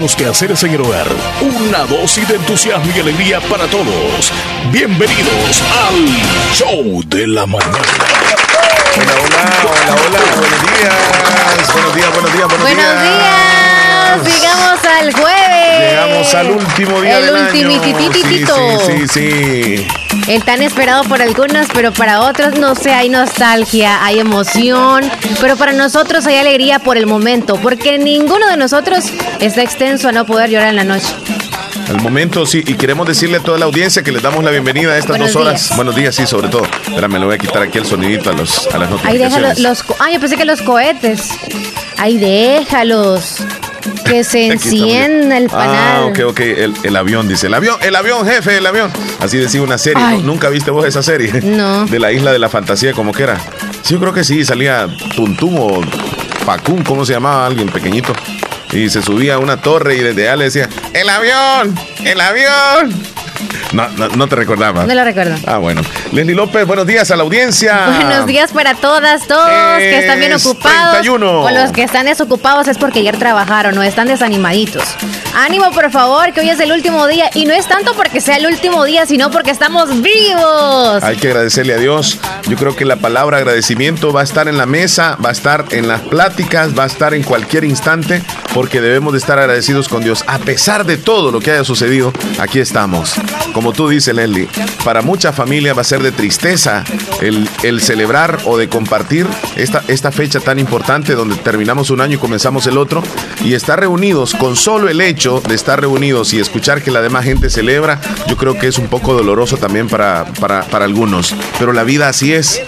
Los quehaceres en el hogar. Una dosis de entusiasmo y alegría para todos. Bienvenidos al Show de la Mañana. Hola, hola, hola, hola, buenos días. Buenos días, buenos días, buenos, Buenos días. Llegamos al jueves. Llegamos al último día El del año. Sí, sí, sí, sí. El tan esperado por algunos, pero para otros no sé, hay nostalgia, hay emoción, pero para nosotros hay alegría por el momento, porque ninguno de nosotros está extenso a no poder llorar en la noche. Al momento, sí, y queremos decirle a toda la audiencia que les damos la bienvenida a estas Buenos dos horas. días. Buenos días, sí, sobre todo. Espérame, le voy a quitar aquí el sonidito a, los, a las Ahí déjalo, notificaciones. los, yo pensé que los cohetes. Ahí déjalos. Que se encienda el panal. Ah, ok, ok. El, el avión, dice. El avión, el avión, jefe, el avión. Así decía una serie. ¿Nunca viste vos esa serie? No. De la isla de la fantasía, como que era. Sí, yo creo que sí. Salía Tuntum o Pacún, ¿cómo se llamaba? Alguien pequeñito. Y se subía a una torre y desde allá le decía: ¡El avión! ¡El avión! No, no, no te recordaba. No lo recuerdo. Ah, bueno. Leslie López, buenos días a la audiencia. Buenos días para todas, todos que están bien ocupados. 31. O los que están desocupados es porque ayer trabajaron o están desanimaditos. Ánimo, por favor, que hoy es el último día. Y no es tanto porque sea el último día, sino porque estamos vivos. Hay que agradecerle a Dios. Yo creo que la palabra agradecimiento va a estar en la mesa, va a estar en las pláticas, va a estar en cualquier instante, porque debemos de estar agradecidos con Dios. A pesar de todo lo que haya sucedido, aquí estamos. Como tú dices, Leslie, para muchas familias va a ser de tristeza el, el celebrar o de compartir esta, esta fecha tan importante donde terminamos un año y comenzamos el otro y estar reunidos con solo el hecho de estar reunidos y escuchar que la demás gente celebra, yo creo que es un poco doloroso también para, para, para algunos. Pero la vida así es.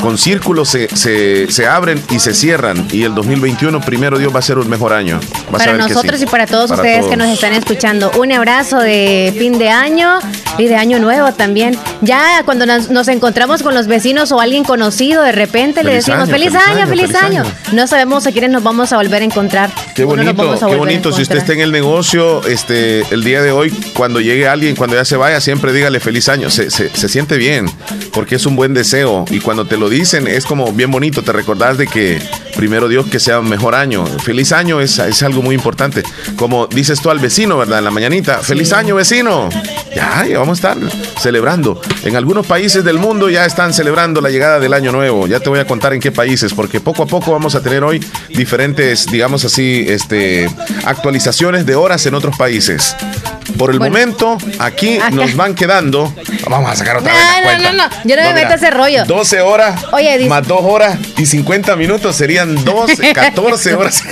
Con círculos se, se, se abren y se cierran. Y el 2021, primero Dios, va a ser un mejor año. Vas a Para que nosotros sí. y para todos Para ustedes que nos están escuchando, un abrazo de fin de año y de año nuevo también. Ya cuando nos, nos encontramos con los vecinos o alguien conocido, de repente le Feliz decimos año, feliz, año, feliz, año. año. No sabemos a quiénes nos vamos a volver a encontrar. Qué bonito, qué bonito. Si usted está en el negocio, este, el día de hoy, cuando llegue alguien, cuando ya se vaya, siempre dígale feliz año. Se, se- se siente bien, porque es un buen deseo. Y cuando te lo dicen, es como bien bonito. Te recordás de que primero Dios que sea un mejor año. Feliz año es, es algo muy importante. Como dices tú al vecino, ¿verdad? En la mañanita, feliz año, vecino. Ya, ya vamos a estar celebrando. En algunos países del mundo ya están celebrando la llegada del año nuevo. Ya te voy a contar en qué países, porque poco a poco vamos a tener hoy diferentes, digamos así, este, actualizaciones de horas en otros países. Por el Bueno. momento, aquí Acá. nos van quedando. Vamos a sacar otra No, vez la no, cuenta. no, no. Yo no me meto a ese rollo. 12 horas Oye, dice- más 2 horas y 50 minutos serían 12, 14 horas.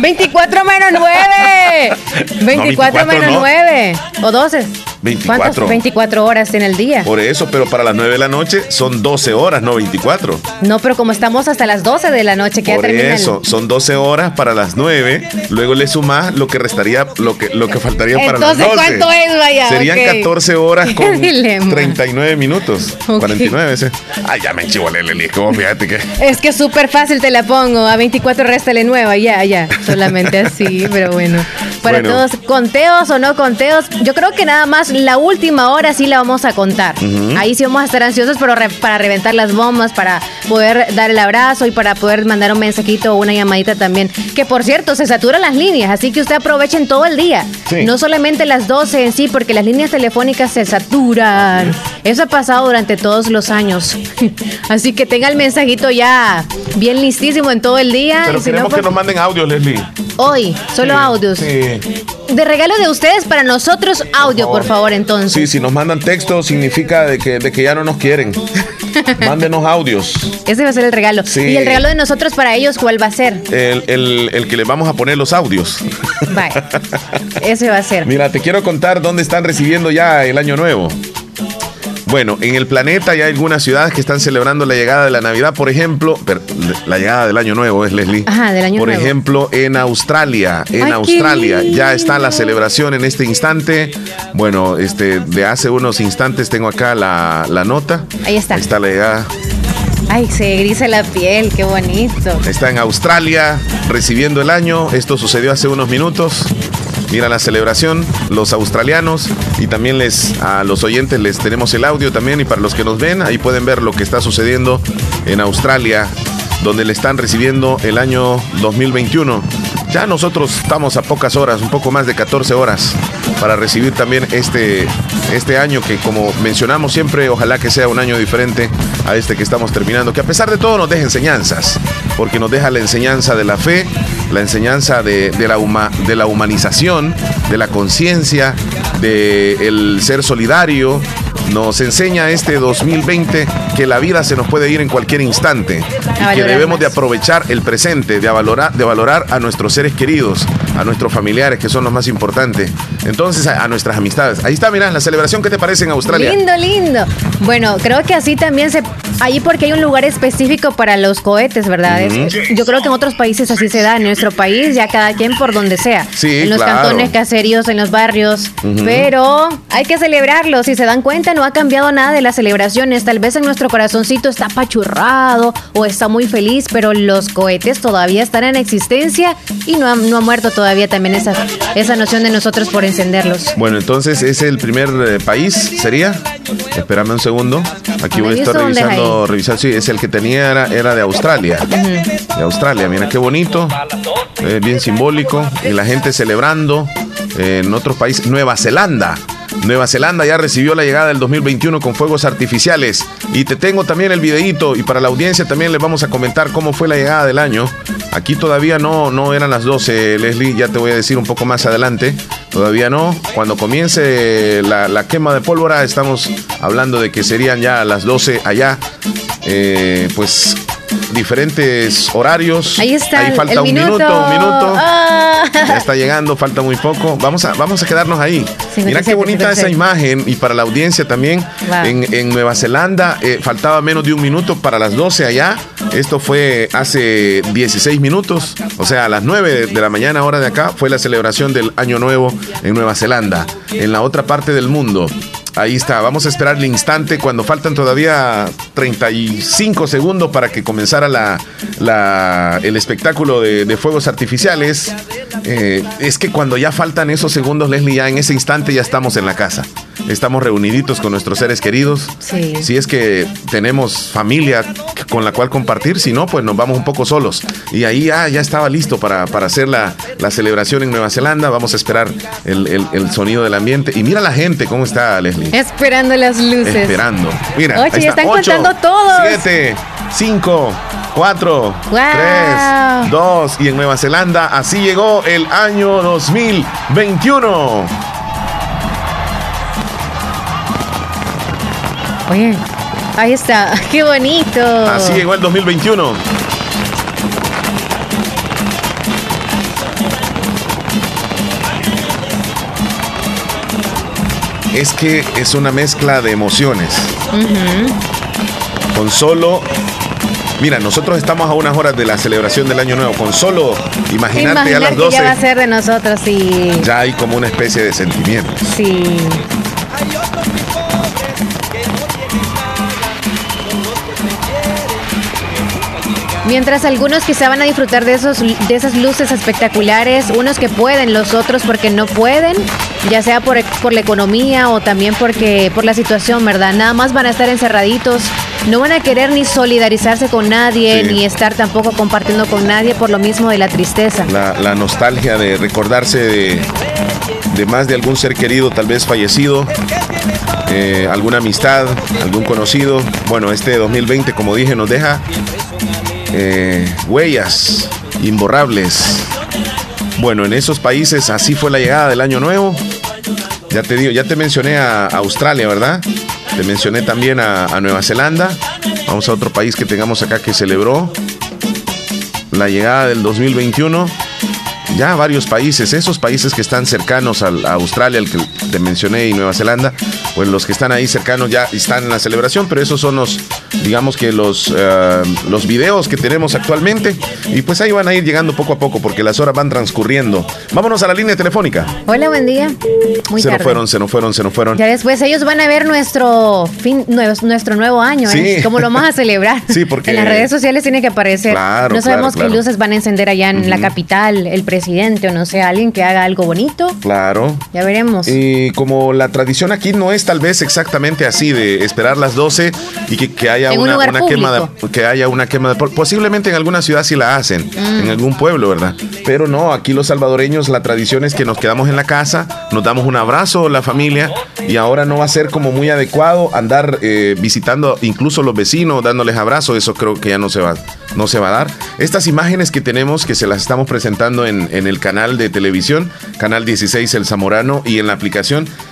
24 menos 9. 24, 24 menos no. 9. O 12. 24. ¿Cuántas? 24 horas en el día. Por eso, pero para las 9 de la noche son 12 horas, no 24. No, pero como estamos hasta las 12 de la noche, que ya Por termina el- eso, son 12 horas para las 9. Luego le sumás lo que restaría, lo que, lo que faltaría para las Entonces, 12. ¿cuánto es, vaya? Serían Ok. 14 horas con dilema. 39 minutos. Ok. 49, sí. Ay, ya me enchivolé, Leli. Como fíjate que. Es que es súper fácil te la pongo. A 24 réstale nueva, ya, ya. Solamente así, pero bueno. Para Bueno. todos, conteos o no conteos, yo creo que nada más la última hora sí la vamos a contar. Ahí sí vamos a estar ansiosos pero re- para reventar las bombas, para poder dar el abrazo y para poder mandar un mensajito o una llamadita también. Que por cierto, se saturan las líneas, así que usted aprovechen todo el día. Sí. No solamente las 12 en sí, porque las líneas telefónicas se saturan. Eso ha pasado durante todos los años. Así que tenga el mensajito ya bien listísimo en todo el día. Pero y si no, queremos pues, que nos manden audios, Leslie. Hoy, solo Sí, audios. Sí. De regalo de ustedes para nosotros, audio, por favor, entonces. Sí, si nos mandan texto significa de que, de que ya no nos quieren. Mándenos audios. Ese va a ser el regalo. Sí. Y el regalo de nosotros para ellos, ¿cuál va a ser? El, el- el que les vamos a poner los audios. Vaya. Ese va a ser. Mira, te quiero contar dónde están recibiendo ya el año nuevo. Bueno, en el planeta ya hay algunas ciudades que están celebrando la llegada de la Navidad, por ejemplo, la llegada del año nuevo es Leslie. Ajá, del año por nuevo. ejemplo, en Australia, en Ay, Australia ya está la celebración en este instante. Bueno, este de hace unos instantes tengo acá la, la nota. Ahí está. Ahí está la llegada. Ay, se grisa la piel, qué bonito. Está en Australia recibiendo el año. Esto sucedió hace unos minutos. Mira la celebración, los australianos y también les a los oyentes les tenemos el audio también y para los que nos ven ahí pueden ver lo que está sucediendo en Australia donde le están recibiendo el año 2021. Ya nosotros estamos a pocas horas, un poco más de 14 horas, para recibir también este, este año que como mencionamos siempre, ojalá que sea un año diferente a este que estamos terminando, que a pesar de todo nos deje enseñanzas, porque nos deja la enseñanza de la fe, la enseñanza de, la, de la humanización, de la conciencia, del el ser solidario, nos enseña este 2020 que la vida se nos puede ir en cualquier instante y que debemos de aprovechar el presente, de valorar, de valorar a nuestros seres queridos, a nuestros familiares que son los más importantes. Entonces, a, nuestras amistades. Ahí está, mira, la celebración, ¿qué te parece en Australia? Lindo, lindo. Bueno, creo que así también se... Ahí porque hay un lugar específico para los cohetes, ¿verdad? Yo creo que en otros países así se da, en nuestro país ya cada quien por donde sea. Sí, en los cantones caseríos, en los barrios. Pero hay que celebrarlo. Si se dan cuenta, no ha cambiado nada de las celebraciones. Tal vez en nuestro corazoncito está apachurrado o está muy feliz, pero los cohetes todavía están en existencia y no ha, no ha muerto todavía también esa, esa noción de nosotros por encenderlos. Bueno, entonces es el primer eh, país, ¿sería? Espérame un segundo. Aquí voy a estar revisando, revisando. Sí, es el que tenía, era, era de Australia. De Australia, mira qué bonito. Eh, bien simbólico. Y la gente celebrando eh, en otros países. Nueva Zelanda. Nueva Zelanda ya recibió la llegada del 2021 con fuegos artificiales. Y te tengo también el videíto y para la audiencia también les vamos a comentar cómo fue la llegada del año. Aquí todavía no, no eran las 12, Leslie, ya te voy a decir un poco más adelante. Todavía no. Cuando comience la, quema de pólvora, estamos hablando de que serían ya las 12 allá. Eh, pues diferentes horarios. Ahí está. Ahí falta un minuto, un minuto. Ah. Ya está llegando, falta muy poco. Vamos a, vamos a quedarnos ahí. Mira qué bonita esa imagen y para la audiencia también. En, Nueva Zelanda eh, faltaba menos de un minuto para las 12 allá. Esto fue hace 16 minutos, o sea, a las 9 de la mañana hora de acá fue la celebración del Año Nuevo en Nueva Zelanda. En la otra parte del mundo Ahí está, vamos a esperar el instante cuando faltan todavía 35 segundos para que comenzara la, el espectáculo de, fuegos artificiales. Eh, es que cuando ya faltan esos segundos, Leslie, ya en ese instante ya estamos en la casa. Estamos reuniditos con nuestros seres queridos. Si es que tenemos familia con la cual compartir, si no, pues nos vamos un poco solos. Y ahí ah, ya estaba listo para, hacer la, celebración en Nueva Zelanda. Vamos a esperar el, el sonido del ambiente. Y mira la gente, ¿cómo está, Leslie? Esperando las luces. Esperando. Mira, Oye, ya están contando todos. 7, 5, 4, 3, 2. Y en Nueva Zelanda, así llegó el año 2021. Oye, ahí está. Qué bonito. Así llegó el 2021. es que es una mezcla de emociones. Con solo Mira, nosotros estamos a unas horas de la celebración del Año Nuevo. Con solo imaginarte a las 12. ya va a ser de nosotros, sí. Ya hay como una especie de sentimiento. Sí. Mientras algunos quizá van a disfrutar de, esos, de esas luces espectaculares, unos que pueden, los otros porque no pueden, ya sea por, por la economía o también porque por la situación, ¿verdad? Nada más van a estar encerraditos, no van a querer ni solidarizarse con nadie, ni estar tampoco compartiendo con nadie por lo mismo de la tristeza. La, nostalgia de recordarse de, de, más de algún ser querido, tal vez fallecido, eh, alguna amistad, algún conocido. Bueno, este 2020, como dije, nos deja eh, huellas imborrables. Bueno, en esos países así fue la llegada del año nuevo. Ya te digo, ya te mencioné a Australia, ¿verdad? Te mencioné también a, a Nueva Zelanda. Vamos a otro país que tengamos acá que celebró la llegada del 2021 ya varios países, esos países que están cercanos a, Australia, el que te mencioné, y Nueva Zelanda, pues los que están ahí cercanos ya están en la celebración, pero esos son los, digamos que los, eh, los videos que tenemos actualmente, y pues ahí van a ir llegando poco a poco porque las horas van transcurriendo. Vámonos a la línea telefónica. Hola, buen día. Muy se nos fueron, se nos fueron, se nos fueron. Ya después ellos van a ver nuestro fin, nuestro nuevo año, ¿eh? ¿Cómo lo vamos a celebrar? sí, porque en las redes sociales tiene que aparecer. no sabemos qué luces van a encender allá en la capital, el presidente presidente o no sé, alguien que haga algo bonito. Claro. Ya veremos. Y como la tradición aquí no es tal vez exactamente así de esperar las 12 y que, haya una, quema de, que haya una quema de posiblemente en alguna ciudad sí la hacen, mm. en algún pueblo, ¿verdad? Pero no, aquí los salvadoreños la tradición es que nos quedamos en la casa, nos damos un abrazo la familia y ahora no va a ser como muy adecuado andar eh, visitando incluso los vecinos, dándoles abrazos, eso creo que ya no se va, no se va a dar. Estas imágenes que tenemos, que se las estamos presentando en, en el canal de televisión, canal 16 El Zamorano y en la aplicación,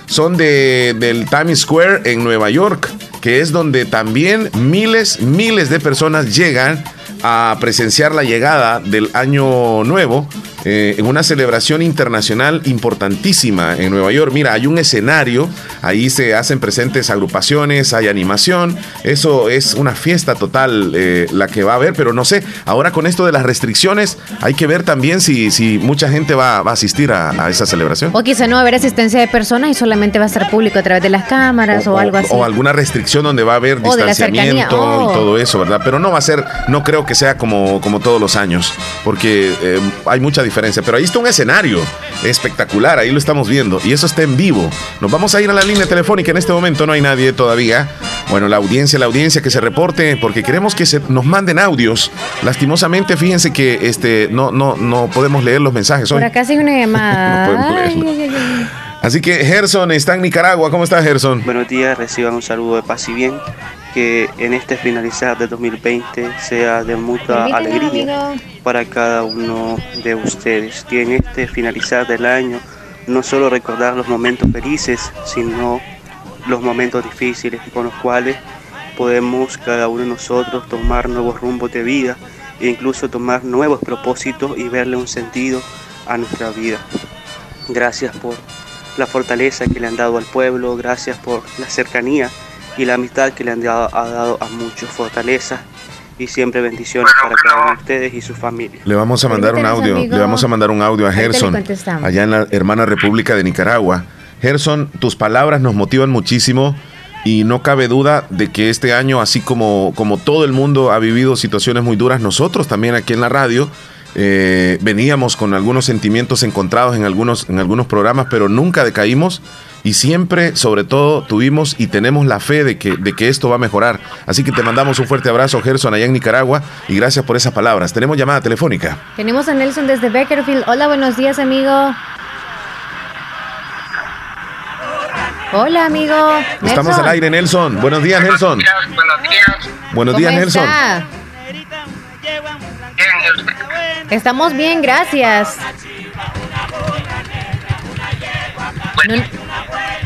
son de, del Times Square en Nueva York, que es donde también miles, miles de personas llegan a presenciar la llegada del año nuevo eh, en una celebración internacional importantísima en Nueva York. Mira, hay un escenario, ahí se hacen presentes agrupaciones, hay animación, eso es una fiesta total eh, la que va a haber, pero no sé, ahora con esto de las restricciones hay que ver también si, si mucha gente va, a asistir a, esa celebración. O quizá no va a haber asistencia de personas y solamente va a ser público a través de las cámaras o, algo así. O alguna restricción donde va a haber distanciamiento y oh. todo eso, ¿verdad? Pero no va a ser, no creo que sea como, como todos los años, porque eh, hay mucha diferencia pero ahí está un escenario espectacular, ahí lo estamos viendo, y eso está en vivo. Nos vamos a ir a la línea telefónica, en este momento no hay nadie todavía. Bueno, la audiencia, la audiencia que se reporte, porque queremos que se nos manden audios. Lastimosamente, fíjense que este no, no, no podemos leer los mensajes hoy. Por acá sí una llamada. Así que Gerson está en Nicaragua. ¿Cómo está Gerson? Buenos días, reciban un saludo de paz y bien que en este finalizar de 2020 sea de mucha alegría para cada uno de ustedes. Que en este finalizar del año no solo recordar los momentos felices, sino los momentos difíciles con los cuales podemos cada uno de nosotros tomar nuevos rumbos de vida e incluso tomar nuevos propósitos y verle un sentido a nuestra vida. Gracias por la fortaleza que le han dado al pueblo, gracias por la cercanía y la amistad que le han dado, ha dado a muchos fortaleza y siempre bendiciones para cada uno de ustedes y su familia. Le vamos a mandar un audio, le vamos a mandar un audio a Gerson, allá en la hermana República de Nicaragua. Gerson, tus palabras nos motivan muchísimo y no cabe duda de que este año, así como, como todo el mundo ha vivido situaciones muy duras, nosotros también aquí en la radio eh, veníamos con algunos sentimientos encontrados en algunos, en algunos programas, pero nunca decaímos y siempre, sobre todo, tuvimos y tenemos la fe de que, de que esto va a mejorar. Así que te mandamos un fuerte abrazo, Gerson, allá en Nicaragua, y gracias por esas palabras. Tenemos llamada telefónica. Tenemos a Nelson desde Beckerfield. Hola, buenos días, amigo. Hola, amigo. Estamos al aire, Nelson. Buenos días, Nelson. Buenos días. Buenos días, Nelson. Estamos bien, gracias.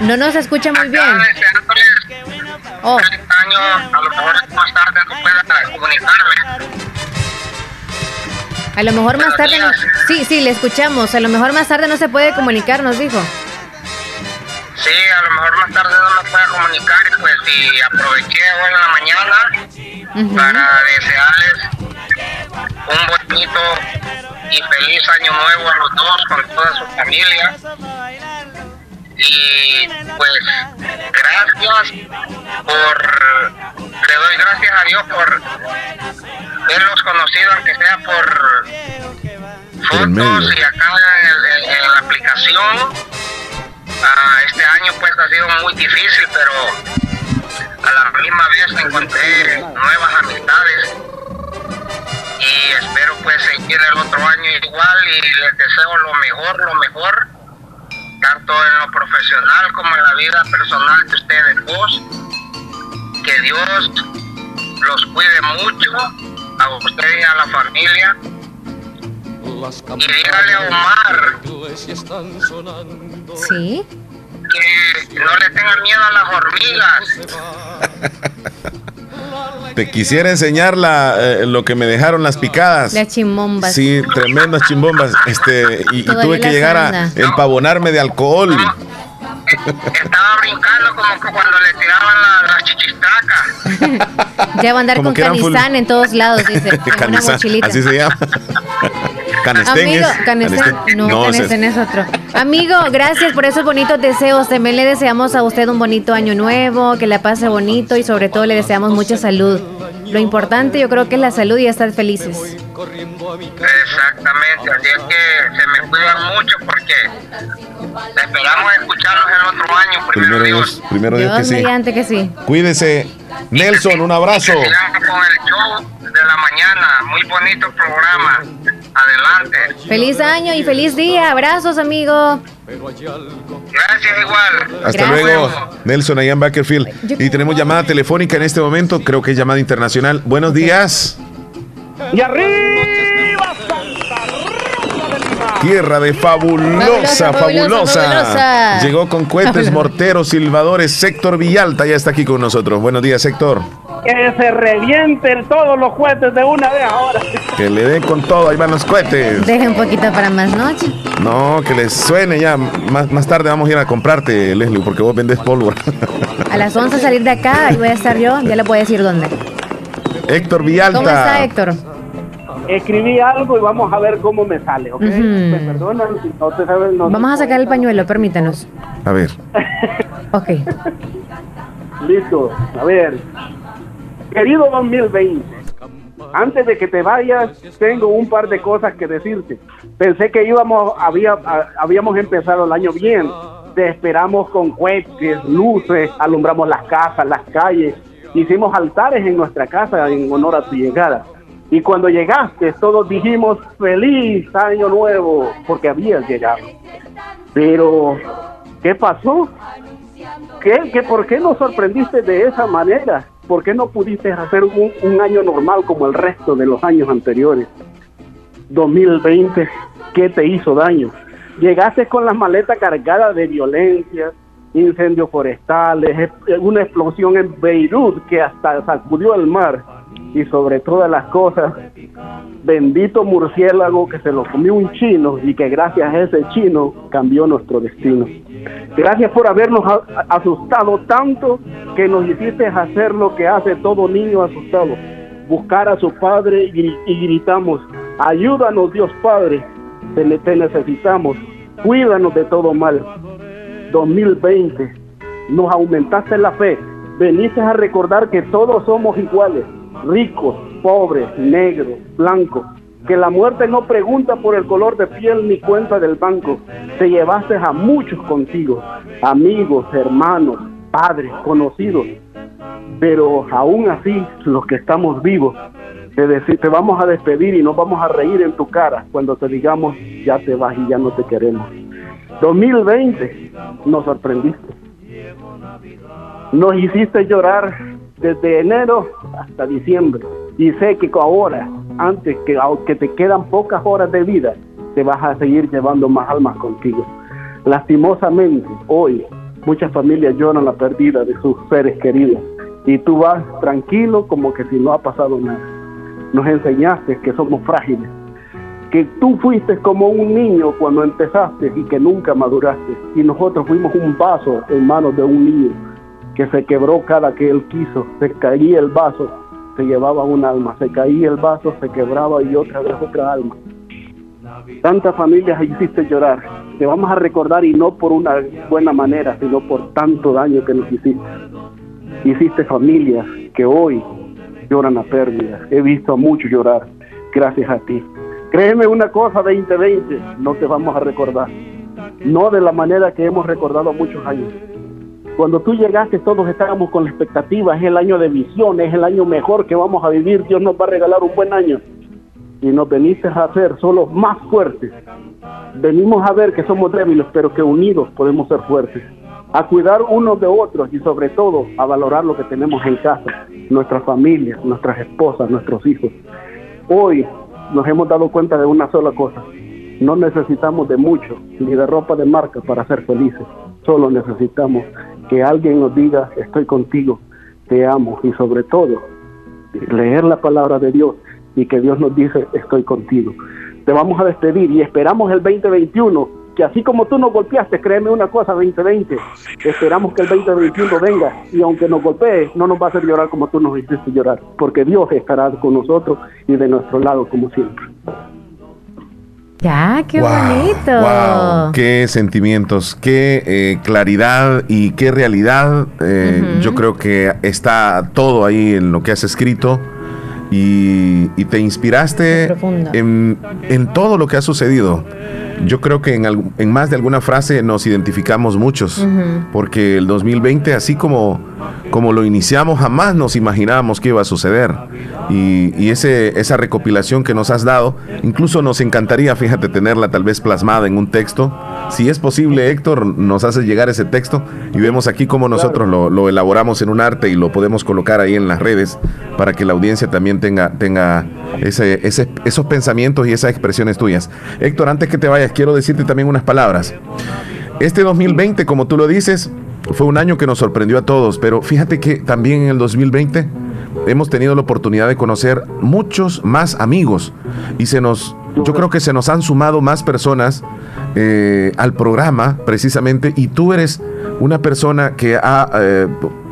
No, nos escucha muy bien. Oh. a lo mejor más tarde no pueda comunicarme. A lo mejor más tarde no, Sí, sí, le escuchamos. A lo mejor más tarde no se puede comunicar, nos dijo. Sí, a lo mejor más tarde no me pueda comunicar y pues si aproveché hoy en la mañana para desearles un bonito y feliz año nuevo a los dos con toda su familia. Y pues gracias por, le doy gracias a Dios por verlos conocidos, aunque sea por fotos y acá en, la aplicación. Ah, este año pues ha sido muy difícil, pero a la misma vez encontré nuevas amistades y espero pues seguir el otro año igual y les deseo lo mejor, lo mejor, tanto en lo profesional como en la vida personal de ustedes dos. Que Dios los cuide mucho, a ustedes y a la familia. Y dígale a Omar ¿Sí? Que no le tengan miedo a las hormigas. Te quisiera enseñar la, eh, lo que me dejaron las picadas. Las chimbombas. Sí, tremendas chimbombas. Este, y, tuve que llegar a empavonarme de alcohol. Estaba brincando como que cuando le tiraban la, la ya va a andar con canistán en todos lados, dice. una mochilita. Así se llama. Amigo, No, Canestén es otro. Amigo, gracias por esos bonitos deseos. También le deseamos a usted un bonito año nuevo, que la pase bonito y sobre todo le deseamos mucha salud. Lo importante yo creo que es la salud y estar felices. Exactamente, así es que se me cuidan mucho porque esperamos escucharlos el otro año. Primero, Dios, primero Dios, que sí. que sí. Cuídese. Nelson, un abrazo. con el show de la mañana, muy bonito programa. Adelante. Feliz año y feliz día. Abrazos, amigo. Gracias, igual. Hasta luego, Nelson, allá en Bakerfield. Y tenemos llamada telefónica en este momento, creo que es llamada internacional. Buenos días. Y arriba, Tierra de fabulosa, fabulosa, Llegó con cohetes, morteros, silbadores. Sector Villalta ya está aquí con nosotros. Buenos días, Sector. Que se revienten todos los cohetes de una vez ahora. Que le den con todo, ahí van los cohetes. Deje un poquito para más noche. No, que les suene ya. Más, más tarde vamos a ir a comprarte, Leslie, porque vos vendes pólvora. A las 11 salir de acá y voy a estar yo. Ya le puedo decir dónde. Héctor Villalta. ¿Cómo está, Héctor? Escribí algo y vamos a ver cómo me sale, ¿ok? Me perdonan si no te sabes. vamos a sacar el pañuelo, permítanos. A ver. ok. Listo. A ver. Querido 2020, antes de que te vayas, tengo un par de cosas que decirte. Pensé que íbamos, había, habíamos empezado el año bien. Te esperamos con cohetes, luces, alumbramos las casas, las calles. Hicimos altares en nuestra casa en honor a tu llegada. Y cuando llegaste, todos dijimos feliz año nuevo, porque habías llegado. Pero, ¿qué pasó? ¿Qué, qué, ¿Por qué nos sorprendiste de esa manera? ¿Por qué no pudiste hacer un, año normal como el resto de los años anteriores? 2020, ¿qué te hizo daño? Llegaste con las maletas cargadas de violencia, incendios forestales, una explosión en Beirut que hasta sacudió el mar y sobre todas las cosas, bendito murciélago que se lo comió un chino y que gracias a ese chino cambió nuestro destino. Gracias por habernos asustado tanto que nos hiciste hacer lo que hace todo niño asustado, buscar a su padre y, gritamos, ayúdanos Dios Padre, te, necesitamos, cuídanos de todo mal. 2020, nos aumentaste la fe, veniste a recordar que todos somos iguales ricos, pobres, negros, blancos, que la muerte no pregunta por el color de piel ni cuenta del banco. Te llevaste a muchos contigo, amigos, hermanos, padres, conocidos. Pero aún así, los que estamos vivos, te, vamos a despedir y nos vamos a reír en tu cara cuando te digamos, ya te vas y ya no te queremos. 2020 nos sorprendiste. Nos hiciste llorar desde enero hasta diciembre. Y sé que ahora, antes que aunque te quedan pocas horas de vida, te vas a seguir llevando más almas contigo. Lastimosamente, hoy muchas familias lloran la pérdida de sus seres queridos y tú vas tranquilo como que si no ha pasado nada. Nos enseñaste que somos frágiles, que tú fuiste como un niño cuando empezaste y que nunca maduraste y nosotros fuimos un vaso en manos de un niño que se quebró cada que él quiso, se caía el vaso, se llevaba un alma, se caía el vaso, se quebraba y otra vez otra alma. Tantas familias hiciste llorar, te vamos a recordar y no por una buena manera, sino por tanto daño que nos hiciste. Hiciste familias que hoy lloran a pérdida. He visto a muchos llorar gracias a ti. Créeme una cosa, 2020, no te vamos a recordar. No de la manera que hemos recordado muchos años. Cuando tú llegaste todos estábamos con la expectativa, es el año de visión, es el año mejor que vamos a vivir, Dios nos va a regalar un buen año. Y nos veniste a hacer solo más fuertes. Venimos a ver que somos débiles, pero que unidos podemos ser fuertes. A cuidar unos de otros y sobre todo a valorar lo que tenemos en casa, nuestras familias, nuestras esposas, nuestros hijos. Hoy nos hemos dado cuenta de una sola cosa. No necesitamos de mucho, ni de ropa de marca para ser felices. Solo necesitamos que alguien nos diga, estoy contigo, te amo y sobre todo, leer la palabra de Dios y que Dios nos dice, estoy contigo. Te vamos a despedir y esperamos el 2021, que así como tú nos golpeaste, créeme una cosa, 2020, esperamos que el 2021 venga y aunque nos golpee, no nos va a hacer llorar como tú nos hiciste llorar, porque Dios estará con nosotros y de nuestro lado como siempre. Ya, qué bonito. qué sentimientos, qué eh, claridad y qué realidad. Eh, yo creo que está todo ahí en lo que has escrito. y, te inspiraste en, en, todo lo que ha sucedido. Yo creo que en, en más de alguna frase nos identificamos muchos, porque el 2020, así como, como lo iniciamos, jamás nos imaginábamos que iba a suceder. Y, y, ese, esa recopilación que nos has dado, incluso nos encantaría, fíjate, tenerla tal vez plasmada en un texto. Si es posible, Héctor, nos hace llegar ese texto y vemos aquí cómo nosotros lo, lo elaboramos en un arte y lo podemos colocar ahí en las redes para que la audiencia también tenga, tenga ese, esos pensamientos y esas expresiones tuyas. Héctor, antes que te vayas, quiero decirte también unas palabras. Este 2020, como tú lo dices, fue un año que nos sorprendió a todos, pero fíjate que también en el 2020 hemos tenido la oportunidad de conocer muchos más amigos y se nos, yo creo que se nos han sumado más personas eh, al programa precisamente y tú eres una persona que ha eh,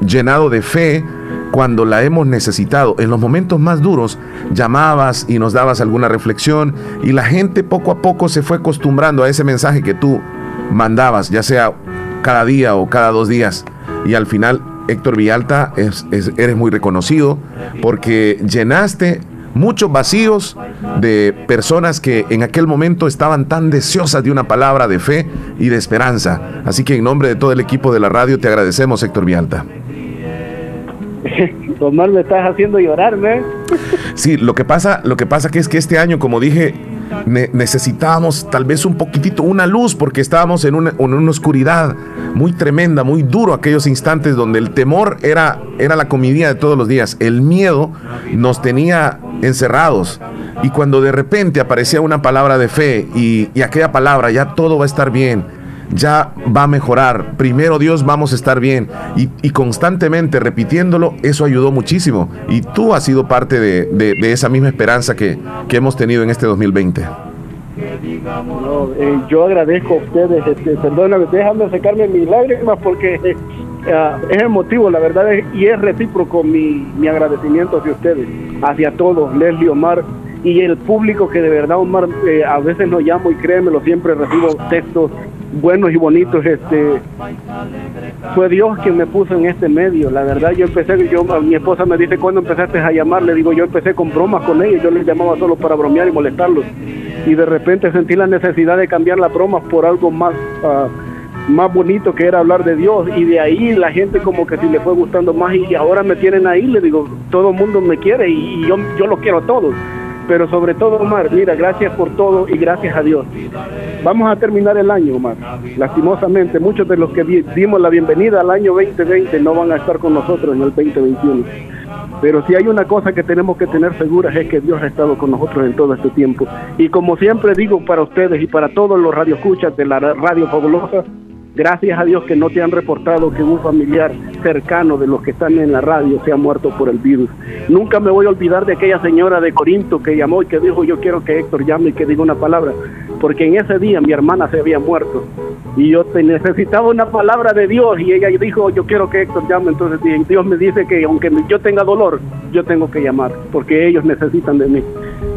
llenado de fe cuando la hemos necesitado. En los momentos más duros llamabas y nos dabas alguna reflexión y la gente poco a poco se fue acostumbrando a ese mensaje que tú mandabas, ya sea cada día o cada dos días. Y al final, Héctor Villalta, eres muy reconocido porque llenaste muchos vacíos de personas que en aquel momento estaban tan deseosas de una palabra de fe y de esperanza. Así que en nombre de todo el equipo de la radio te agradecemos, Héctor Villalta. Omar, me estás haciendo llorarme. Sí, lo que pasa, lo que pasa que es que este año, como dije, necesitábamos tal vez un poquitito, una luz, porque estábamos en una, en una, oscuridad muy tremenda, muy duro aquellos instantes donde el temor era, era la comidía de todos los días, el miedo nos tenía encerrados. Y cuando de repente aparecía una palabra de fe y, y aquella palabra, ya todo va a estar bien, ya va a mejorar. Primero Dios vamos a estar bien. Y, constantemente repitiéndolo, eso ayudó muchísimo. Y tú has sido parte de, esa misma esperanza que, hemos tenido en este 2020. Eh, yo agradezco a ustedes, este, perdóname, déjame secarme mis lágrimas porque eh, ah, es emotivo, la verdad, y es recíproco mi, mi agradecimiento hacia ustedes, hacia todos, Leslie Omar, y el público que de verdad, Omar, eh, a veces no llamo y créemelo, siempre recibo textos buenos y bonitos. Este, fue Dios quien me puso en este medio. La verdad, yo empecé, yo, mi esposa me dice, cuando empezaste a llamar? Le digo, yo empecé con bromas con ellos, yo les llamaba solo para bromear y molestarlos. Y de repente sentí la necesidad de cambiar las bromas por algo más... Uh, más bonito que era hablar de Dios y de ahí la gente como que si le fue gustando más y ahora me tienen ahí, le digo, todo el mundo me quiere y, yo, yo los quiero a todos pero sobre todo, Omar, mira, gracias por todo y gracias a Dios. Vamos a terminar el año, Omar. Lastimosamente, muchos de los que dimos la bienvenida al año 2020 no van a estar con nosotros en el 2021. Pero si hay una cosa que tenemos que tener seguras es que Dios ha estado con nosotros en todo este tiempo. Y como siempre digo para ustedes y para todos los radioescuchas de la Radio Fabulosa, Gracias a Dios que no te han reportado que un familiar cercano de los que están en la radio se ha muerto por el virus. Nunca me voy a olvidar de aquella señora de Corinto que llamó y que dijo yo quiero que Héctor llame y que diga una palabra, porque en ese día mi hermana se había muerto. Y yo necesitaba una palabra de Dios y ella dijo yo quiero que Héctor llame, entonces Dios me dice que aunque yo tenga dolor, yo tengo que llamar, porque ellos necesitan de mí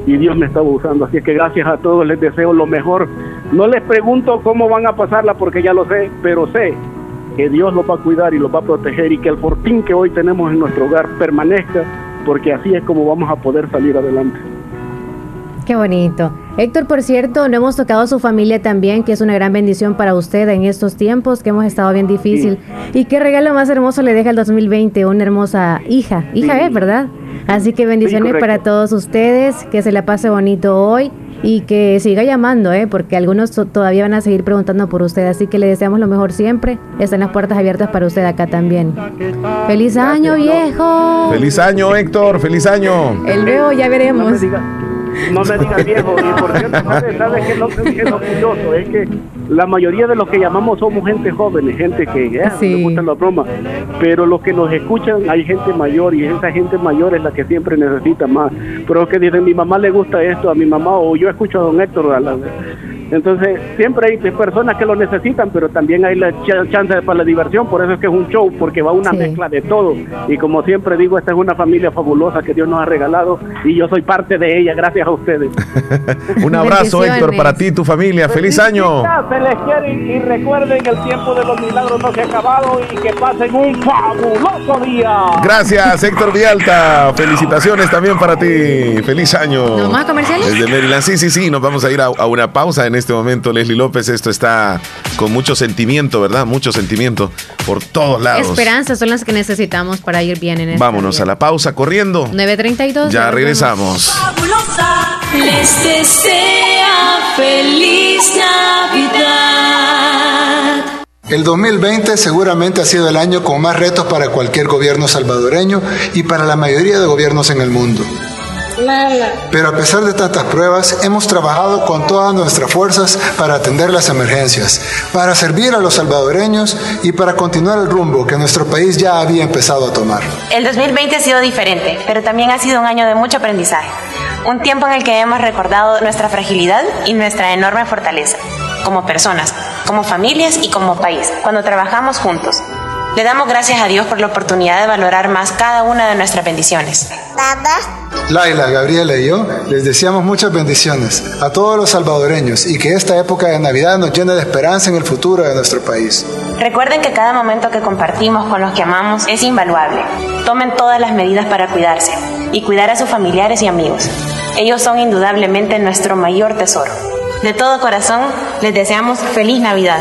y Dios me estaba usando. Así que gracias a todos, les deseo lo mejor. No les pregunto cómo van a pasarla porque ya lo sé, pero sé que Dios los va a cuidar y los va a proteger y que el fortín que hoy tenemos en nuestro hogar permanezca, porque así es como vamos a poder salir adelante. Qué bonito. Héctor, por cierto, no hemos tocado a su familia también, que es una gran bendición para usted en estos tiempos que hemos estado bien difícil. Y qué regalo más hermoso le deja el 2020, una hermosa hija. Hija es, ¿verdad? Así que bendiciones para todos ustedes, que se la pase bonito hoy y que siga llamando, ¿eh? porque algunos todavía van a seguir preguntando por usted, así que le deseamos lo mejor siempre. Están las puertas abiertas para usted acá también. ¡Feliz año, viejo! ¡Feliz año, Héctor! ¡Feliz año! El nuevo ya veremos. No me digas viejo, y por cierto, ¿sabes, ¿sabes qué es lo, curioso? Es que la mayoría de los que llamamos somos gente joven, gente que ya sí. le gustan las bromas, pero los que nos escuchan hay gente mayor y esa gente mayor es la que siempre necesita más. Pero que dicen, mi mamá le gusta esto, a mi mamá, o yo escucho a don Héctor, a la, Entonces, siempre hay personas que lo necesitan, pero también hay la chance para la diversión, por eso es que es un show, porque va una mezcla de todo. Y como siempre digo, esta es una familia fabulosa que Dios nos ha regalado y yo soy parte de ella, gracias a ustedes. un abrazo, Héctor, para ti y tu familia. ¡Feliz año! Se les quiere y recuerden que el tiempo de los milagros no se ha acabado y que pasen un fabuloso día. Gracias, Héctor Vialta. Felicitaciones también para ti. ¡Feliz año! ¿No más comerciales? Desde Maryland. Sí, sí, sí. Nos vamos a ir a, a una pausa en este momento, Leslie López. Esto está con mucho sentimiento, ¿verdad? Mucho sentimiento por todos lados. Esperanzas son las que necesitamos para ir bien en este Vámonos a la pausa corriendo. 9.32. Ya regresamos. Les desea feliz Navidad. El 2020 seguramente ha sido el año con más retos para cualquier gobierno salvadoreño y para la mayoría de gobiernos en el mundo. Pero a pesar de tantas pruebas, hemos trabajado con todas nuestras fuerzas para atender las emergencias, para servir a los salvadoreños y para continuar el rumbo que nuestro país ya había empezado a tomar. El 2020 ha sido diferente, pero también ha sido un año de mucho aprendizaje. Un tiempo en el que hemos recordado nuestra fragilidad y nuestra enorme fortaleza, como personas, como familias y como país, cuando trabajamos juntos. Le damos gracias a Dios por la oportunidad de valorar más cada una de nuestras bendiciones. Laila, Gabriela y yo les deseamos muchas bendiciones a todos los salvadoreños y que esta época de Navidad nos llene de esperanza en el futuro de nuestro país. Recuerden que cada momento que compartimos con los que amamos es invaluable. Tomen todas las medidas para cuidarse y cuidar a sus familiares y amigos. Ellos son indudablemente nuestro mayor tesoro. De todo corazón, les deseamos feliz Navidad.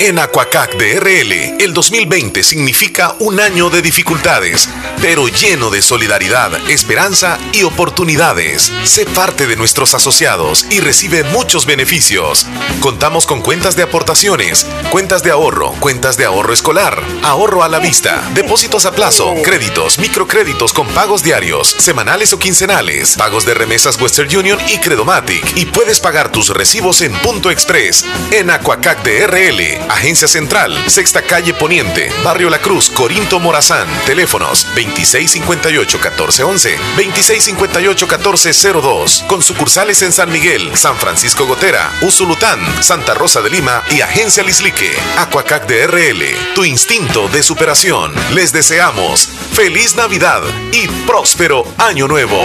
En Aquacac DRL, el 2020 significa un año de dificultades, pero lleno de solidaridad, esperanza y oportunidades. Sé parte de nuestros asociados y recibe muchos beneficios. Contamos con cuentas de aportaciones, cuentas de ahorro, cuentas de ahorro escolar, ahorro a la vista, depósitos a plazo, créditos, microcréditos con pagos diarios, semanales o quincenales, pagos de remesas Western Union y Credomatic. Y puedes pagar tus recibos en Punto Express en Aquacac DRL Agencia Central, Sexta Calle Poniente, Barrio La Cruz, Corinto Morazán. Teléfonos 2658-1411, 2658-1402. Con sucursales en San Miguel, San Francisco Gotera, Usulután, Santa Rosa de Lima y Agencia Lislique. Aquacac DRL, tu instinto de superación. Les deseamos feliz Navidad y próspero Año Nuevo.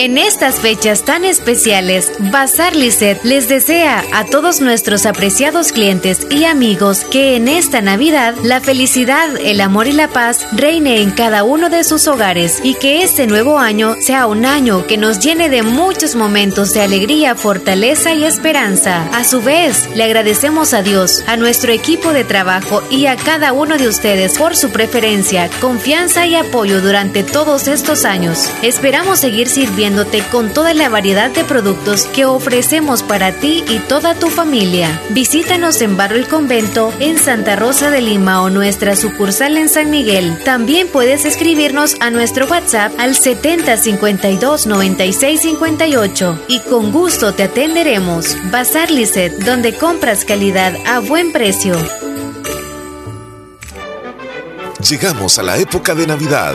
En estas fechas tan especiales, Bazar Lisset les desea a todos nuestros apreciados clientes y amigos que en esta Navidad la felicidad, el amor y la paz reine en cada uno de sus hogares y que este nuevo año sea un año que nos llene de muchos momentos de alegría, fortaleza y esperanza. A su vez, le agradecemos a Dios, a nuestro equipo de trabajo y a cada uno de ustedes por su preferencia, confianza y apoyo durante todos estos años. Esperamos seguir sirviendo con toda la variedad de productos que ofrecemos para ti y toda tu familia. Visítanos en Barrio El Convento, en Santa Rosa de Lima o nuestra sucursal en San Miguel. También puedes escribirnos a nuestro WhatsApp al 7052 9658 y con gusto te atenderemos. Bazar Lisset, donde compras calidad a buen precio. Llegamos a la época de Navidad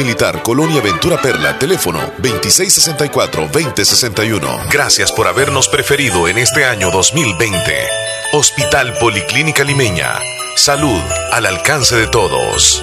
Militar, Colonia Ventura Perla, teléfono 2664-2061. Gracias por habernos preferido en este año 2020. Hospital Policlínica Limeña. Salud al alcance de todos.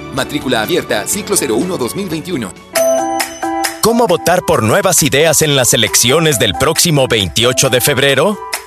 Matrícula abierta, ciclo 01 2021. ¿Cómo votar por nuevas ideas en las elecciones del próximo 28 de febrero?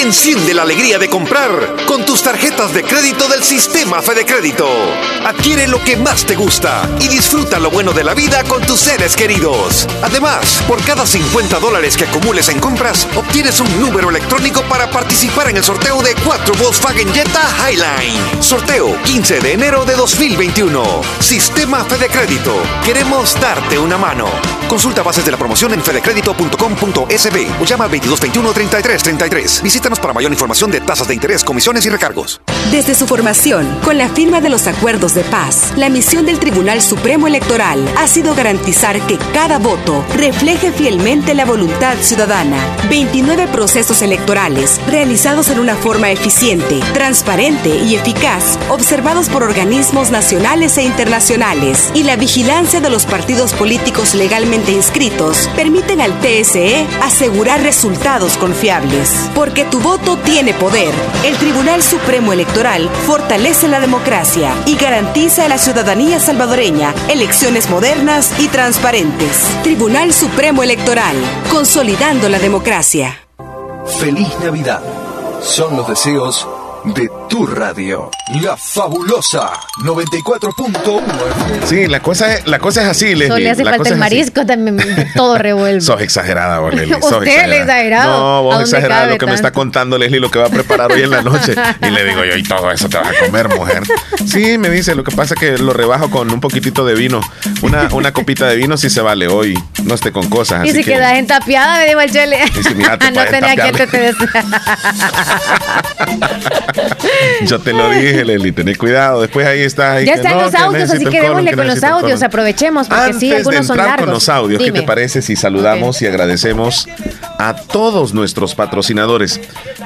Enciende la alegría de comprar con tus tarjetas de crédito del sistema Fede Crédito. Adquiere lo que más te gusta y disfruta lo bueno de la vida con tus seres queridos. Además, por cada 50 dólares que acumules en compras, obtienes un número electrónico para participar en el sorteo de 4 Volkswagen Jetta Highline. Sorteo 15 de enero de 2021. Sistema Fede Crédito. Queremos darte una mano. Consulta bases de la promoción en fedecredito.com.sb o llama al 2221 3333. Para mayor información de tasas de interés, comisiones y recargos. Desde su formación, con la firma de los acuerdos de paz, la misión del Tribunal Supremo Electoral ha sido garantizar que cada voto refleje fielmente la voluntad ciudadana. 29 procesos electorales realizados en una forma eficiente, transparente y eficaz, observados por organismos nacionales e internacionales, y la vigilancia de los partidos políticos legalmente inscritos permiten al TSE asegurar resultados confiables. Porque tu voto tiene poder. El Tribunal Supremo Electoral fortalece la democracia y garantiza a la ciudadanía salvadoreña elecciones modernas y transparentes. Tribunal Supremo Electoral, consolidando la democracia. Feliz Navidad. Son los deseos de tu radio, la fabulosa 94.1 Sí, la cosa es, la cosa es así, Leslie. Solo le hace la falta el es así. marisco también, todo revuelve. Sos exagerada, vos, Leslie. sos Usted le exagerado. No, ¿A vos exagerada lo que me está contando Leslie, lo que va a preparar hoy en la noche. Y le digo yo, y todo eso te vas a comer, mujer. Sí, me dice, lo que pasa es que lo rebajo con un poquitito de vino. Una, una copita de vino sí se vale hoy. No esté con cosas. Y así si que- quedas entapiada, me dijo el chele. Mira, te no tenía que te. Yo te lo dije, Leslie, tenés cuidado. Después ahí está. ahí Ya que están no, los que audios, así que démosle con los audios, aprovechemos, porque Antes sí, algunos de son largos. con los audios, ¿qué Dime. te parece si saludamos y agradecemos a todos nuestros patrocinadores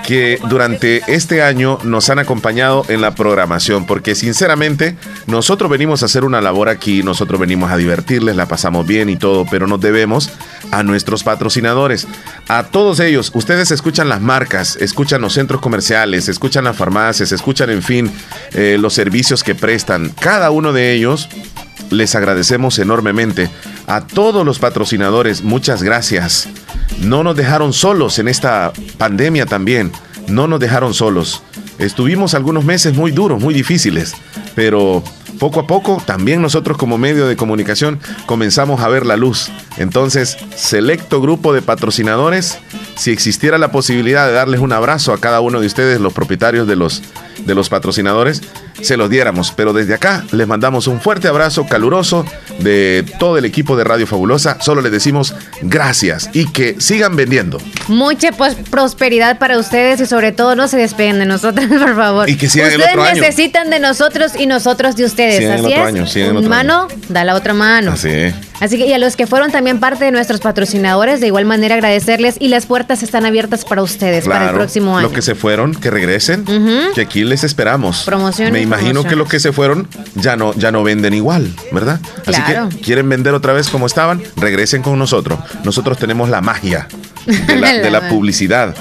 que durante este año nos han acompañado en la programación? Porque sinceramente, nosotros venimos a hacer una labor aquí, nosotros venimos a divertirles, la pasamos bien y todo, pero nos debemos a nuestros patrocinadores. A todos ellos, ustedes escuchan las marcas, escuchan los centros comerciales, escuchan las farmacias, escuchan, en fin, eh, los servicios que prestan. Cada uno de ellos les agradecemos enormemente. A todos los patrocinadores, muchas gracias. No nos dejaron solos en esta pandemia también. No nos dejaron solos. Estuvimos algunos meses muy duros, muy difíciles, pero poco a poco también nosotros como medio de comunicación comenzamos a ver la luz. Entonces, selecto grupo de patrocinadores, si existiera la posibilidad de darles un abrazo a cada uno de ustedes, los propietarios de los, de los patrocinadores, se los diéramos. Pero desde acá les mandamos un fuerte abrazo caluroso de todo el equipo de Radio Fabulosa. Solo les decimos gracias y que sigan vendiendo. Mucha pues, prosperidad para ustedes y sobre todo no se despeguen de nosotros, por favor. Y que sigan el ustedes otro año. necesitan de nosotros y nosotros de ustedes. Sigan Así es. año, Un mano da la otra mano. Así. Así que y a los que fueron también parte de nuestros patrocinadores, de igual manera agradecerles y las puertas están abiertas para ustedes para el próximo año. Los que se fueron, que regresen, que aquí les esperamos. Promociones, Me imagino que los que se fueron ya no, ya no venden igual, ¿verdad? Claro. Así que quieren vender otra vez como estaban, regresen con nosotros. Nosotros tenemos la magia de la, de la publicidad.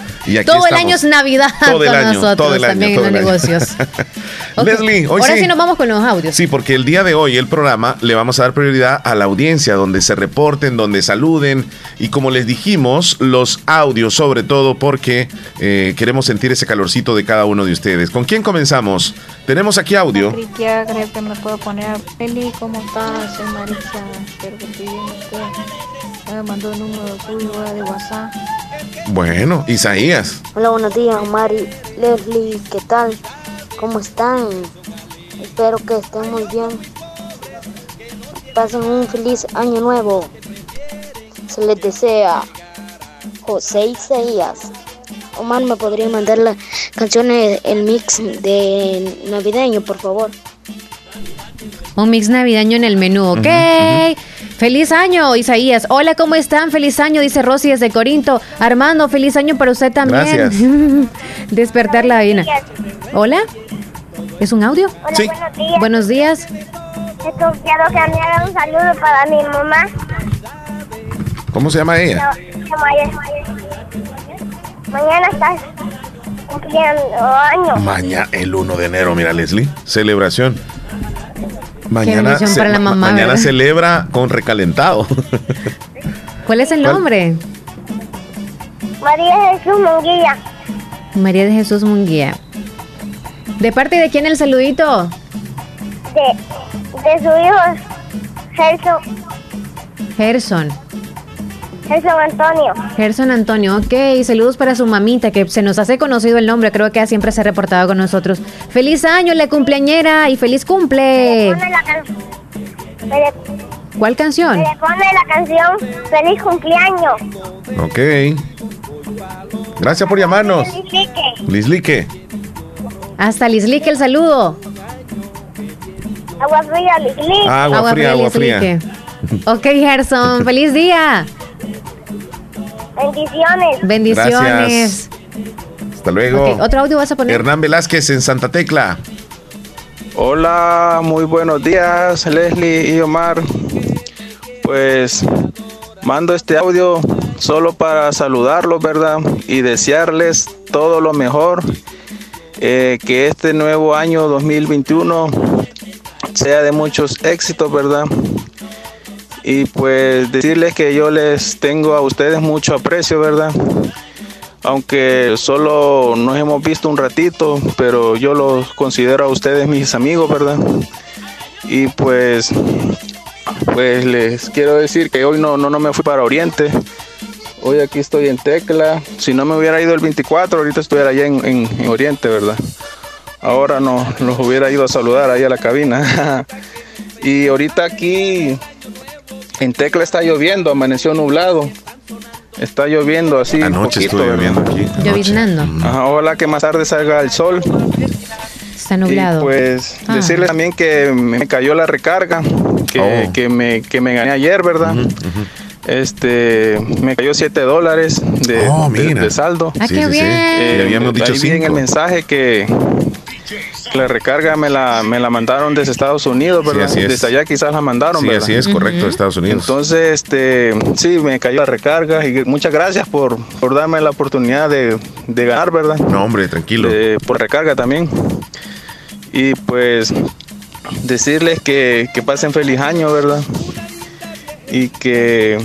todo el año es Navidad todo el año, nosotros todo el año, también en los negocios. Leslie, hoy Ahora sí. nos vamos con los audios. Sí, porque el día de hoy el programa le vamos a dar prioridad a la audiencia, donde se reporten, donde saluden y como les dijimos, los audios sobre todo porque eh, queremos sentir ese calorcito de cada uno de ustedes. ¿Con quién comenzamos? Tenemos aquí audio. creo que me puedo poner Eli, ¿cómo estás? Soy Marisa, espero que Me mandó el número tuyo de WhatsApp. Bueno, Isaías. Hola, buenos días, Mari, Leslie, ¿qué tal? ¿Cómo están? Espero que estén muy bien. Pasen un feliz año nuevo. Se les desea José Isaías. Omar, ¿me podría mandar la canciones, el mix de navideño, por favor? Un mix navideño en el menú, ¿ok? Feliz año, Isaías. Hola, ¿cómo están? Feliz año, dice Rosy desde Corinto. Armando, feliz año para usted también. Despertar la vaina. Hola. ¿Es un audio? Hola, sí. buenos días. Buenos días. quiero que me haga un saludo para mi mamá. ¿Cómo se llama ella? Mañana estás cumpliendo años. Mañana, el 1 de enero, mira, Leslie. Celebración. Mañana, para la mamá, mañana celebra con recalentado. ¿Cuál es el nombre? María Jesús Munguía. María de Jesús Munguía. ¿De parte de quién el saludito? De, de su hijo, Gerson. Gerson. Gerson Antonio. Gerson Antonio, ok. Saludos para su mamita, que se nos hace conocido el nombre. Creo que siempre se ha reportado con nosotros. Feliz año, la cumpleañera, y feliz cumple. ¿Cuál canción? Le pone la canción Feliz cumpleaños. Ok. Gracias por llamarnos. Lislique. Hasta Lislique el saludo. Agua fría, Lislique. agua, fría, agua fría. Ok, Gerson, feliz día. Bendiciones. Bendiciones. Hasta luego. Otro audio vas a poner. Hernán Velázquez en Santa Tecla. Hola, muy buenos días, Leslie y Omar. Pues mando este audio solo para saludarlos, ¿verdad? Y desearles todo lo mejor. Eh, que este nuevo año 2021 sea de muchos éxitos, ¿verdad? Y pues decirles que yo les tengo a ustedes mucho aprecio, ¿verdad? Aunque solo nos hemos visto un ratito, pero yo los considero a ustedes mis amigos, ¿verdad? Y pues pues les quiero decir que hoy no, no, no me fui para Oriente. Hoy aquí estoy en Tecla. Si no me hubiera ido el 24, ahorita estuviera allá en, en Oriente, ¿verdad? Ahora no los hubiera ido a saludar ahí a la cabina. y ahorita aquí en Tecla está lloviendo, amaneció nublado. Está lloviendo así. Anoche poquito, estuvo lloviendo aquí. Lloviznando. ojalá que más tarde salga el sol. Está nublado. Y pues ah. decirle también que me cayó la recarga, que, oh. que, me, que me gané ayer, ¿verdad? Este, me cayó 7 dólares de, oh, de, saldo. Ah, qué bien. Eh, habíamos dicho ahí en el mensaje que, la recarga me la, me la mandaron desde Estados Unidos, ¿verdad? desde allá quizás la mandaron, sí, así es, correcto, Estados Unidos. Entonces, este, sí, me cayó la recarga y muchas gracias por, por darme la oportunidad de, de ganar, ¿verdad? No, hombre, tranquilo. por recarga también. Y pues decirles que, que pasen feliz año, ¿verdad? Y que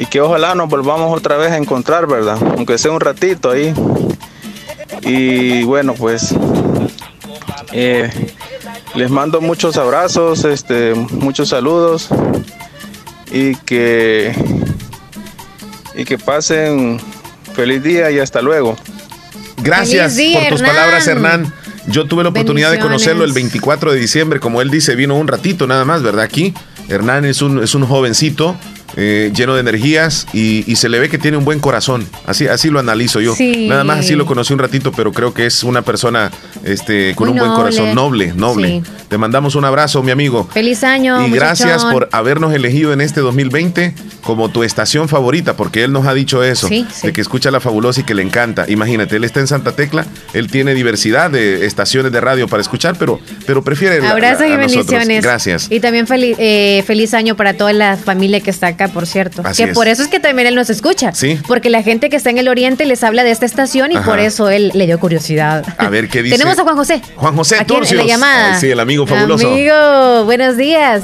y que ojalá nos volvamos otra vez a encontrar, ¿verdad? Aunque sea un ratito ahí. Y bueno, pues eh, les mando muchos abrazos, este, muchos saludos y que y que pasen feliz día y hasta luego. Gracias por tus palabras, Hernán. Yo tuve la oportunidad de conocerlo el 24 de diciembre, como él dice, vino un ratito nada más, ¿verdad? Aquí. Hernán es un, es un jovencito eh, lleno de energías y, se le ve que tiene un buen corazón. Así, así lo analizo yo. Nada más así lo conocí un ratito, pero creo que es una persona este, con Muy un buen corazón, noble, noble. Sí. Te mandamos un abrazo, mi amigo. Feliz año. Y gracias por habernos elegido en este 2020 como tu estación favorita, porque él nos ha dicho eso, Sí, de que escucha la fabulosa y que le encanta. Imagínate, él está en Santa Tecla, él tiene diversidad de estaciones de radio para escuchar, pero, pero prefiere Abrazos y bendiciones. Gracias. Y también feliz, eh, feliz año para toda la familia que está acá, por cierto. Así que es. por eso es que también él nos escucha. Sí. Porque la gente que está en el oriente les habla de esta estación y Ajá. por eso él le dio curiosidad. A ver qué dice. Tenemos a Juan José. Juan José Aquí en- la llamada. Ay, sí, el amigo fabuloso. Amigo, buenos días.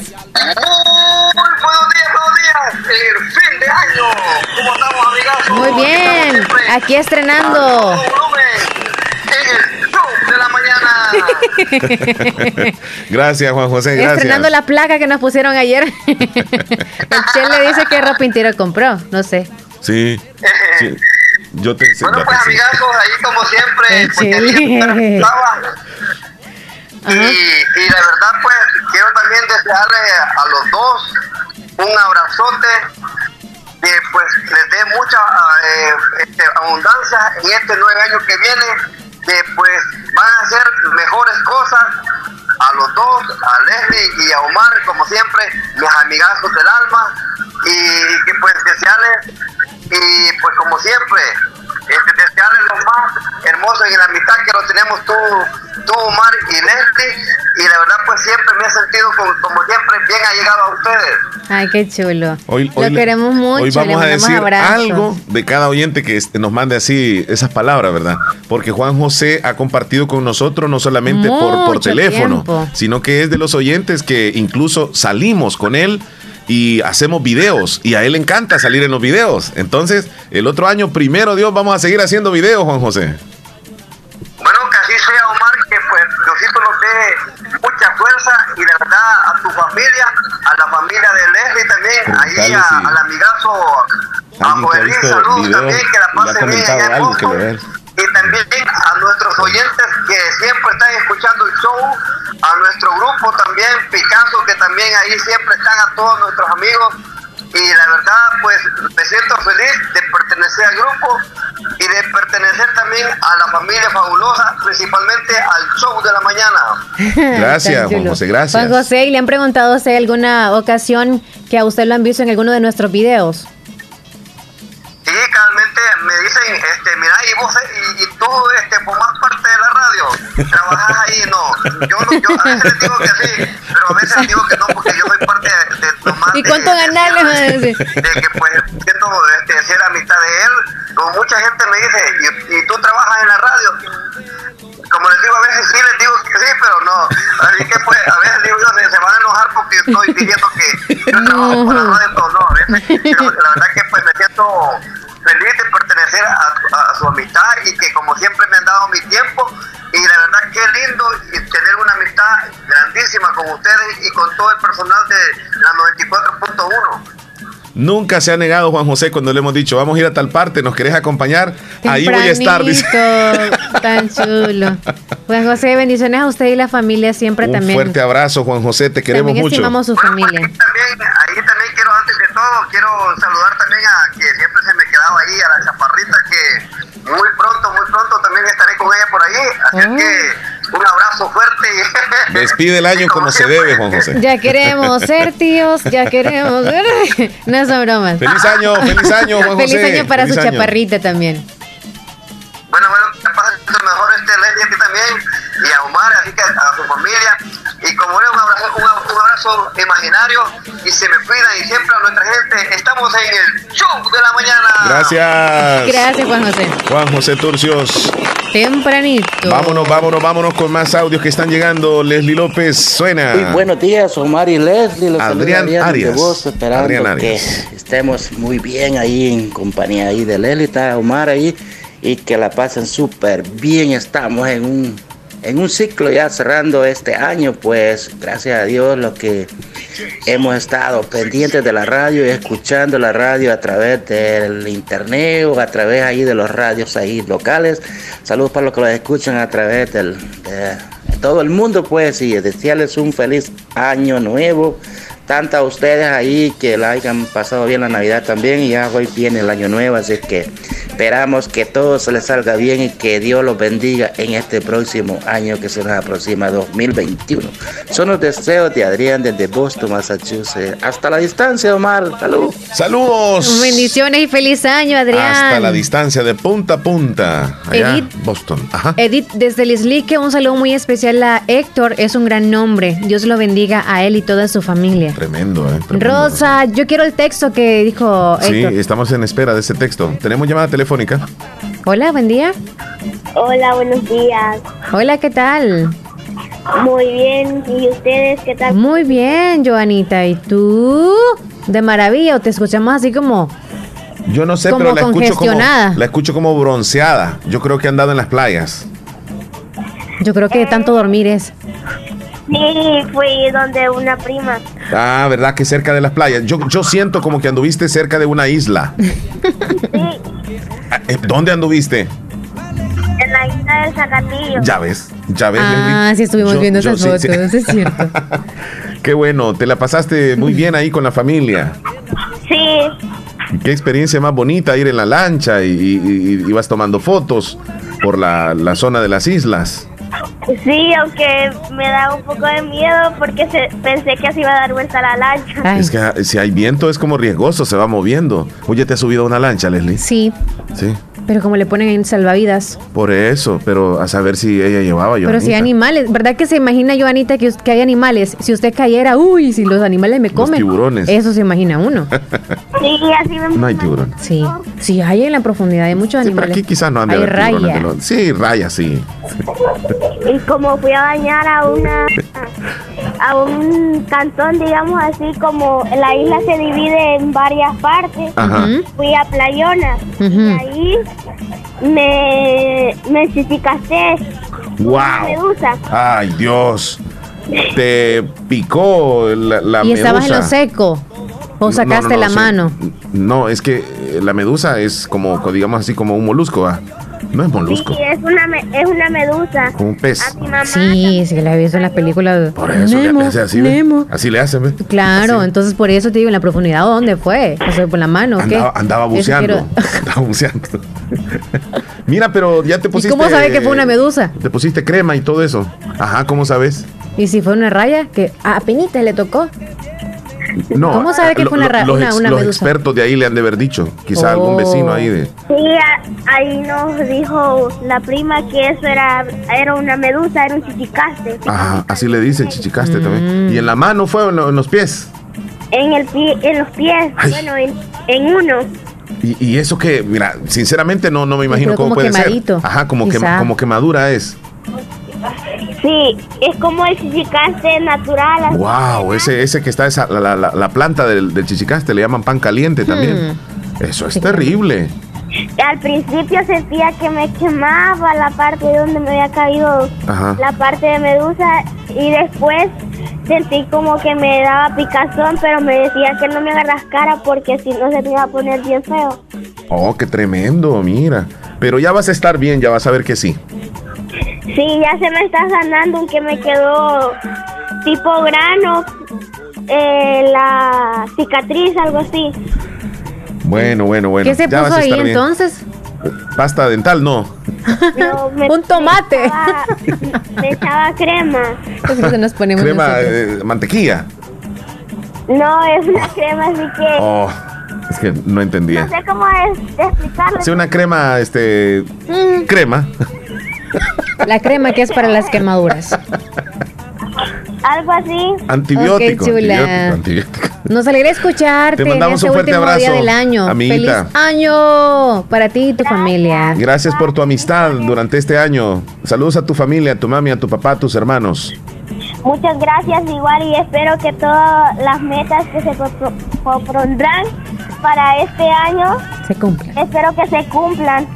El fin de año. ¿Cómo estamos, amigazos? Muy bien. Aquí estrenando. gracias, Juan José, gracias. Estrenando la placa que nos pusieron ayer. el Che le dice que ropintero compró. No sé. Sí. sí. Yo te Bueno, pues, amigazos, ahí como siempre. Y, y la verdad, pues, quiero también desearle a los dos un abrazote que pues les dé mucha eh, este, abundancia en este nueve año que viene, que pues van a hacer mejores cosas a los dos, a Leslie y a Omar, como siempre, mis amigazos del alma, y que pues desearles, y pues como siempre, este, desearles lo más hermoso en la amistad que lo tenemos tú, tú Omar y Leslie, y la verdad pues siempre me he sentido como, como siempre bien allegado a ustedes. Ay, qué chulo. Hoy, Lo hoy queremos mucho. Hoy le vamos a decir abrazos. algo de cada oyente que este, nos mande así esas palabras, ¿verdad? Porque Juan José ha compartido con nosotros no solamente por, por Mucho teléfono, tiempo. sino que es de los oyentes que incluso salimos con él y hacemos videos y a él le encanta salir en los videos. Entonces, el otro año, primero Dios, vamos a seguir haciendo videos, Juan José. Bueno, que así sea, Omar, que pues Diosito nos dé mucha fuerza y de verdad a tu familia, a la familia de Leslie también, ahí a- si al amigazo, a Joelín, saludos también, que la y le ha pase bien algo que le. Y también a nuestros oyentes que siempre están escuchando el show, a nuestro grupo también, Picasso, que también ahí siempre están a todos nuestros amigos. Y la verdad, pues me siento feliz de pertenecer al grupo y de pertenecer también a la familia fabulosa, principalmente al show de la mañana. Gracias, Juan. José, gracias. Juan José, ¿y le han preguntado si hay alguna ocasión que a usted lo han visto en alguno de nuestros videos? Sí, realmente me dicen, este, mira, y vos, eh, y, y tú, este, formás parte de la radio, trabajas ahí, no. Yo, no- yo a veces les digo que sí, pero a veces les digo que no, porque yo soy parte de, de nomás ¿Y de- cuánto de- ganarle? van a de, decir? de que pues siento este, ser amistad de él. Como mucha gente me dice, ¿y, y tú trabajas en la radio? Como les digo, a veces sí les digo que sí, pero no. Así que pues, a veces digo yo, se, se van a enojar porque estoy diciendo que yo trabajo para la radio, pero no, a veces, pero la verdad que de pertenecer a, a su amistad y que como siempre me han dado mi tiempo y la verdad que lindo tener una amistad grandísima con ustedes y con todo el personal de la 94.1. Nunca se ha negado Juan José cuando le hemos dicho, vamos a ir a tal parte, ¿nos querés acompañar? Ahí voy a estar, dice. Tan chulo. Juan José, bendiciones a usted y la familia siempre Un también. fuerte abrazo, Juan José, te queremos también mucho. estimamos su familia. También ahí. Así Oh. que un abrazo fuerte. Y Despide el año como se debe, Juan José. Ya queremos ser tíos, ya queremos ser... No son bromas. Feliz año, feliz año, Juan Feliz José. año para Feliz su año. chaparrita también. bueno, bueno, que pasen lo mejor este ti también y a Omar, así que a, a su familia. Y como es un abrazo, un, un abrazo imaginario y se me cuidan y siempre a nuestra gente. Estamos en el show de la mañana. Gracias. Gracias, Juan José. Juan José Turcios. Tempranito. Vámonos, vámonos, vámonos con más audios que están llegando. Leslie López, suena. Muy buenos días, Omar y Leslie. Los Adrián saluda Arias. de voz, esperando Adrián que estemos muy bien ahí en compañía ahí de Leslie, está Omar ahí y que la pasen súper bien. Estamos en un, en un ciclo ya cerrando este año, pues gracias a Dios lo que hemos estado pendientes de la radio y escuchando la radio a través del internet o a través ahí de los radios ahí locales. Saludos para los que los escuchan a través del, de todo el mundo, pues, y desearles un feliz año nuevo. Tanto a ustedes ahí que la hayan pasado bien la Navidad también, y ya hoy viene el año nuevo, así que Esperamos que todo se les salga bien y que Dios los bendiga en este próximo año que se nos aproxima 2021. Son los deseos de Adrián desde Boston, Massachusetts. Hasta la distancia, Omar. Salud. Saludos. Bendiciones y feliz año, Adrián. Hasta la distancia de punta a punta. Allá, Edith. Boston. Ajá. Edith, desde Lislique, un saludo muy especial a Héctor. Es un gran nombre. Dios lo bendiga a él y toda su familia. Tremendo, ¿eh? Tremendo. Rosa, yo quiero el texto que dijo Sí, Héctor. estamos en espera de ese texto. ¿Tenemos llamada telefónica? Hola, buen día. Hola, buenos días. Hola, ¿qué tal? Muy bien. ¿Y ustedes qué tal? Muy bien, Joanita. ¿Y tú? De maravilla, o te escuchamos así como... Yo no sé, Como pero la escucho como, congestionada. la escucho como bronceada. Yo creo que ha andado en las playas. Yo creo que de tanto dormir es. Sí, fui donde una prima. Ah, ¿verdad? Que cerca de las playas. Yo, yo siento como que anduviste cerca de una isla. Ah, eh, ¿Dónde anduviste? En la isla del Zacatillo. Ya ves, ya ves. Ah, Leslie. sí estuvimos Yo- viendo yo esas sí, fotos, sí. es cierto. Qué bueno, te la pasaste muy bien ahí con la familia. Sí, Qué experiencia más bonita ir en la lancha y, y- y ibas tomando fotos por la, la zona de las islas. Sí, aunque me da un poco de miedo porque se- pensé que se iba a dar vuelta la lancha. Es que ah, si hay viento es como riesgoso, se va moviendo. Oye, ¿te has subido a una lancha, Leslie? Sí, Sí. Pero como le ponen en salvavidas. Por eso, pero a saber si ella llevaba yo. Pero si hay animales, ¿verdad que se imagina, Joanita, que, que hay animales? Si usted cayera, uy, si los animales me comen. tiburones. Eso se imagina uno. Sí, así me No hay tiburón. Sí, sí, hay en la profundidad, hay muchos Pero animales. aquí quizás no Hay raya. de los- Sí, rayas, sí. Y como fui a bañar a una a un cantón, digamos así, como la isla se divide en varias partes, Ajá. fui a Playona y Ujú. ahí me me chisicasté ¡Wow! medusa. Ay, Dios. Te picó la, la y estabas en lo medusa. seco. O sacaste no, no, la sí. mano. No, es que la medusa es como, digamos así, como un molusco. No es molusco, Sí, es una me- es una medusa. como un pez. Mi mamá Sí, sí, la he visto en las películas. Por eso le Nemo, hace así. Nemo. Así le hacen, ¿ve? Claro, entonces por eso te digo, en la profundidad, ¿dónde fue? O sea, por la mano, ¿o ¿qué? Andaba, buceando. quiero- Andaba buceando. Mira, pero ya te ¿Y pusiste. cómo sabe que fue una medusa? Te pusiste crema y todo eso. Ajá, ¿cómo sabes? Y si fue una raya, que a penita le tocó. No. ¿Cómo sabe que lo- fue una lo- los una- ex- una los medusa? expertos de ahí le han de haber dicho. Quizá algún Oh. vecino ahí de. Sí, ahí nos dijo la prima que eso era era una medusa, era un chichicaste. Ajá, así le dicen, chichicaste también. Y en la mano fue o en, lo- en los pies. En el pie, en los pies, bueno, en, en uno. Y, y eso que, mira, sinceramente no, no me imagino cómo puede quemadito, ser. Ajá, como, quema- como quemadura es. Sí, es como el chichicaste natural. así. Wow, ese, ese que está esa, la, la- la planta del, del chichicaste le llaman pan caliente también. Hmm. Eso es terrible. Al principio sentía que me quemaba la parte donde me había caído Ajá. la parte de medusa y después sentí como que me daba picazón, pero me decía que no me agarrascara porque si no se me iba a poner bien feo. Oh, qué tremendo, mira. Pero ya vas a estar bien, ya vas a ver que sí. Sí, ya se me está sanando, aunque me quedó tipo grano, eh, la cicatriz, algo así. Bueno, bueno, bueno. ¿Qué se ya puso ahí bien. entonces? Pasta dental, no. Me- Un tomate. Me echaba, me echaba crema. Entonces nos ponemos Crema, eh, mantequilla. No, es una crema así que Oh, es que no entendía. no sé cómo es de explicarlo. Sí, una crema, este. Mm. Crema. La crema que es para las quemaduras. Algo así. Antibiótico. Ok, chula. antibiótico, antibiótico. Nos alegra escucharte Te en mandamos este un fuerte último día abrazo, del año. amiguita. ¡Feliz año para ti y tu familia! Gracias por tu amistad durante este año. Saludos a tu familia, a tu mami, a tu papá, a tus hermanos. Muchas gracias igual y espero que todas las metas que se pro- propondrán para este año, Se cumple. espero que se cumplan.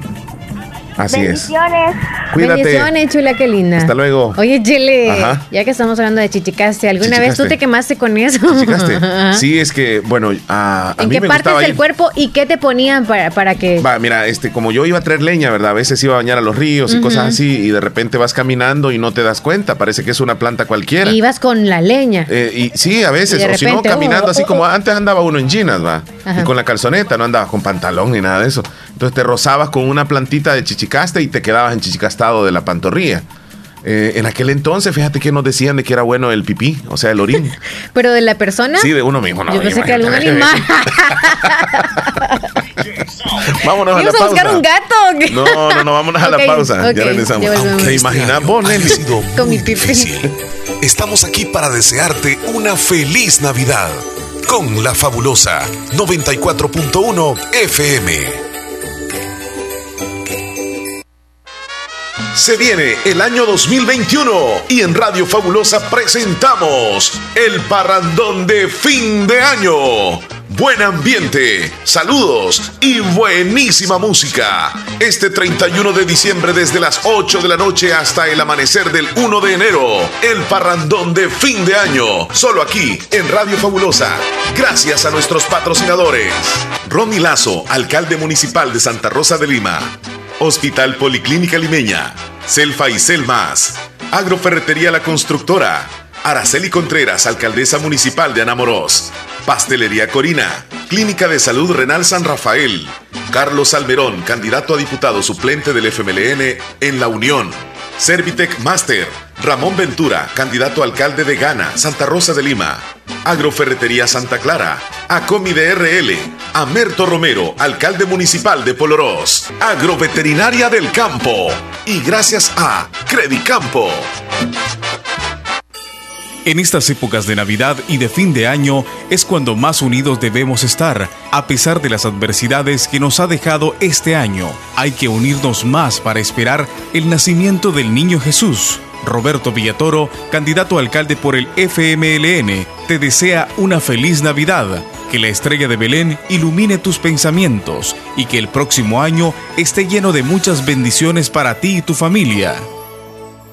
Así es. Bendiciones. Cuídate. Bendiciones, chula, qué linda. Hasta luego. Oye, Chile, Ajá. ya que estamos hablando de chichicaste, ¿alguna vez tú te quemaste con eso? Chichicaste. Sí, es que, bueno, a, a ¿En mí qué me partes del ir- cuerpo y qué te ponían para, para que... Va, mira, este, como yo iba a traer leña, ¿verdad? A veces iba a bañar a los ríos y cosas así, y de repente vas caminando y no te das cuenta, parece que es una planta cualquiera. Ibas con la leña. Eh, y sí, a veces, Y de o si no, repente, caminando así oh, como antes andaba uno en jeans, va, Ajá. y con la calzoneta, no andaba con pantalón ni nada de eso. Entonces te rozabas con una plantita de chichicaste y te quedabas en chichicastado de la pantorrilla. Eh, en aquel entonces, fíjate que nos decían de que era bueno el pipí, o sea, el orín. ¿Pero de la persona? Sí, de uno mismo, no. Yo pensé que algún animal. vámonos a la a pausa. buscar un gato? No, no, no, vámonos a la pausa. ok, ya regresamos. ¿Te imaginas vos, Nelly? Con mi pipí. Estamos aquí para desearte una feliz Navidad con la fabulosa 94.1 FM. Se viene el año 2021 y en Radio Fabulosa presentamos el parrandón de fin de año. Buen ambiente, saludos y buenísima música. Este 31 de diciembre desde las 8 de la noche hasta el amanecer del 1 de enero. El parrandón de fin de año. Solo aquí en Radio Fabulosa. Gracias a nuestros patrocinadores. Ronnie Lazo, alcalde municipal de Santa Rosa de Lima. Hospital Policlínica Limeña, Selfa y Selmas, Agroferretería La Constructora, Araceli Contreras, alcaldesa municipal de Anamorós, Pastelería Corina, Clínica de Salud Renal San Rafael, Carlos Almerón, candidato a diputado suplente del FMLN en La Unión, Servitec Master, Ramón Ventura, candidato alcalde de Ghana, Santa Rosa de Lima, Agroferretería Santa Clara, Acomi de RL, Amerto Romero, alcalde municipal de Polorós, Agroveterinaria del Campo. Y gracias a Credicampo. En estas épocas de Navidad y de fin de año es cuando más unidos debemos estar, a pesar de las adversidades que nos ha dejado este año. Hay que unirnos más para esperar el nacimiento del niño Jesús. Roberto Villatoro, candidato a alcalde por el FMLN, te desea una feliz Navidad, que la estrella de Belén ilumine tus pensamientos y que el próximo año esté lleno de muchas bendiciones para ti y tu familia.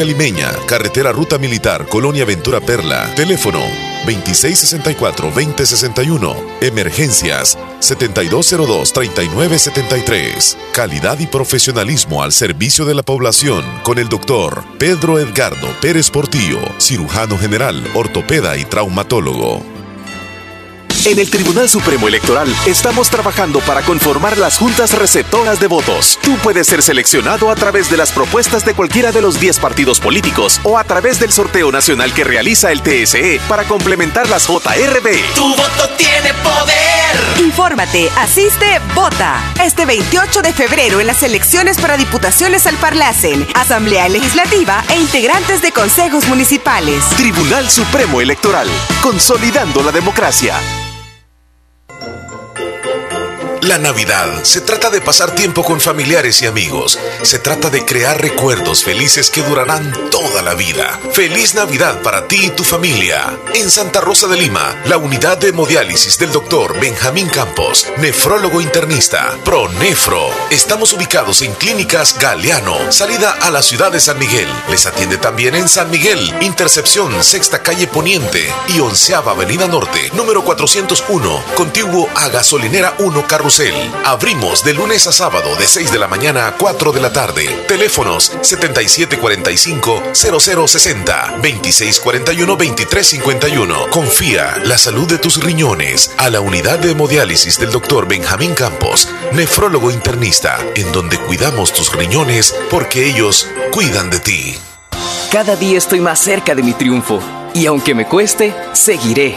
Limeña, Carretera Ruta Militar, Colonia Ventura Perla. Teléfono 2664-2061. Emergencias 7202-3973. Calidad y profesionalismo al servicio de la población con el doctor Pedro Edgardo Pérez Portillo, cirujano general, ortopeda y traumatólogo. En el Tribunal Supremo Electoral estamos trabajando para conformar las juntas receptoras de votos. Tú puedes ser seleccionado a través de las propuestas de cualquiera de los 10 partidos políticos o a través del sorteo nacional que realiza el TSE para complementar las JRB. Tu voto tiene poder. Infórmate, asiste, vota. Este 28 de febrero en las elecciones para diputaciones al Parlacen, Asamblea Legislativa e integrantes de consejos municipales. Tribunal Supremo Electoral, consolidando la democracia. La Navidad se trata de pasar tiempo con familiares y amigos. Se trata de crear recuerdos felices que durarán toda la vida. Feliz Navidad para ti y tu familia. En Santa Rosa de Lima, la unidad de hemodiálisis del doctor Benjamín Campos, nefrólogo internista, Pronefro. Estamos ubicados en Clínicas Galeano, salida a la ciudad de San Miguel. Les atiende también en San Miguel, Intercepción, Sexta Calle Poniente y Onceava Avenida Norte, número 401, contiguo a Gasolinera 1 Abrimos de lunes a sábado de 6 de la mañana a 4 de la tarde. Teléfonos 7745-0060, 2641-2351. Confía la salud de tus riñones a la unidad de hemodiálisis del doctor Benjamín Campos, nefrólogo internista, en donde cuidamos tus riñones porque ellos cuidan de ti. Cada día estoy más cerca de mi triunfo y aunque me cueste, seguiré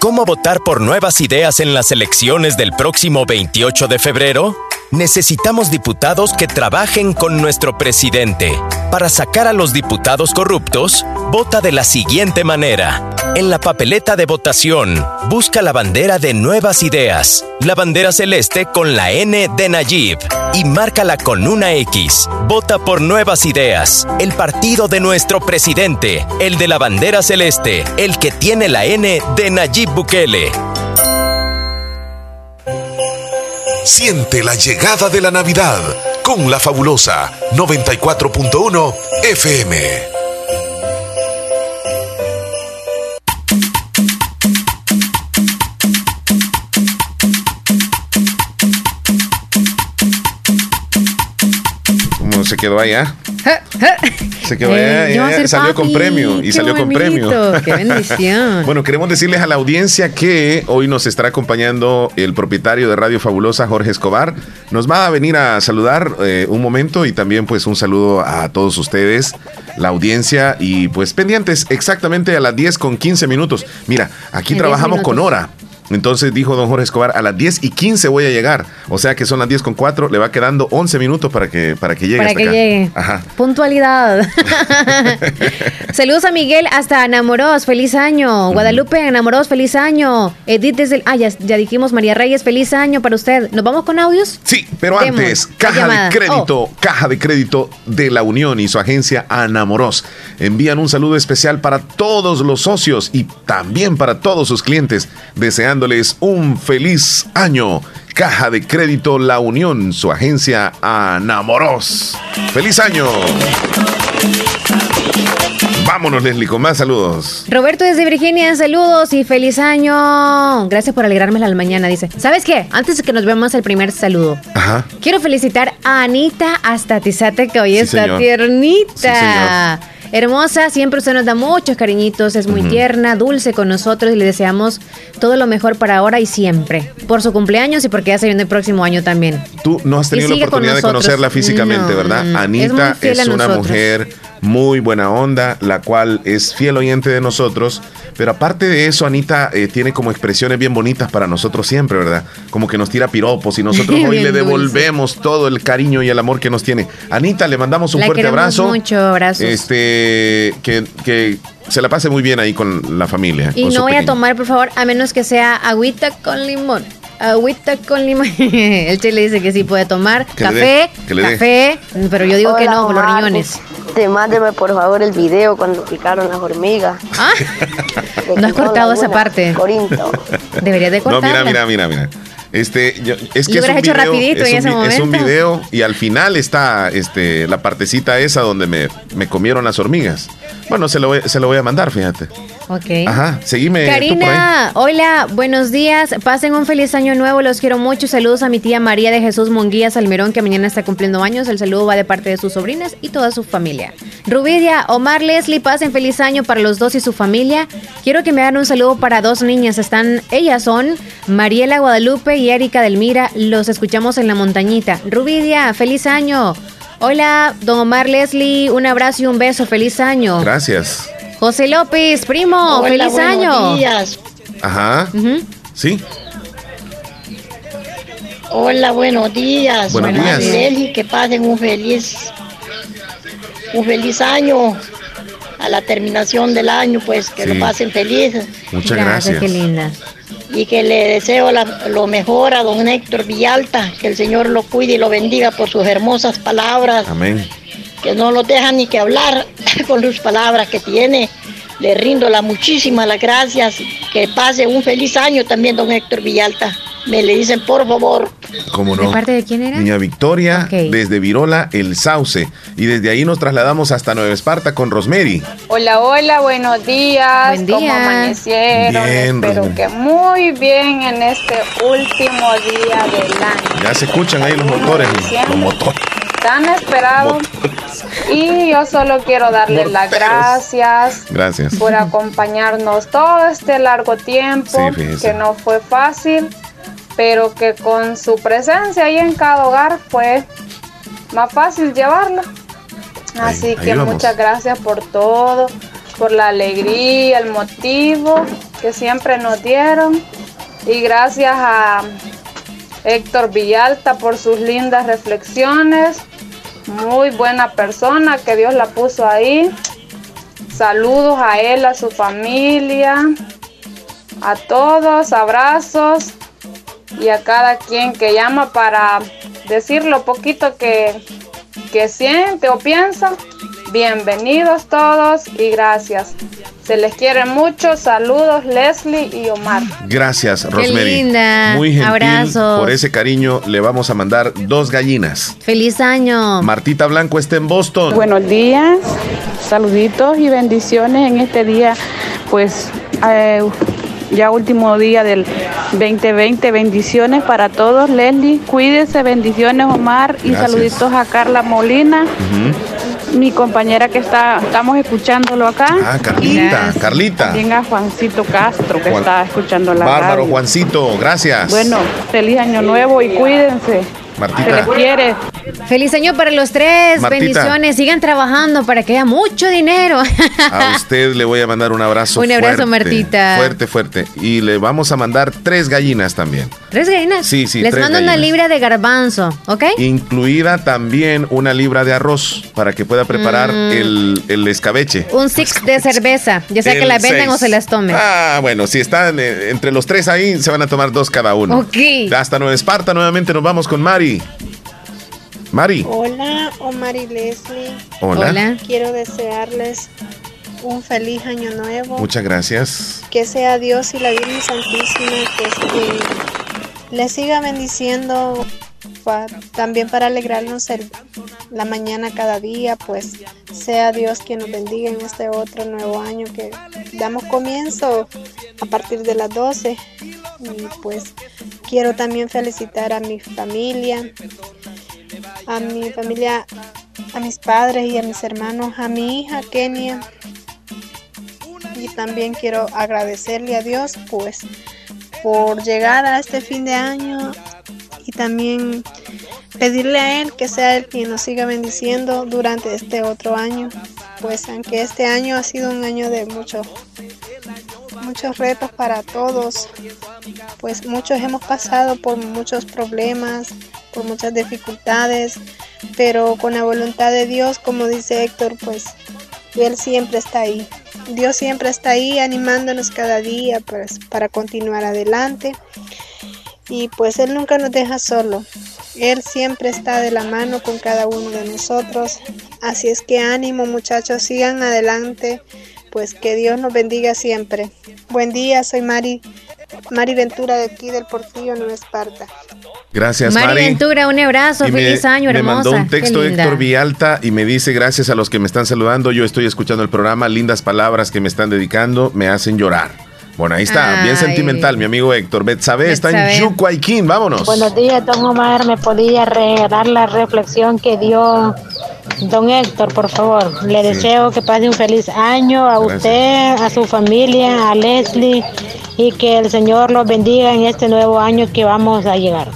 ¿Cómo votar por nuevas ideas en las elecciones del próximo 28 de febrero? Necesitamos diputados que trabajen con nuestro presidente. Para sacar a los diputados corruptos, vota de la siguiente manera. En la papeleta de votación, busca la bandera de Nuevas Ideas, la bandera celeste con la N de Nayib y márcala con una X. Vota por Nuevas Ideas, el partido de nuestro presidente, el de la bandera celeste, el que tiene la N de Nayib Bukele. Siente la llegada de la Navidad con la fabulosa 94.1 FM. Se quedó allá. Se quedó allá, eh, salió con premio y salió con premio. Qué bendición. bueno, queremos decirles a la audiencia que hoy nos estará acompañando el propietario de Radio Fabulosa, Jorge Escobar. Nos va a venir a saludar eh, un momento y también pues un saludo a todos ustedes, la audiencia y pues pendientes exactamente a las 10 con 15 minutos. Mira, aquí trabajamos con hora. Entonces dijo don Jorge Escobar, a las 10 y 15 voy a llegar. O sea que son las 10 con 4, le va quedando 11 minutos para que, para que llegue. Para que llegue. Ajá. Puntualidad. Saludos a Miguel hasta Enamoros, feliz año. Guadalupe, Enamoros, feliz año. Edith desde el... Ah, ya, dijimos María Reyes, feliz año para usted. ¿Nos vamos con audios? Sí, pero antes, caja de crédito, oh. caja de crédito de la Unión y su agencia Anamoros. Envían un saludo especial para todos los socios y también para todos sus clientes, deseando un feliz año. Caja de Crédito La Unión, su agencia Anamoros. ¡Feliz año! Vámonos, Leslie, con más saludos. Roberto desde Virginia, saludos y feliz año. Gracias por alegrarme la mañana, dice. ¿Sabes qué? Antes de que nos veamos el primer saludo, Ajá. quiero felicitar a Anita hasta Tizate, que hoy está tiernita. Hermosa, siempre usted nos da muchos cariñitos, es muy tierna, dulce con nosotros y le deseamos todo lo mejor para ahora y siempre. Por su cumpleaños y porque ya se viene el próximo año también. Tú no has tenido la oportunidad de conocerla físicamente, ¿verdad? Anita es, una mujer muy buena onda, la cual es fiel oyente de nosotros. Pero aparte de eso, Anita eh, tiene como expresiones bien bonitas para nosotros siempre, ¿verdad? Como que nos tira piropos y nosotros hoy le devolvemos todo el cariño y el amor que nos tiene. Anita, le mandamos un fuerte abrazo. Mucho abrazo. Este, que, que se la pase muy bien ahí con la familia. Y no voy a tomar, por favor, a menos que sea agüita con limón agüita con limón. El Che le dice que sí puede tomar. Café, café, pero yo digo que no, con los riñones. Te mándeme por favor el video cuando picaron las hormigas. ¿Ah? no has cortado esa parte. Corinto. Deberías de cortarla. No, mira, mira, mira, mira. Este, es que es un, video, rapidito es, en un, ese es un video y al final está este, la partecita esa donde me, me comieron las hormigas. Bueno, se lo, voy, se lo voy a mandar, fíjate. Ok. Ajá, seguime. Karina, hola, buenos días. Pasen un feliz año nuevo, los quiero mucho. Saludos a mi tía María de Jesús Monguía Salmerón, que mañana está cumpliendo años. El saludo va de parte de sus sobrinas y toda su familia. Rubidia, Omar, Leslie, pasen feliz año para los dos y su familia. Quiero que me hagan un saludo para dos niñas. Están, ellas son Mariela Guadalupe y Erika Delmira. Los escuchamos en la montañita. Rubidia, feliz año. Hola, don Omar Leslie, un abrazo y un beso, feliz año. Gracias. José López, primo, feliz año. Días. Ajá. Sí. Hola, buenos días. Buenos días. Leslie, que pasen un feliz, un feliz año a la terminación del año, pues que lo pasen felices. Muchas gracias. Qué linda. Y que le deseo la- lo mejor a don Héctor Villalta, que el Señor lo cuide y lo bendiga por sus hermosas palabras, Amén. que no lo deja ni que hablar con sus palabras que tiene. Le rindo las muchísimas las gracias. Que pase un feliz año también, don Héctor Villalta. Me le dicen, por favor. ¿Cómo no? ¿De parte de quién era? Niña Victoria, desde Virola, El Sauce. Y desde ahí nos trasladamos hasta Nueva Esparta con Rosemary. Hola, hola, buenos días. Buen día. ¿Cómo amanecieron? Bien, Espero Rosemary. que muy bien en este último día del año. Ya se escuchan ahí los motores. Los motores. Tan esperado. Y yo solo quiero darles las Morteros. gracias Gracias. por acompañarnos todo este largo tiempo, Sí, que no fue fácil, pero que con su presencia ahí en cada hogar fue más fácil llevarlo. Así ahí que vamos. muchas gracias por todo, por la alegría, el motivo que siempre nos dieron. Y gracias a Héctor Villalta por sus lindas reflexiones. Muy buena persona, que Dios la puso ahí. Saludos a él, a su familia, a todos, abrazos y a cada quien que llama para decir lo poquito que, que siente o piensa. Bienvenidos todos y gracias. Se les quiere mucho. Saludos Leslie y Omar. Gracias, Rosemary. linda. Muy gentil. Abrazos. Por ese cariño le vamos a mandar dos gallinas. Feliz año. Martita Blanco está en Boston. Buenos días, saluditos y bendiciones en este día, pues eh, ya último día del 2020, bendiciones para todos, Leslie, cuídese, bendiciones Omar y Gracias. saluditos a Carla Molina, mi compañera que está, estamos escuchándolo acá. Ah, Carlita, Carlita. También a Juancito Castro que Juan- está escuchando la Bárbaro, radio. Juancito, gracias. Bueno, feliz año nuevo y cuídense. Martita. Se les quiere. Feliz año para los tres. Martita. Bendiciones. Sigan trabajando para que haya mucho dinero. A usted le voy a mandar un abrazo. Un abrazo, fuerte, Martita. Fuerte, fuerte. Y le vamos a mandar tres gallinas también. ¿Tres gallinas? Sí, sí, Les mando una libra de garbanzo, ¿ok? Incluida también una libra de arroz para que pueda preparar Mm. el, el escabeche. Un six de cerveza, ya sea que la venden seis. o se las tomen. Ah, bueno, si están eh, entre los tres ahí, se van a tomar dos cada uno. Ok. Hasta Nueva Esparta, nuevamente nos vamos con Mari. Mari. Hola, Omar y Leslie. Hola. Hola. Quiero desearles un feliz año nuevo. Muchas gracias. Que sea Dios y la Virgen Santísima que les siga bendiciendo pa- también para alegrarnos el- la mañana cada día, pues sea Dios quien nos bendiga en este otro nuevo año que damos comienzo a partir de las 12. Y pues quiero también felicitar a mi familia, a mi familia, a mis padres y a mis hermanos, a mi hija Kenia. Y también quiero agradecerle a Dios pues por llegar a este fin de año y también pedirle a Él que sea Él quien nos siga bendiciendo durante este otro año. Pues aunque este año ha sido un año de muchos muchos retos para todos, pues muchos hemos pasado por muchos problemas, por muchas dificultades, pero con la voluntad de Dios, como dice Héctor, pues Él siempre está ahí. Dios siempre está ahí animándonos cada día pues, para continuar adelante. Y pues Él nunca nos deja solo. Él siempre está de la mano con cada uno de nosotros. Así es que ánimo muchachos, sigan adelante. Pues que Dios nos bendiga siempre. Buen día, soy Mari, Mari Ventura de aquí del Portillo, Nueva Esparta. Gracias, Mari Mari. Ventura, un abrazo, Y me- feliz año, me hermosa. mandó un texto. Héctor Villalta y me dice gracias a los que me están saludando. Yo estoy escuchando el programa, lindas palabras que me están dedicando, me hacen llorar. Bueno, ahí está, bien sentimental, mi amigo Héctor. Betsabe está en. Yucuayquín, vámonos. Buenos días, don Omar. ¿Me podía regalar la reflexión que dio don Héctor, por favor? Le deseo que pase un feliz año a Gracias. usted, a su familia, a Leslie y que el Señor los bendiga en este nuevo año que vamos a llegar.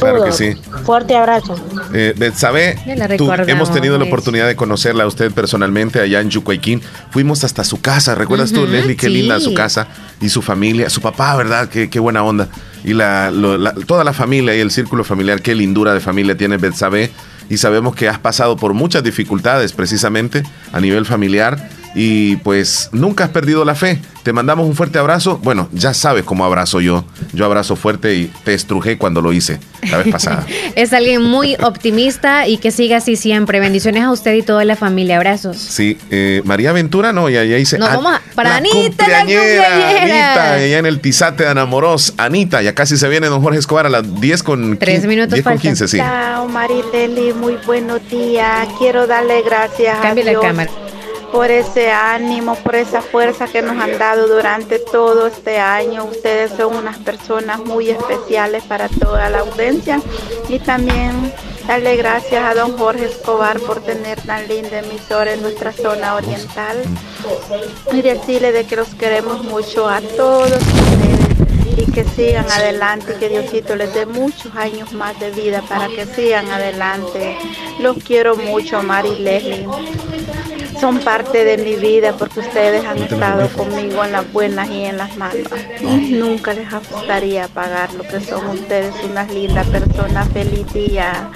Claro que sí. Fuerte abrazo. Eh, Betsabe, tú- hemos tenido la oportunidad de conocerla a usted personalmente allá en Yucuayquín. Fuimos hasta su casa, ¿recuerdas tú, Ujú, Leslie? Qué sí. linda su casa y su familia, su papá, ¿verdad? Qué, qué buena onda. Y la, lo- la- toda la familia y el círculo familiar, qué lindura de familia tiene Betsabe. Y sabemos que has pasado por muchas dificultades precisamente a nivel familiar y pues nunca has perdido la fe. Te mandamos un fuerte abrazo. Bueno, ya sabes cómo abrazo yo. Yo abrazo fuerte y te estrujé cuando lo hice la vez pasada. es alguien muy optimista y que siga así siempre. Bendiciones a usted y toda la familia. Abrazos. Sí, eh, María Ventura, no, ya, ya hice. No, vamos a- para la Anita, la cumpleañera. Anita, allá en el Tizate de Anamoros. Anita, ya casi se viene don Jorge Escobar a las 10 con Tres 15, minutos 10 con faltan. 15, sí. Chao, Marileli, muy buenos días. Quiero darle gracias Cambie a la cámara. Por ese ánimo, por esa fuerza que nos han dado durante todo este año. Ustedes son unas personas muy especiales para toda la audiencia y también darle gracias a don Jorge Escobar por tener tan linda emisora en nuestra zona oriental y decirle de que los queremos mucho a todos ustedes y que sigan adelante, que Diosito les dé muchos años más de vida para que sigan adelante. Los quiero mucho, Mari y Leslie. Son parte de mi vida porque ustedes han estado conmigo en las buenas y en las malas. Nunca les gustaría pagar lo que son ustedes, unas lindas personas. Feliz día.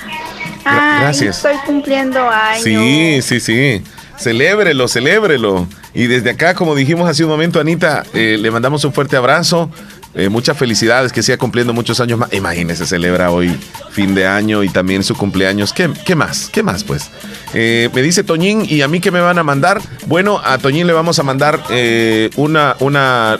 Ay, gracias. Estoy cumpliendo años. Sí, sí, sí. Celébrelo, celébrelo. Y desde acá, como dijimos hace un momento, Anita, eh, le mandamos un fuerte abrazo. Eh, muchas felicidades, que siga cumpliendo muchos años más. Imagínese, celebra hoy fin de año y también su cumpleaños. ¿Qué, qué más? ¿Qué más, pues? Eh, me dice Toñín, ¿y a mí qué me van a mandar? Bueno, a Toñín le vamos a mandar eh, una, una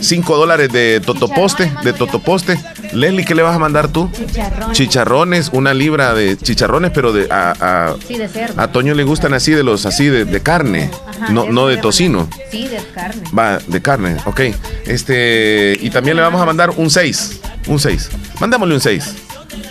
5 dólares de totoposte, de totoposte. Leslie, ¿qué le vas a mandar tú? Chicharrón. Chicharrones, una libra de chicharrones, pero de a, a- Sí, de cerdo. a Toño le gustan así de los así de, de carne, Ajá, no, no de tocino. Sí, de carne. Va, de carne, ok. Este, y también le vamos a mandar un 6. Un 6. Mandámosle un 6.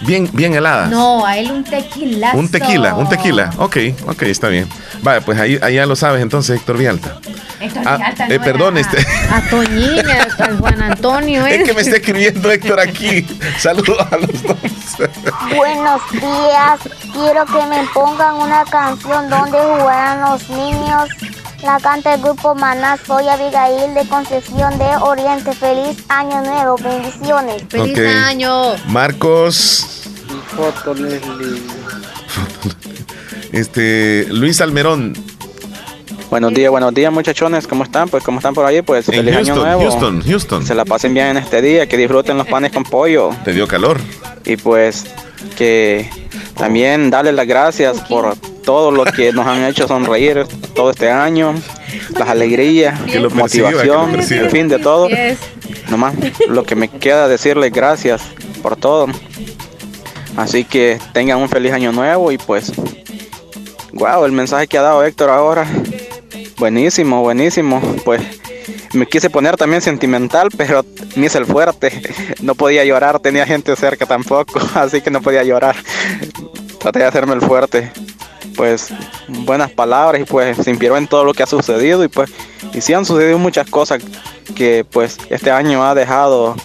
Bien, bien helada. No, a él un tequilazo. Un tequila, un tequila. Ok, ok, está bien. Vaya, pues ahí, ahí ya lo sabes entonces, Héctor Vialta. Héctor Ah, Villalta, eh, no, perdón, este. A Toñín, a a Juan Antonio. ¿eh? Es que me está escribiendo Héctor aquí. Saludos a los dos. Buenos días, quiero que me pongan una canción donde jugarán los niños. La canta el grupo Maná, soy Abigail de Concepción de Oriente. Feliz año nuevo, bendiciones. Feliz año. Marcos, Foto, Leslie. este, Luis Almerón. Buenos días, buenos días muchachones, ¿cómo están? Pues ¿cómo están por ahí? Pues En feliz año Houston, nuevo. Houston, Houston. Se la pasen bien en este día, que disfruten los panes con pollo. Te dio calor. Y pues que también darles las gracias por todo lo que nos han hecho sonreír todo este año, las alegrías, Que lo perciba, que lo motivación, en fin, de todo. Yes. Nomás lo que me queda decirles gracias por todo. Así que tengan un feliz año nuevo y pues, wow, el mensaje que ha dado Héctor ahora, buenísimo, buenísimo. Pues me quise poner también sentimental, pero me hice el fuerte. No podía llorar, tenía gente cerca tampoco, así que no podía llorar. Traté de hacerme el fuerte. Pues buenas palabras y pues se inspiró en todo lo que ha sucedido y pues y sí han sucedido muchas cosas que pues este año ha dejado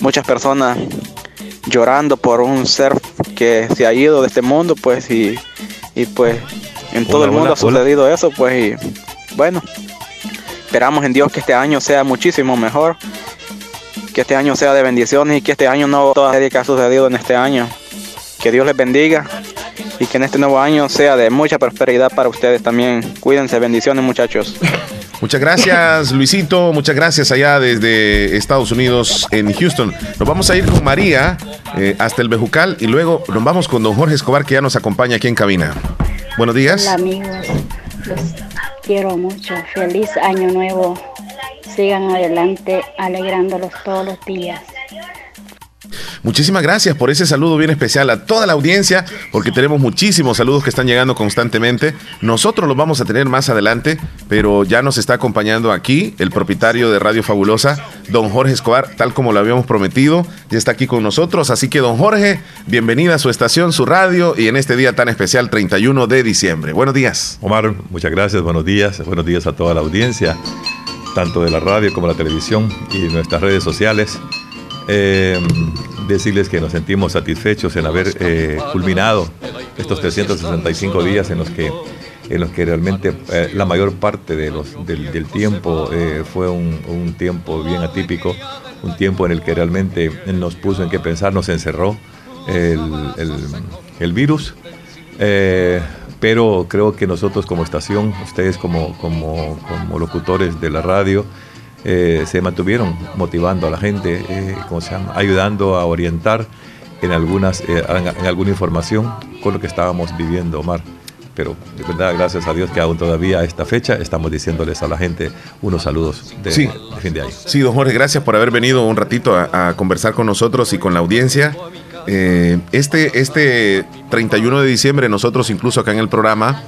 muchas personas llorando por un ser que se ha ido de este mundo pues y, y pues en todo Hola, el mundo hola, ha sucedido eso pues y bueno esperamos en Dios que este año sea muchísimo mejor que este año sea de bendiciones y que este año no toda serie que ha sucedido en este año. Que Dios les bendiga y que en este nuevo año sea de mucha prosperidad para ustedes también cuídense bendiciones muchachos Muchas gracias, Luisito. Muchas gracias allá desde Estados Unidos en Houston. Nos vamos a ir con María eh, hasta el Bejucal y luego nos vamos con don Jorge Escobar que ya nos acompaña aquí en cabina. Buenos días. Hola amigos, los quiero mucho. Feliz año nuevo. Sigan adelante alegrándolos todos los días. Muchísimas gracias por ese saludo bien especial a toda la audiencia, porque tenemos muchísimos saludos que están llegando constantemente. Nosotros los vamos a tener más adelante, pero ya nos está acompañando aquí el propietario de Radio Fabulosa, don Jorge Escobar, tal como lo habíamos prometido, ya está aquí con nosotros. Así que, don Jorge, bienvenida a su estación, su radio, y en este día tan especial, 31 de diciembre. Buenos días. Omar, muchas gracias, buenos días, buenos días a toda la audiencia, tanto de la radio como la televisión y nuestras redes sociales. Eh, decirles que nos sentimos satisfechos en haber eh, culminado estos 365 días en los que, en los que realmente eh, la mayor parte del, tiempo fue un, tiempo bien atípico, un tiempo en el que realmente nos puso en qué pensar, nos encerró el, el- virus. Pero creo que nosotros como estación, ustedes como, como locutores de la radio, eh, se mantuvieron motivando a la gente, eh, ¿cómo se llama? ayudando a orientar en, algunas, eh, en alguna información con lo que estábamos viviendo, Omar. Pero de verdad, gracias a Dios que aún todavía a esta fecha estamos diciéndoles a la gente unos saludos de, Sí. de fin de año. Sí, don Jorge, gracias por haber venido un ratito a, a conversar con nosotros y con la audiencia. Eh, este, este 31 de diciembre, nosotros incluso acá en el programa,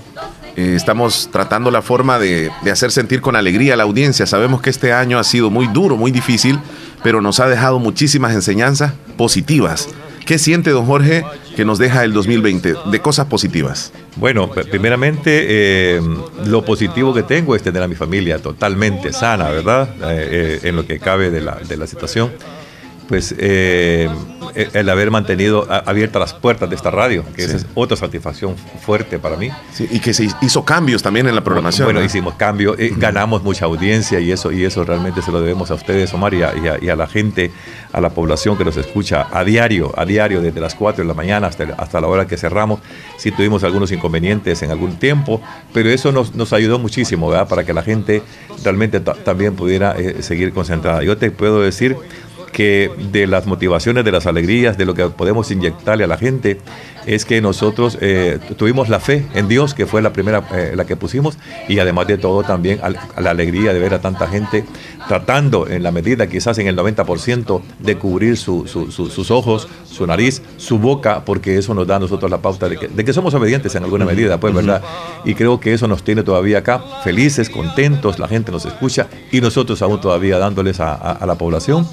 eh, estamos tratando la forma de, hacer sentir con alegría a la audiencia. Sabemos que este año ha sido muy duro, muy difícil, pero nos ha dejado muchísimas enseñanzas positivas. ¿Qué siente don Jorge que nos deja el 2020 de cosas positivas? Bueno, pr- primeramente, eh, lo positivo que tengo es tener a mi familia totalmente sana, ¿verdad? Eh, en lo que cabe de la, de la situación. Pues eh, el- haber mantenido abiertas las puertas de esta radio, que esa es otra satisfacción fuerte para mí. Sí, y que se hizo cambios también en la programación. Bueno, ¿no? hicimos cambios, eh, ganamos mucha audiencia y eso, y eso realmente se lo debemos a ustedes, Omar, y a, y a- y a la gente, a la población que nos escucha a diario, a diario, desde las 4 de la mañana hasta, hasta la hora que cerramos. Sí tuvimos algunos inconvenientes en algún tiempo, pero eso nos, nos ayudó muchísimo, ¿verdad? Para que la gente realmente ta- también pudiera eh, seguir concentrada. Yo te puedo decir que de las motivaciones, de las alegrías, de lo que podemos inyectarle a la gente, es que nosotros eh, tu- tuvimos la fe en Dios, que fue la primera, eh, la que pusimos, y además de todo también al- a la alegría de ver a tanta gente tratando en la medida, quizás en el 90%, de cubrir su- su- su- sus ojos, su nariz, su boca, porque eso nos da a nosotros la pauta de que, de que somos obedientes en alguna medida, pues, ¿verdad? Y creo que eso nos tiene todavía acá felices, contentos, la gente nos escucha y nosotros aún todavía dándoles a- a- a la población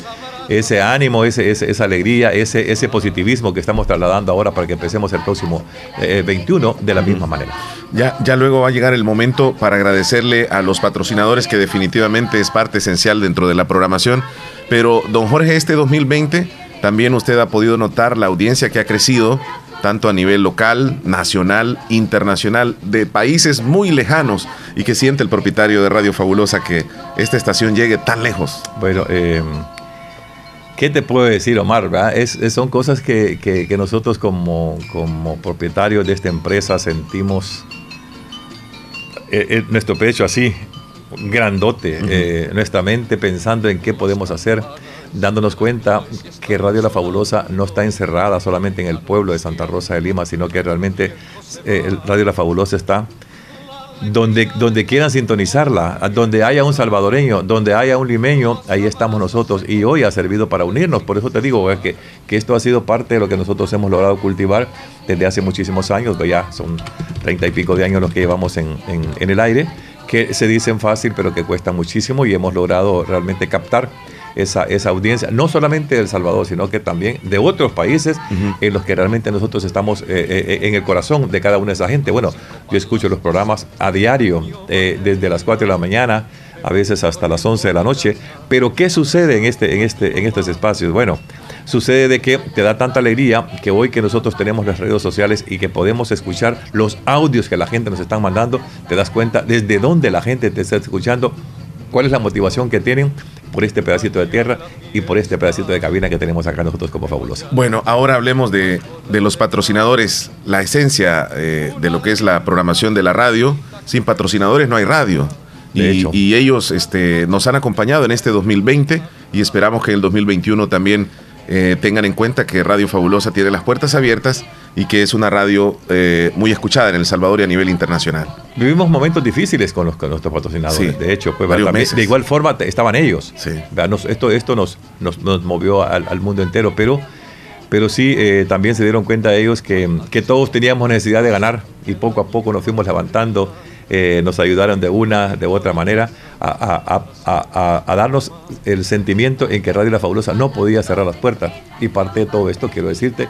ese ánimo, ese, ese- esa alegría, ese, ese positivismo que estamos trasladando ahora para que empecemos el próximo eh, 21 de la misma manera. Ya, ya luego va a llegar el momento para agradecerle a los patrocinadores que definitivamente es parte esencial dentro de la programación. Pero, don Jorge, este 2020 también usted ha podido notar la audiencia que ha crecido, tanto a nivel local, nacional, internacional, de países muy lejanos y que siente el propietario de Radio Fabulosa que esta estación llegue tan lejos. Bueno, eh, ¿qué te puedo decir, Omar? verdad? Es, es- son cosas que, que- que nosotros como, como propietarios de esta empresa sentimos eh, eh, nuestro pecho así, grandote, eh, nuestra mente pensando en qué podemos hacer, dándonos cuenta que Radio La Fabulosa no está encerrada solamente en el pueblo de Santa Rosa de Lima, sino que realmente Radio La Fabulosa está donde, donde quieran sintonizarla, donde haya un salvadoreño, donde haya un limeño, ahí estamos nosotros. Y hoy ha servido para unirnos. Por eso te digo eh, que, que esto ha sido parte de lo que nosotros hemos logrado cultivar desde hace muchísimos años. pues Ya son treinta y pico de años los que llevamos en, en- en el aire, que se dicen fácil, pero que cuesta muchísimo. Y hemos logrado realmente captar esa, esa audiencia, no solamente de El Salvador, sino que también de otros países en los que realmente nosotros estamos eh, eh, en el corazón de cada una de esa gente. Bueno, yo escucho los programas a diario, eh, desde las 4 de la mañana, a veces hasta las 11 de la noche, pero ¿qué sucede en, este, en, este, en estos espacios? Bueno, sucede de que te da tanta alegría que hoy que nosotros tenemos las redes sociales y que podemos escuchar los audios que la gente nos está mandando, te das cuenta desde dónde la gente te está escuchando, cuál es la motivación que tienen por este pedacito de tierra y por este pedacito de cabina que tenemos acá nosotros como fabulosa. Bueno, ahora hablemos de, de los patrocinadores, la esencia eh, de lo que es la programación de la radio. Sin patrocinadores no hay radio. Y, y ellos este, nos han acompañado en este 2020 y esperamos que en el 2021 también eh, tengan en cuenta que Radio Fabulosa tiene las puertas abiertas y que es una radio eh, muy escuchada en El Salvador y a nivel internacional. Vivimos momentos difíciles con, los, con nuestros patrocinadores. Sí, de hecho, pues, varios también- meses. de igual forma estaban ellos. ¿verdad? Nos- esto esto nos, nos, nos movió al, al mundo entero, pero, pero sí eh, también se dieron cuenta ellos que, que todos teníamos necesidad de ganar y poco a poco nos fuimos levantando. eh, nos ayudaron de una, de otra manera a, a- a- a- a darnos el sentimiento en que Radio La Fabulosa no podía cerrar las puertas. Y parte de todo esto, quiero decirte,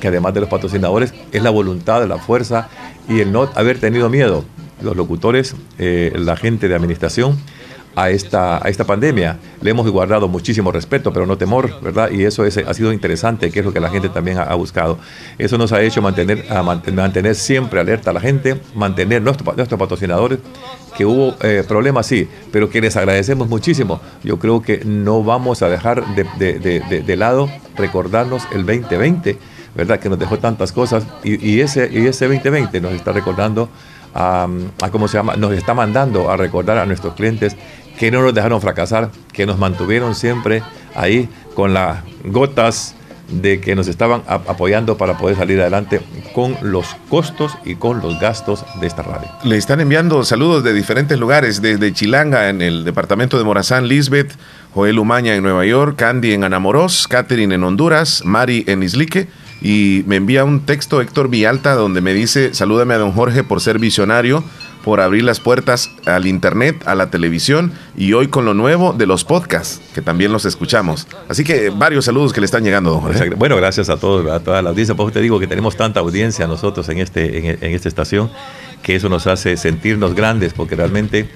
que además de los patrocinadores, es la voluntad, la fuerza y el no haber tenido miedo. Los locutores, eh, la gente de administración, a esta, a esta pandemia. Le hemos guardado muchísimo respeto, pero no temor, ¿verdad? Y eso es, ha sido interesante, que es lo que la gente también ha, buscado. Eso nos ha hecho mantener, siempre alerta a la gente, mantener nuestro, nuestros patrocinadores, que hubo eh, problemas, sí, pero que les agradecemos muchísimo. Yo creo que no vamos a dejar de, de- de- de- de lado recordarnos el 2020 ¿verdad? Que nos dejó tantas cosas y, ese, y ese 2020 nos está recordando a, a, cómo se llama, nos está mandando a recordar a nuestros clientes que no nos dejaron fracasar, que nos mantuvieron siempre ahí con las gotas de que nos estaban apoyando para poder salir adelante con los costos y con los gastos de esta radio. Le están enviando saludos de diferentes lugares, desde Chilanga en el departamento de Morazán, Lisbeth, Joel Umaña en Nueva York, Candy en Anamorós, Catherine en Honduras, Mari en Islique. Y me envía un texto Héctor Villalta donde me dice, salúdame a don Jorge por ser visionario, por abrir las puertas al internet, a la televisión y hoy con lo nuevo de los podcasts, que también los escuchamos. Así que varios saludos que le están llegando, don Jorge. Bueno, gracias a todos, a toda la audiencia. Por te digo que tenemos tanta audiencia nosotros en, este, en esta estación que eso nos hace sentirnos grandes, porque realmente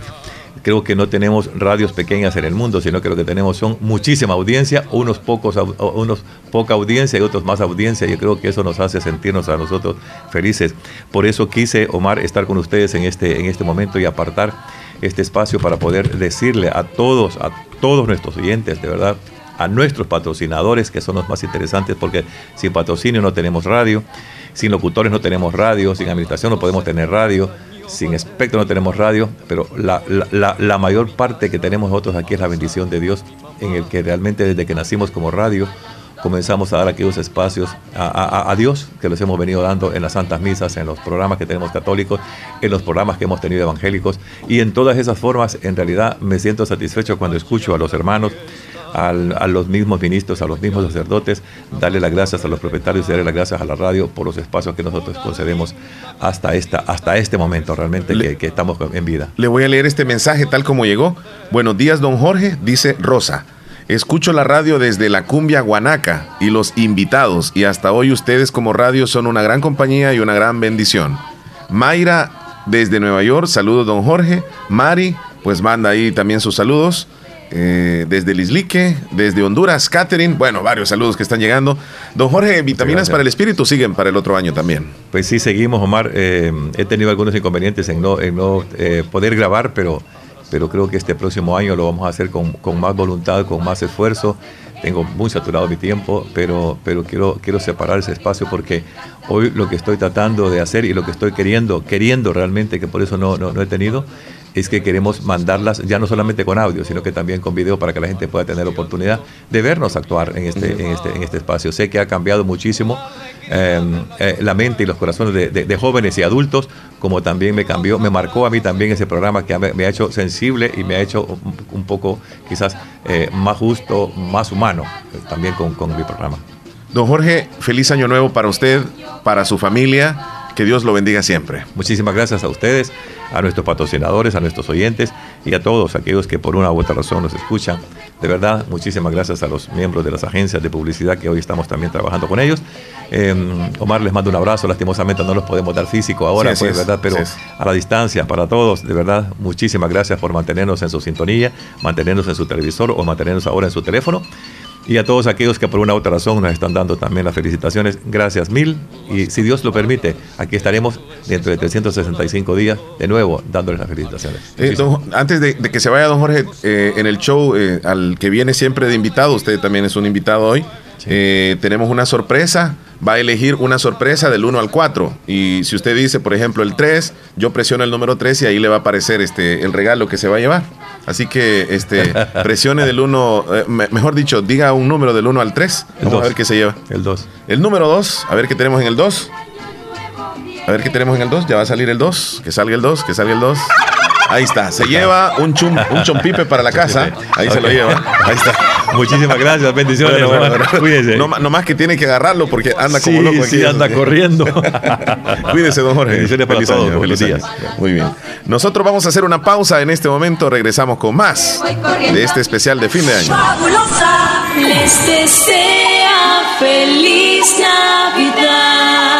creo que no tenemos radios pequeñas en el mundo, sino que lo que tenemos son muchísima audiencia, unos pocos, unos poca audiencia y otros más audiencia. Yo creo que eso nos hace sentirnos a nosotros felices. Por eso quise, Omar, estar con ustedes en este, en este momento y apartar este espacio para poder decirle a todos, a todos nuestros oyentes, de verdad, a nuestros patrocinadores, que son los más interesantes, porque sin patrocinio no tenemos radio, sin locutores no tenemos radio, sin administración no podemos tener radio sin espectro no tenemos radio, pero la, la, mayor parte que tenemos nosotros aquí es la bendición de Dios, en el que realmente desde que nacimos como radio comenzamos a dar aquellos espacios a, a, Dios que los hemos venido dando en las santas misas, en los programas que tenemos católicos, en los programas que hemos tenido evangélicos y en todas esas formas en realidad me siento satisfecho cuando escucho a los hermanos al, a los mismos ministros, a los mismos sacerdotes, darle las gracias a los propietarios y darle las gracias a la radio por los espacios que nosotros concedemos hasta, esta, hasta este momento realmente Le- que, que estamos en vida. Le voy a leer este mensaje tal como llegó. Buenos días, don Jorge, dice Rosa. Escucho la radio desde la cumbia guanaca y los invitados y hasta hoy ustedes como radio son una gran compañía y una gran bendición. Mayra desde Nueva York, saludos don Jorge. Mari, pues manda ahí también sus saludos. Eh, desde Lislique, desde Honduras, Catherine, bueno, varios saludos que están llegando. Don Jorge, vitaminas Gracias. para el espíritu siguen para el otro año también. Pues sí, seguimos, Omar. Eh, he tenido algunos inconvenientes en no, en no eh, poder grabar, pero, pero creo que este próximo año lo vamos a hacer con, con más voluntad, con más esfuerzo. Tengo muy saturado mi tiempo, pero, pero quiero, quiero separar ese espacio porque hoy lo que estoy tratando de hacer y lo que estoy queriendo, queriendo realmente, que por eso no, no, no he tenido, es que queremos mandarlas ya no solamente con audio, sino que también con video para que la gente pueda tener oportunidad de vernos actuar en este, en este, en este espacio. Sé que ha cambiado muchísimo eh, eh, la mente y los corazones de, jóvenes y adultos, como también me cambió, me marcó a mí también ese programa que me, ha hecho sensible y me ha hecho un, un poco quizás eh, más justo, más humano eh, también con, con mi programa. Don Jorge, feliz año nuevo para usted, para su familia. Que Dios lo bendiga siempre. Muchísimas gracias a ustedes, a nuestros patrocinadores, a nuestros oyentes y a todos aquellos que por una u otra razón nos escuchan. De verdad, muchísimas gracias a los miembros de las agencias de publicidad que hoy estamos también trabajando con ellos. Eh, Omar les mando un abrazo, lastimosamente no los podemos dar físico ahora, Sí, pues, es, ¿verdad? Pero a la distancia, para todos, de verdad, muchísimas gracias por mantenernos en su sintonía, mantenernos en su televisor o mantenernos ahora en su teléfono. Y a todos aquellos que por una u otra razón nos están dando también las felicitaciones, gracias mil. Y si Dios lo permite, aquí estaremos dentro de 365 días de nuevo dándoles las felicitaciones. Eh, don- antes de, de que se vaya, don Jorge, eh, en el show eh, al que viene siempre de invitado, usted también es un invitado hoy, eh, tenemos una sorpresa. Va a elegir una sorpresa del 1 al 4. Y si usted dice, por ejemplo, el 3, yo presiono el número 3 y ahí le va a aparecer este, el regalo que se va a llevar. Así que este, presione del 1, eh, me- mejor dicho, diga un número del 1 al 3. Vamos dos. a ver qué se lleva. El 2. El número 2, a ver qué tenemos en el 2. A ver qué tenemos en el 2. Ya va a salir el 2. Que salga el 2, que salga el 2. Ahí está. Se lleva un, chum, un chompipe para la casa. Ahí se lo lleva. Ahí está. Muchísimas gracias, bendiciones. Bueno, bueno, bueno. Cuídese. No, ma- no más que tiene que agarrarlo porque anda como Sí, loco aquí. sí, anda corriendo. Cuídese, don Jorge. Bendiciones para todos, año, buenos feliz días. año. Muy bien. Nosotros vamos a hacer una pausa en este momento. Regresamos con más de este especial de fin de año. fabulosa les desea feliz Navidad.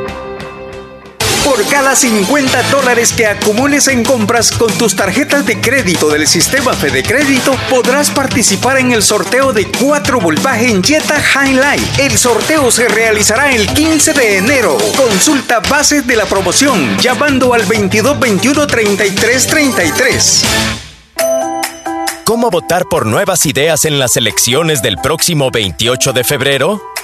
Por cada 50 dólares que acumules en compras con tus tarjetas de crédito del sistema Fede Crédito, podrás participar en el sorteo de 4 Volkswagen Jetta Highlight. El sorteo se realizará el 15 de enero. Consulta bases de la promoción llamando al 2221 3333. ¿Cómo votar por nuevas ideas en las elecciones del próximo 28 de febrero?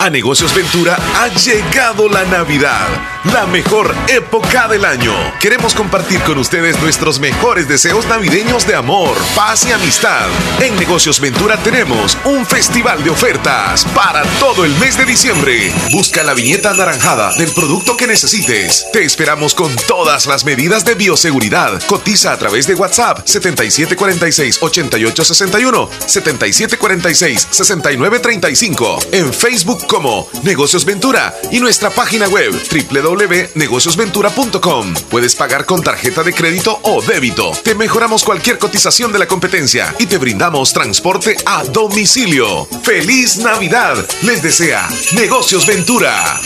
A Negocios Ventura ha llegado la Navidad, la mejor época del año. Queremos compartir con ustedes nuestros mejores deseos navideños de amor, paz y amistad. En Negocios Ventura tenemos un festival de ofertas para todo el mes de diciembre. Busca la viñeta anaranjada del producto que necesites. Te esperamos con todas las medidas de bioseguridad. Cotiza a través de WhatsApp 7746-8861, 7746-6935. En Facebook como Negocios Ventura y nuestra página web www.negociosventura.com. Puedes pagar con tarjeta de crédito o débito. Te mejoramos cualquier cotización de la competencia y te brindamos transporte a domicilio. ¡Feliz Navidad! Les desea Negocios Ventura.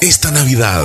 Esta Navidad,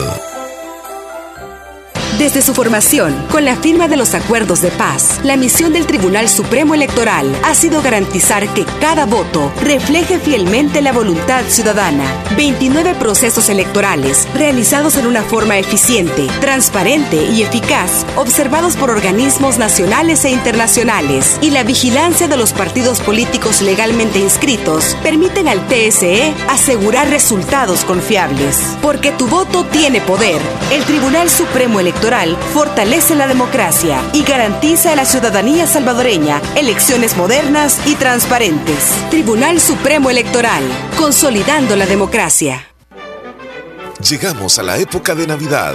Nacional. Desde su formación, con la firma de los acuerdos de paz, la misión del Tribunal Supremo Electoral ha sido garantizar que cada voto refleje fielmente la voluntad ciudadana. 29 procesos electorales realizados en una forma eficiente, transparente y eficaz, observados por organismos nacionales e internacionales, y la vigilancia de los partidos políticos legalmente inscritos permiten al TSE asegurar resultados confiables. Porque tu voto tiene poder. El Tribunal Supremo Electoral fortalece la democracia y garantiza a la ciudadanía salvadoreña elecciones modernas y transparentes. Tribunal Supremo Electoral, consolidando la democracia. Llegamos a la época de Navidad.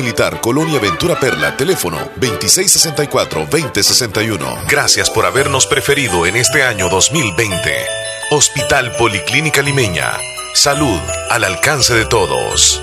Militar, Colonia Ventura Perla, teléfono 2664-2061. Gracias por habernos preferido en este año 2020. Hospital Policlínica Limeña. Salud al alcance de todos.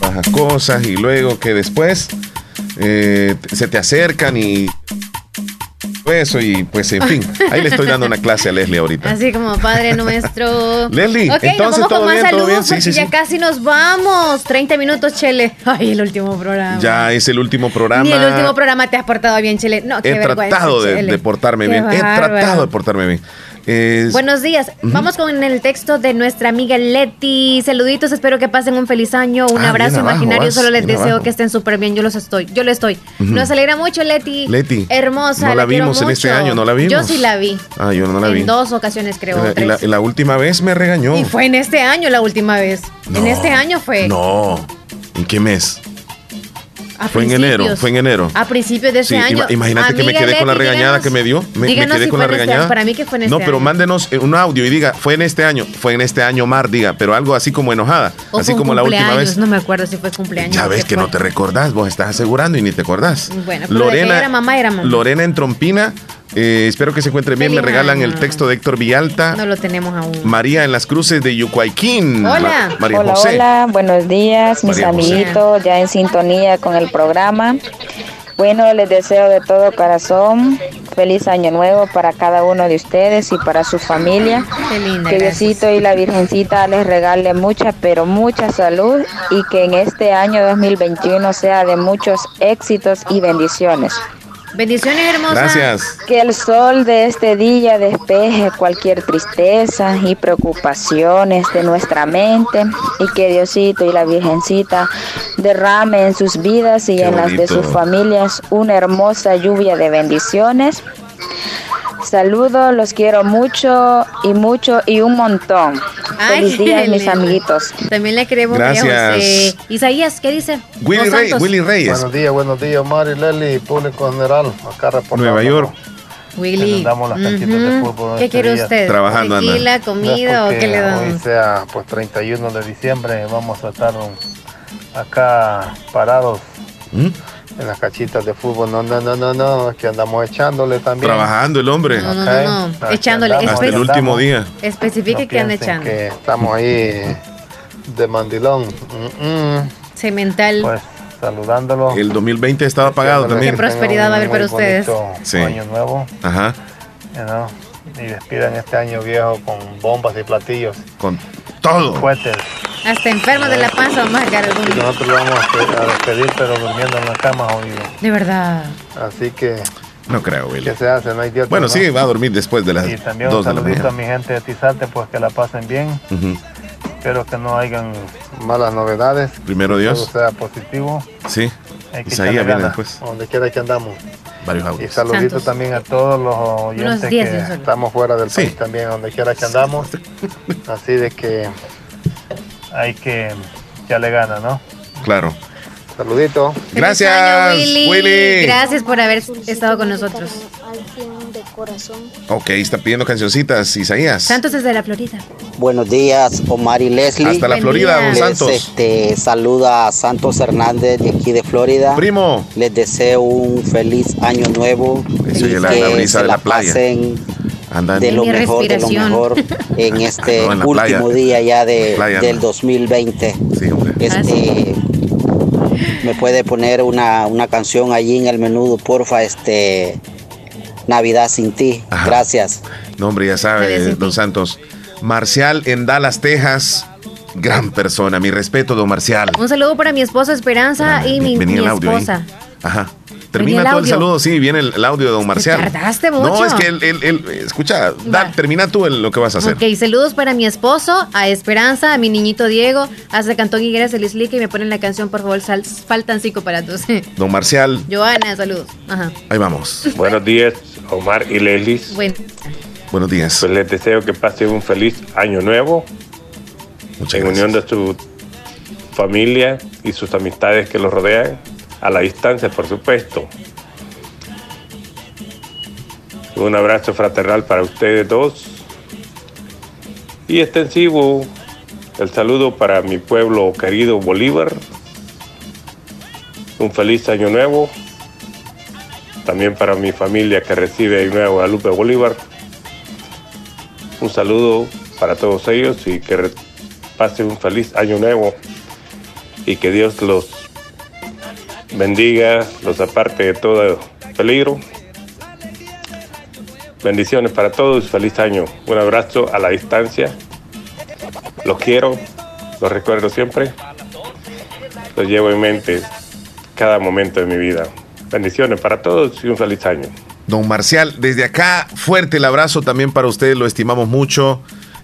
Bajas cosas y luego que después eh, se te acercan y eso y pues en fin, ahí le estoy dando una clase a Leslie ahorita. Así como Padre Nuestro. Leslie, Ok, entonces nos vamos todo con más bien, todo saludos bien. Sí, sí, ya sí. casi nos vamos. 30 minutos, Chele. Ay, el último programa. Ya es el último programa. Ni el último programa te has portado bien, Chele. No, qué He vergüenza, tratado de, Chele. de portarme Qué bien. He tratado de portarme bien. Es- Buenos días. Vamos con el texto de nuestra amiga Leti. Saluditos, espero que pasen un feliz año. Un Ah, abrazo abajo, imaginario. vas, Solo les deseo abajo. que estén súper bien. Yo los estoy. Yo lo estoy. Nos alegra mucho, Leti. Leti, Hermosa. no la vimos en este año, no la vimos. Yo sí la vi. Ah, yo no la en vi. dos ocasiones, creo. La- tres. la, última vez me regañó. Y fue en este año la última vez. en este año fue. No. ¿En qué mes? A Fue en enero, fue en enero. A principios de ese Sí, año. ima- imagínate que me quedé con la regañada díganos- que me dio. Me, quedé si con la este regañada. año. Para mí que fue en No, este pero año. mándenos un audio y diga, fue en este año, fue en este año, Mar, diga, pero algo así como enojada. O así como la última vez. No me acuerdo si fue cumpleaños. Ya ves que fue. no te recordás, vos estás asegurando y ni te acordás. Bueno, pero de que era mamá, era mamá. Lorena en Trompina, eh, espero que se encuentre bien. Me regalan el texto de Héctor Villalta. No lo tenemos aún. María en las cruces de Yucuayquín. Hola. Ma- María hola, José. hola, buenos días, mis María José. amiguitos, ya en sintonía con el programa. Bueno, les deseo de todo corazón feliz año nuevo para cada uno de ustedes y para su familia. Qué linda. Que gracias. Diosito y la Virgencita les regale mucha, pero mucha salud y que en este año 2021 sea de muchos éxitos y bendiciones. Bendiciones, hermosa. Gracias. Que el sol de este día despeje cualquier tristeza y preocupaciones de nuestra mente y que Diosito y la Virgencita derrame en sus vidas y Qué en las de sus familias una hermosa lluvia de bendiciones. Saludos, los quiero mucho y mucho y un montón. Ay, Feliz día, mis amiguitos. También le queremos María Gracias. José. Isaías, ¿qué dice? Willy, Rey-. Willy Reyes. Buenos días, buenos días, Omar y Leli, público general, acá reportando. Nueva York. Willy. Las canchitas de Ujú. fútbol ¿Qué este quiere día. usted? Trabajando, anda. ¿Tequila, comida o qué le Hoy damos? sea pues 31 de diciembre, vamos a estar acá parados ¿Mm? En las cachitas de fútbol. No, no, no, no, no, que andamos echándole también. Trabajando el hombre. No, no, no, Echándole. andamos, Hasta el último día. Especifique No que anda echando. que estamos ahí de mandilón. Mm, mm. Cemental. Pues saludándolo. El 2020 estaba apagado Deseándole también. Qué prosperidad va a haber para ustedes. Sí. Año nuevo. Ajá. you know, y despidan este año viejo con bombas y platillos Con todo. Hasta enfermo de la panza vamos a alguno. nosotros lo vamos a despe- a despedir, pero durmiendo en la cama, jodido. De verdad. Así que, No creo, Willy. ¿qué se hace? No hay Dios. Bueno, ¿no? sí, va a dormir después de las Y también un 2 de la saludito a mi gente de Tizate, pues que la pasen bien. Ujú. Espero que no hayan malas novedades. Primero Todo Dios. sea positivo. Sí. Hay que Isaías echarle viene después. Donde quiera que andamos. Varios Y saluditos Santos. también a todos los oyentes que estamos fuera del Sí. país también, donde quiera que andamos. Así de que hay que echarle ganas, ¿no? Claro. Saludito. Gracias, año, Willy. Willy. Gracias por haber estado con nosotros. De corazón. Ok, está pidiendo cancioncitas, Isaías. Santos desde la Florida. Buenos días, Omar y Leslie. Hasta la Buen Florida, día. don Les Santos. este, saluda a Santos Hernández de aquí de Florida. Primo. Les deseo un feliz año nuevo. Eso y la- que la brisa se de la playa. pasen de en- lo Mi mejor, de lo mejor en este No, en la último playa. día ya de, Playa, del no. 2020. Sí, hombre. Este, me puede poner una, una canción allí en el menudo, porfa, este Navidad sin ti. Ajá. Gracias. No, hombre, ya sabe, don. Santos. Marcial en Dallas, Texas. Gran persona. Mi respeto, don Marcial. Un saludo para mi esposa Esperanza Ah, y mi, venía mi el audio ahí. esposa. Ajá. Termina el todo el saludo, sí, viene el, el audio de don Marcial. tardaste No, mucho. es que él, él- él- escucha, da- termina tú el- lo que vas a hacer. Ok, saludos para mi esposo, a Esperanza, a mi niñito Diego, hasta Cantón Higueras, el Islique y me ponen la canción, por favor, sal- faltan cinco para entonces. Don Marcial, Joana, saludos. Ajá. ahí vamos. Buenos días, Omar y Leslie. Bueno, Buenos días. Pues les deseo que pasen un feliz año nuevo Muchas en gracias. unión de su familia y sus amistades que los rodean, a la distancia, por supuesto. Un abrazo fraternal para ustedes dos. Y extensivo el saludo para mi pueblo querido Bolívar. Un feliz año nuevo. También para mi familia que reside en Nueva Guadalupe Bolívar. Un saludo para todos ellos y que pasen un feliz año nuevo y que Dios los bendiga, los aparte de todo peligro. Bendiciones para todos, feliz año. Un abrazo a la distancia. Los quiero, los recuerdo siempre. Los llevo en mente cada momento de mi vida. Bendiciones para todos y un feliz año. Don Marcial, desde acá, fuerte el abrazo también para usted, lo estimamos mucho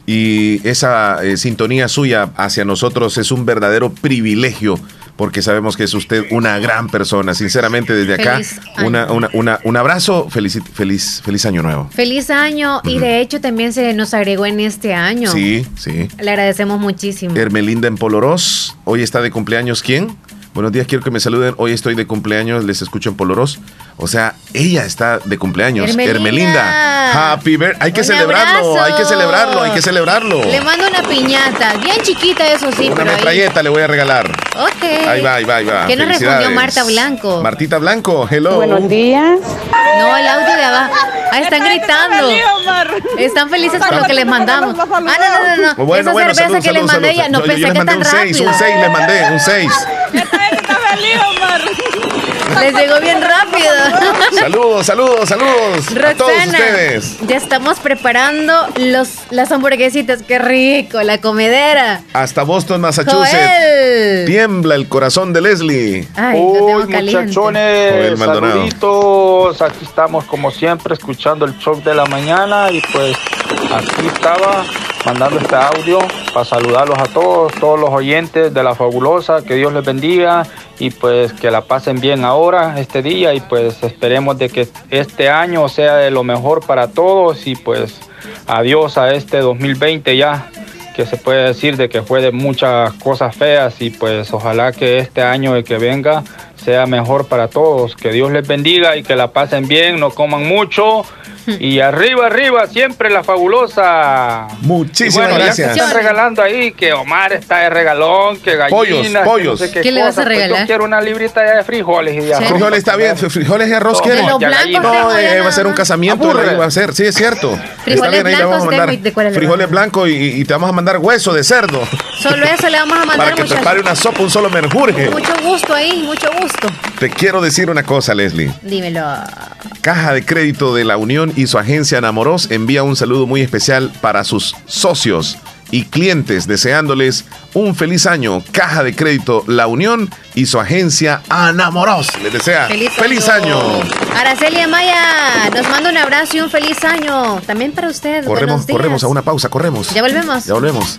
y esa eh, sintonía suya hacia nosotros es un verdadero privilegio porque sabemos que es usted una gran persona. Sinceramente, desde acá, Feliz año. una, una- una- un abrazo, feliz, feliz, feliz año nuevo. Feliz año y de hecho también se nos agregó en este año. Sí, sí. Le agradecemos muchísimo. Hermelinda en Polorós, hoy está de cumpleaños, ¿quién? Buenos días, quiero que me saluden. Hoy estoy de cumpleaños, les escucho en Polorós. O sea, ella está de cumpleaños. Hermelinda. Hermelinda. Happy birthday. Hay que Un celebrarlo, abrazo. hay que celebrarlo, hay que celebrarlo. Le mando una piñata, bien chiquita eso sí, Una pero ahí. metralleta le voy a regalar. Ok. Ahí va, ahí va, ahí va. ¿Qué nos respondió. Marta Blanco? Martita Blanco, hello. Buenos días. No, el audio de abajo. Ah, están gritando. Están felices con lo que les mandamos. Ah, no, no, no, no. Bueno, Esa bueno, cerveza salud, que les salud, mandé salud. ella, no Yo- yo pensé les que mandé tan un 6, rápido. un 6 les mandé, un 6. Les llegó bien rápido. Saludos, saludos, saludos a todos Roxana, ustedes. ya estamos preparando los, las hamburguesitas. Qué rico, la comedera. Hasta Boston, Massachusetts. Joel. Tiembla el corazón de Leslie. Ay, Uy, muchachones, saluditos. Aquí estamos como siempre escuchando el show de la mañana y pues aquí estaba mandando este audio para saludarlos a todos, todos los oyentes de la fabulosa, que Dios les bendiga y pues que la pasen bien ahora, este día y pues esperemos de que este año sea de lo mejor para todos y pues adiós a este 2020 ya que se puede decir de que fue de muchas cosas feas y pues ojalá que este año el que venga sea mejor para todos, que Dios les bendiga y que la pasen bien, no coman mucho y arriba, arriba, siempre la fabulosa. Muchísimas bueno, ya gracias. que están regalando ahí, que Omar está de regalón, que gallinas, Pollos, que no pollos. sé ¿Qué le vas a. Pues regalar? yo quiero una librita de frijoles y de arroz. Frijoles está bien, frijoles y arroz blancos No, eh, ya va a ser un casamiento, va a ser, sí es cierto. Frijoles está bien, blancos mandar y de cuáles le frijoles blancos y, y te vamos a mandar hueso de cerdo Solo eso le vamos a mandar, para que muchachos. prepare una sopa, un solo menjurje. Mucho gusto ahí, mucho gusto. Te quiero decir una cosa, Leslie. Dímelo. Caja de Crédito de la Unión y su agencia Enamoros envía un saludo muy especial para sus socios y clientes, deseándoles un feliz año. Caja de Crédito La Unión y su agencia Enamoros. Les desea feliz, año. Araceli Amaya nos manda un abrazo y un feliz año. También para usted. Corremos, corremos a una pausa, corremos. Ya volvemos. Ya volvemos.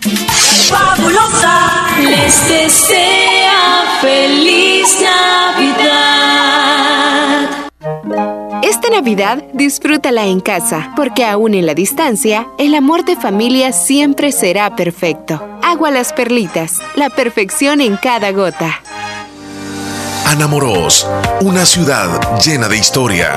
Fabulosa les desea feliz Navidad. Esta Navidad disfrútala en casa, porque aún en la distancia, el amor de familia siempre será perfecto. Agua Las Perlitas, la perfección en cada gota. Anamoros, una ciudad llena de historia.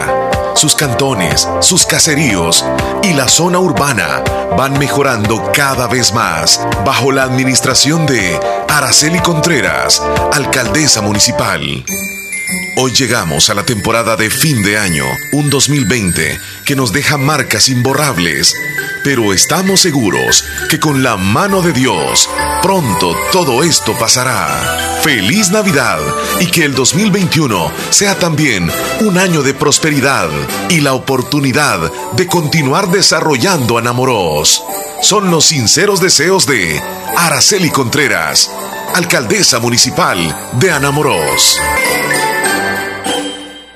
Sus cantones, sus caseríos y la zona urbana van mejorando cada vez más bajo la administración de Araceli Contreras, alcaldesa municipal. Hoy llegamos a la temporada de fin de año, un 2020 que nos deja marcas imborrables, pero estamos seguros que con la mano de Dios pronto todo esto pasará. Feliz Navidad y que el 2021 sea también un año de prosperidad y la oportunidad de continuar desarrollando Anamoros. Son los sinceros deseos de Araceli Contreras, alcaldesa municipal de Anamoros.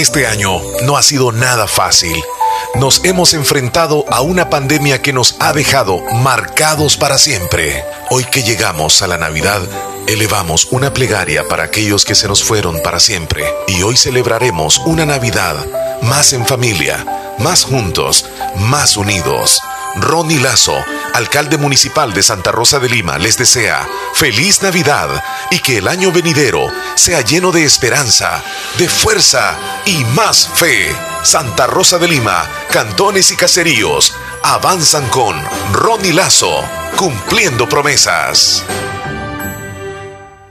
Este año no ha sido nada fácil. Nos hemos enfrentado a una pandemia que nos ha dejado marcados para siempre. Hoy que llegamos a la Navidad, elevamos una plegaria para aquellos que se nos fueron para siempre y hoy celebraremos una Navidad más en familia, más juntos, más unidos. Ronnie Lazo, alcalde municipal de Santa Rosa de Lima, les desea feliz Navidad y que el año venidero sea lleno de esperanza, de fuerza y más fe. Santa Rosa de Lima, cantones y caseríos avanzan con Ronnie Lazo, cumpliendo promesas.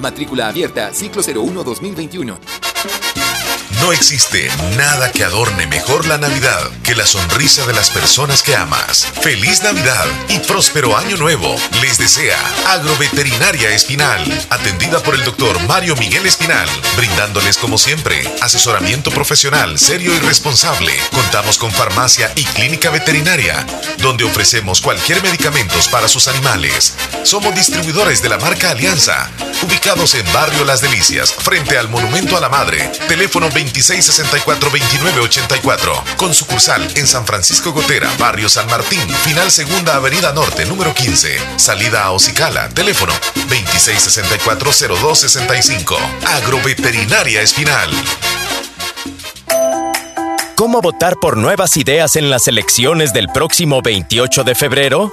Matrícula abierta, ciclo 01 2021. No existe nada que adorne mejor la Navidad que la sonrisa de las personas que amas. Feliz Navidad y próspero año nuevo. Les desea Agroveterinaria Espinal, atendida por el doctor Mario Miguel Espinal, brindándoles como siempre asesoramiento profesional serio y responsable. Contamos con farmacia y clínica veterinaria, donde ofrecemos cualquier medicamentos para sus animales. Somos distribuidores de la marca Alianza, ubicados en Barrio Las Delicias, frente al Monumento a la Madre. Teléfono 2664-2984. Con sucursal en San Francisco Gotera, Barrio San Martín, Final Segunda Avenida Norte, número 15. Salida a Ocicala. Teléfono 2664-0265. Agroveterinaria Espinal. ¿Cómo votar por nuevas ideas en las elecciones del próximo 28 de febrero?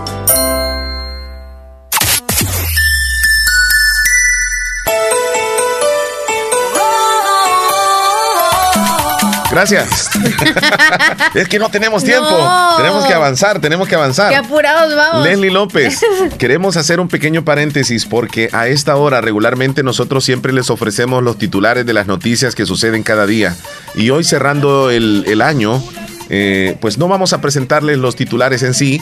Gracias. es que no tenemos tiempo. No. Tenemos que avanzar, tenemos que avanzar. Qué apurados vamos. Leslie López, queremos hacer un pequeño paréntesis porque a esta hora regularmente nosotros siempre les ofrecemos los titulares de las noticias que suceden cada día. Y hoy cerrando el, el año, eh, pues no vamos a presentarles los titulares en sí,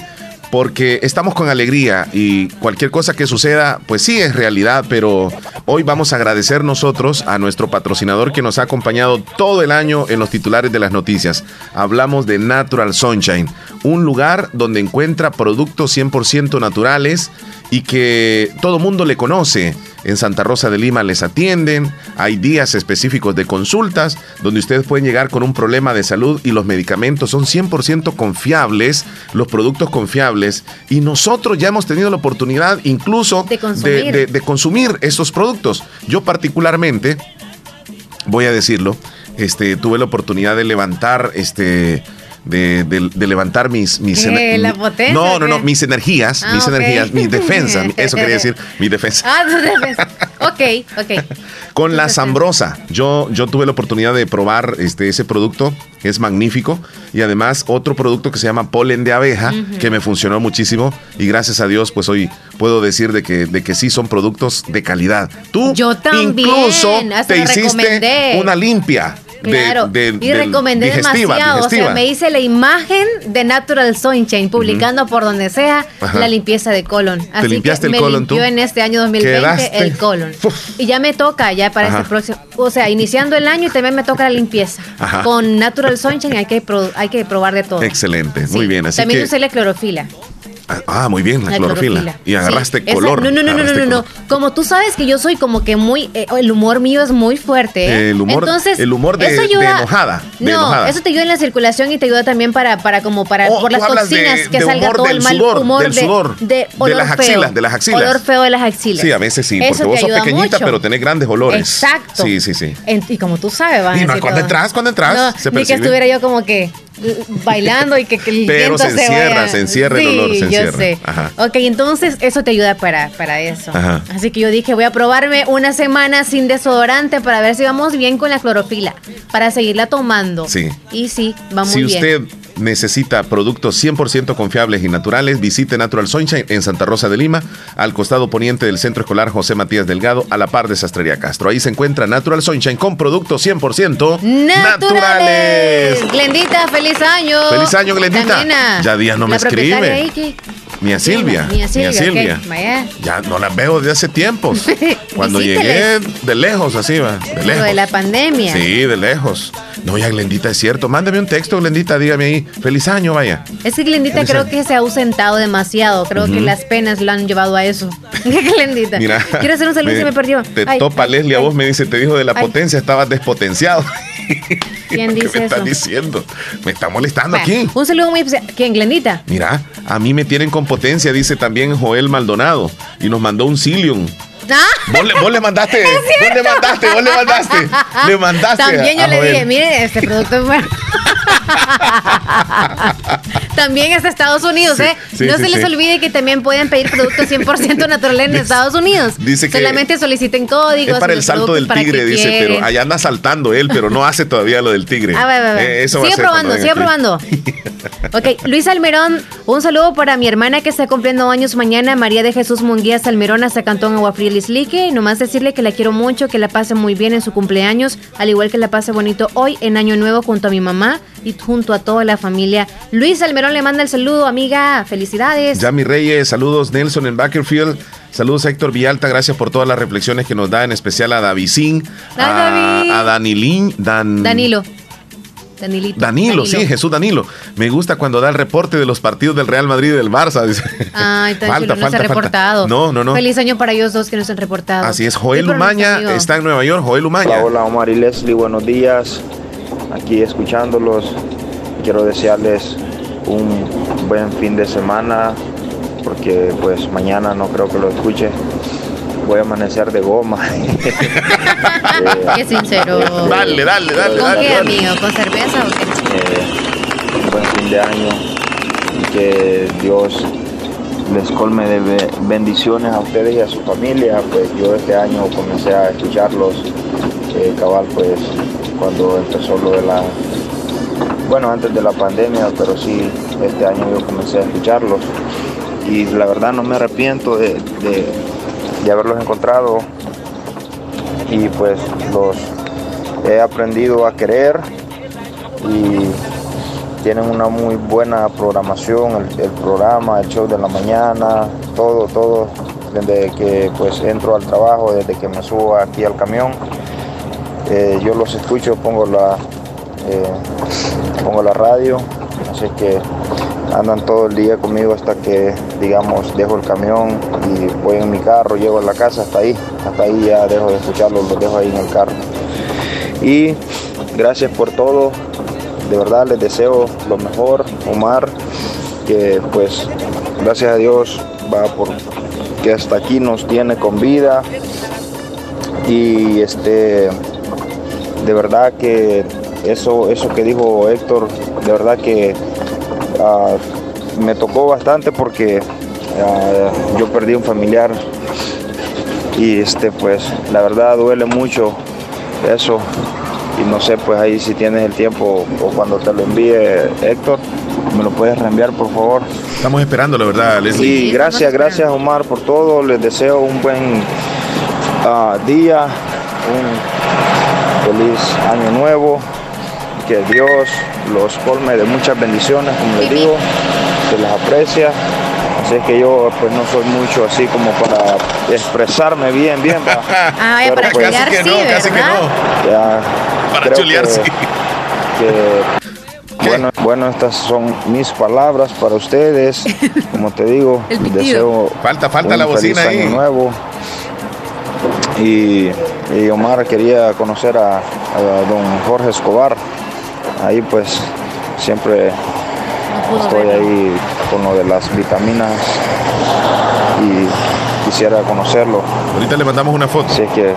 porque estamos con alegría y cualquier cosa que suceda, pues sí es realidad, pero hoy vamos a agradecer nosotros a nuestro patrocinador que nos ha acompañado todo el año en los titulares de las noticias. Hablamos de Natural Sunshine, un lugar donde encuentra productos 100% naturales y que todo mundo le conoce. En Santa Rosa de Lima les atienden, hay días específicos de consultas donde ustedes pueden llegar con un problema de salud y los medicamentos son 100% confiables, los productos confiables y nosotros ya hemos tenido la oportunidad incluso De consumir. de- de consumir estos productos. Yo particularmente, voy a decirlo, este, tuve la oportunidad de levantar este... De, de- de levantar mis, mis ¿La potencia no no no mis energías Ah, mis energías mi defensa mi- eso quería decir mi defensa Ah, tu defensa. Ok, ok. con la Zambrosa. Yo, yo tuve la oportunidad de probar este, ese producto, que es magnífico. Y además otro producto que se llama polen de abeja, que me funcionó muchísimo. Y gracias a Dios, pues hoy puedo decir de que, de que sí son productos de calidad. Tú Yo también, incluso hasta te hiciste recomendé. una limpia. Claro, de- y recomendé digestiva, demasiado. O sea, me hice la imagen de Natural Sunshine, publicando por donde sea Ajá. la limpieza de colon. Así limpiaste que el me colon limpió tú? en este año 2020 Quedaste. el colon. Y ya me toca, ya para Ajá. este próximo. O sea, iniciando el año y también me toca la limpieza. Ajá. Con Natural Sunshine hay que, pro- hay que probar de todo. Excelente, muy bien. Así también que, usé la clorofila. Ah, muy bien, la, clorofila. Y agarraste Sí, color. no, no, no, no, no, no, no. Como tú sabes que yo soy como que muy. eh, el humor mío es muy fuerte. ¿eh? El humor- Entonces, el humor de- eso de ayuda- enojada, de no, enojada. eso te ayuda en la circulación y te ayuda también para, para como para Oh, por las de- toxinas que salga todo el mal sudor, humor del de, sudor, de olor las feo. axilas, de las axilas. Olor feo de las axilas. Sí, a veces sí, Eso porque vos sos pequeñita, mucho. pero tenés grandes olores. Exacto. Sí, sí, sí. En- y como tú sabes, van a Y no, decir cuando entras, cuando entras, No, se ni que estuviera yo como que bailando y que, que el Pero viento se encierra, vaya. se encierra el Sí, olor, se yo encierra. sé. Ajá. Ok, entonces eso te ayuda para, para eso. Ajá. Así que yo dije, voy a probarme una semana sin desodorante para ver si vamos bien con la clorofila, para seguirla tomando. Sí. Y sí, va muy Si bien. usted necesita productos 100% confiables y naturales, visite Natural Sunshine en Santa Rosa de Lima, al costado poniente del Centro Escolar José Matías Delgado, a la par de Sastrería Castro. Ahí se encuentra Natural Sunshine con productos 100% Naturales. Glendita, feliz año. Feliz año, Glendita. También Ya días no la me escribe. ahí Mía Silvia. Mía Silvia. Ya no las veo desde hace tiempos. Cuando Visíteles. llegué de lejos, así va. De Lo lejos. de la pandemia. Sí, de lejos. No, ya Glendita es cierto. Mándame un texto, Glendita, dígame ahí. Feliz año, vaya. Es que Glendita Feliz creo año. que se ha ausentado demasiado. Creo que las penas lo han llevado a eso. Glendita. Mira. Quiero hacer un saludo y se me perdió. Te Ay, topa Leslie a vos, me dice, te dijo de la potencia, estabas despotenciado. ¿Quién ¿Qué dice me eso? estás diciendo? Me está molestando Bueno, aquí. Un saludo muy especial. ¿Quién, Glendita? Mira, a mí me tienen con potencia, dice también Joel Maldonado. Y nos mandó un Cilium. ¿Ah? Vos le, vos le mandaste, vos le mandaste, vos le mandaste, le mandaste. También yo le Joel. dije, mire, este producto es bueno. también de Estados Unidos, Sí, ¿eh? sí, no sí, se les olvide que también pueden pedir productos 100% naturales en Estados Unidos. Dice que Solamente soliciten códigos. Es para el salto del tigre, dice, quieren. pero allá anda saltando él, pero no hace todavía lo del tigre. Ah, va, va, va. Eh, eso a sigue probando, sigue probando. Ok, Luis Almerón, un saludo para mi hermana que está cumpliendo años mañana, María de Jesús Munguía Salmerón, hasta Cantón Aguafría Lislique. Nomás decirle que la quiero mucho, que la pase muy bien en su cumpleaños, al igual que la pase bonito hoy en Año Nuevo junto a mi mamá y junto a toda la familia. Luis Almerón le manda el saludo, amiga. Felicidades. Yami Reyes, saludos Nelson en Bakerfield. Saludos a Héctor Villalta, gracias por todas las reflexiones que nos da, en especial a Davidín, a, a Danilín, Dan, Danilo. Danilito. Danilo, sí, Jesús Danilo. Me gusta cuando da el reporte de los partidos del Real Madrid y del Barça. Dice. Ay, tan Falta, chulo, no se falta, ha falta. reportado. No, no, no. Feliz año para ellos dos que no se han reportado. Así es, Joel Sí, Umaña está en Nueva York. Joel Umaña. Hola, hola Omar y Leslie, buenos días. Aquí escuchándolos. Quiero desearles un buen fin de semana porque pues mañana no creo que lo escuche. Voy a amanecer de goma. Qué sincero. Dale, dale, dale, ¿Con dale, qué, dale. amigo? ¿Con cerveza o qué? Eh, un buen fin de año y que Dios les colme de be- bendiciones a ustedes y a su familia. Pues yo este año comencé a escucharlos, eh, cabal, pues cuando empezó lo de la, bueno, antes de la pandemia, pero sí, este año yo comencé a escucharlos. Y la verdad no me arrepiento de, de- haberlos encontrado. Y pues los he aprendido a querer. Y tienen una muy buena programación, el, el programa, el show de la mañana, todo, todo, desde que pues entro al trabajo, desde que me subo aquí al camión, eh, yo los escucho, pongo la, eh, pongo la radio, así que andan todo el día conmigo hasta que, digamos, dejo el camión y voy en mi carro, llego a la casa, hasta ahí, hasta ahí ya dejo de escucharlos, los dejo ahí en el carro. Y gracias por todo, de verdad les deseo lo mejor, Omar, que pues gracias a Dios va por que hasta aquí nos tiene con vida y este de verdad que eso eso que dijo Héctor de verdad que ah, me tocó bastante porque ah, yo perdí un familiar. Y este pues la verdad duele mucho eso. Y no sé pues ahí si tienes el tiempo o cuando te lo envíe Héctor me lo puedes reenviar por favor. Estamos esperando, la verdad, Leslie. y gracias gracias Omar por todo. Les deseo un buen ah, día. Un feliz año nuevo que Dios los colme de muchas bendiciones como les digo se les aprecia así es que yo pues no soy mucho así como para expresarme bien bien va. Ah, Pero, para pues, chulear sí, ¿verdad? ya Para creo chulear, que- sí. que, bueno, bueno, estas son mis palabras para ustedes. Como te digo, deseo Falta, falta un la bocina feliz ahí. año nuevo. Y, y Omar quería conocer a, a don Jorge Escobar. Ahí pues siempre estoy ahí con lo de las vitaminas y quisiera conocerlo. Ahorita le mandamos una foto. Sí, es que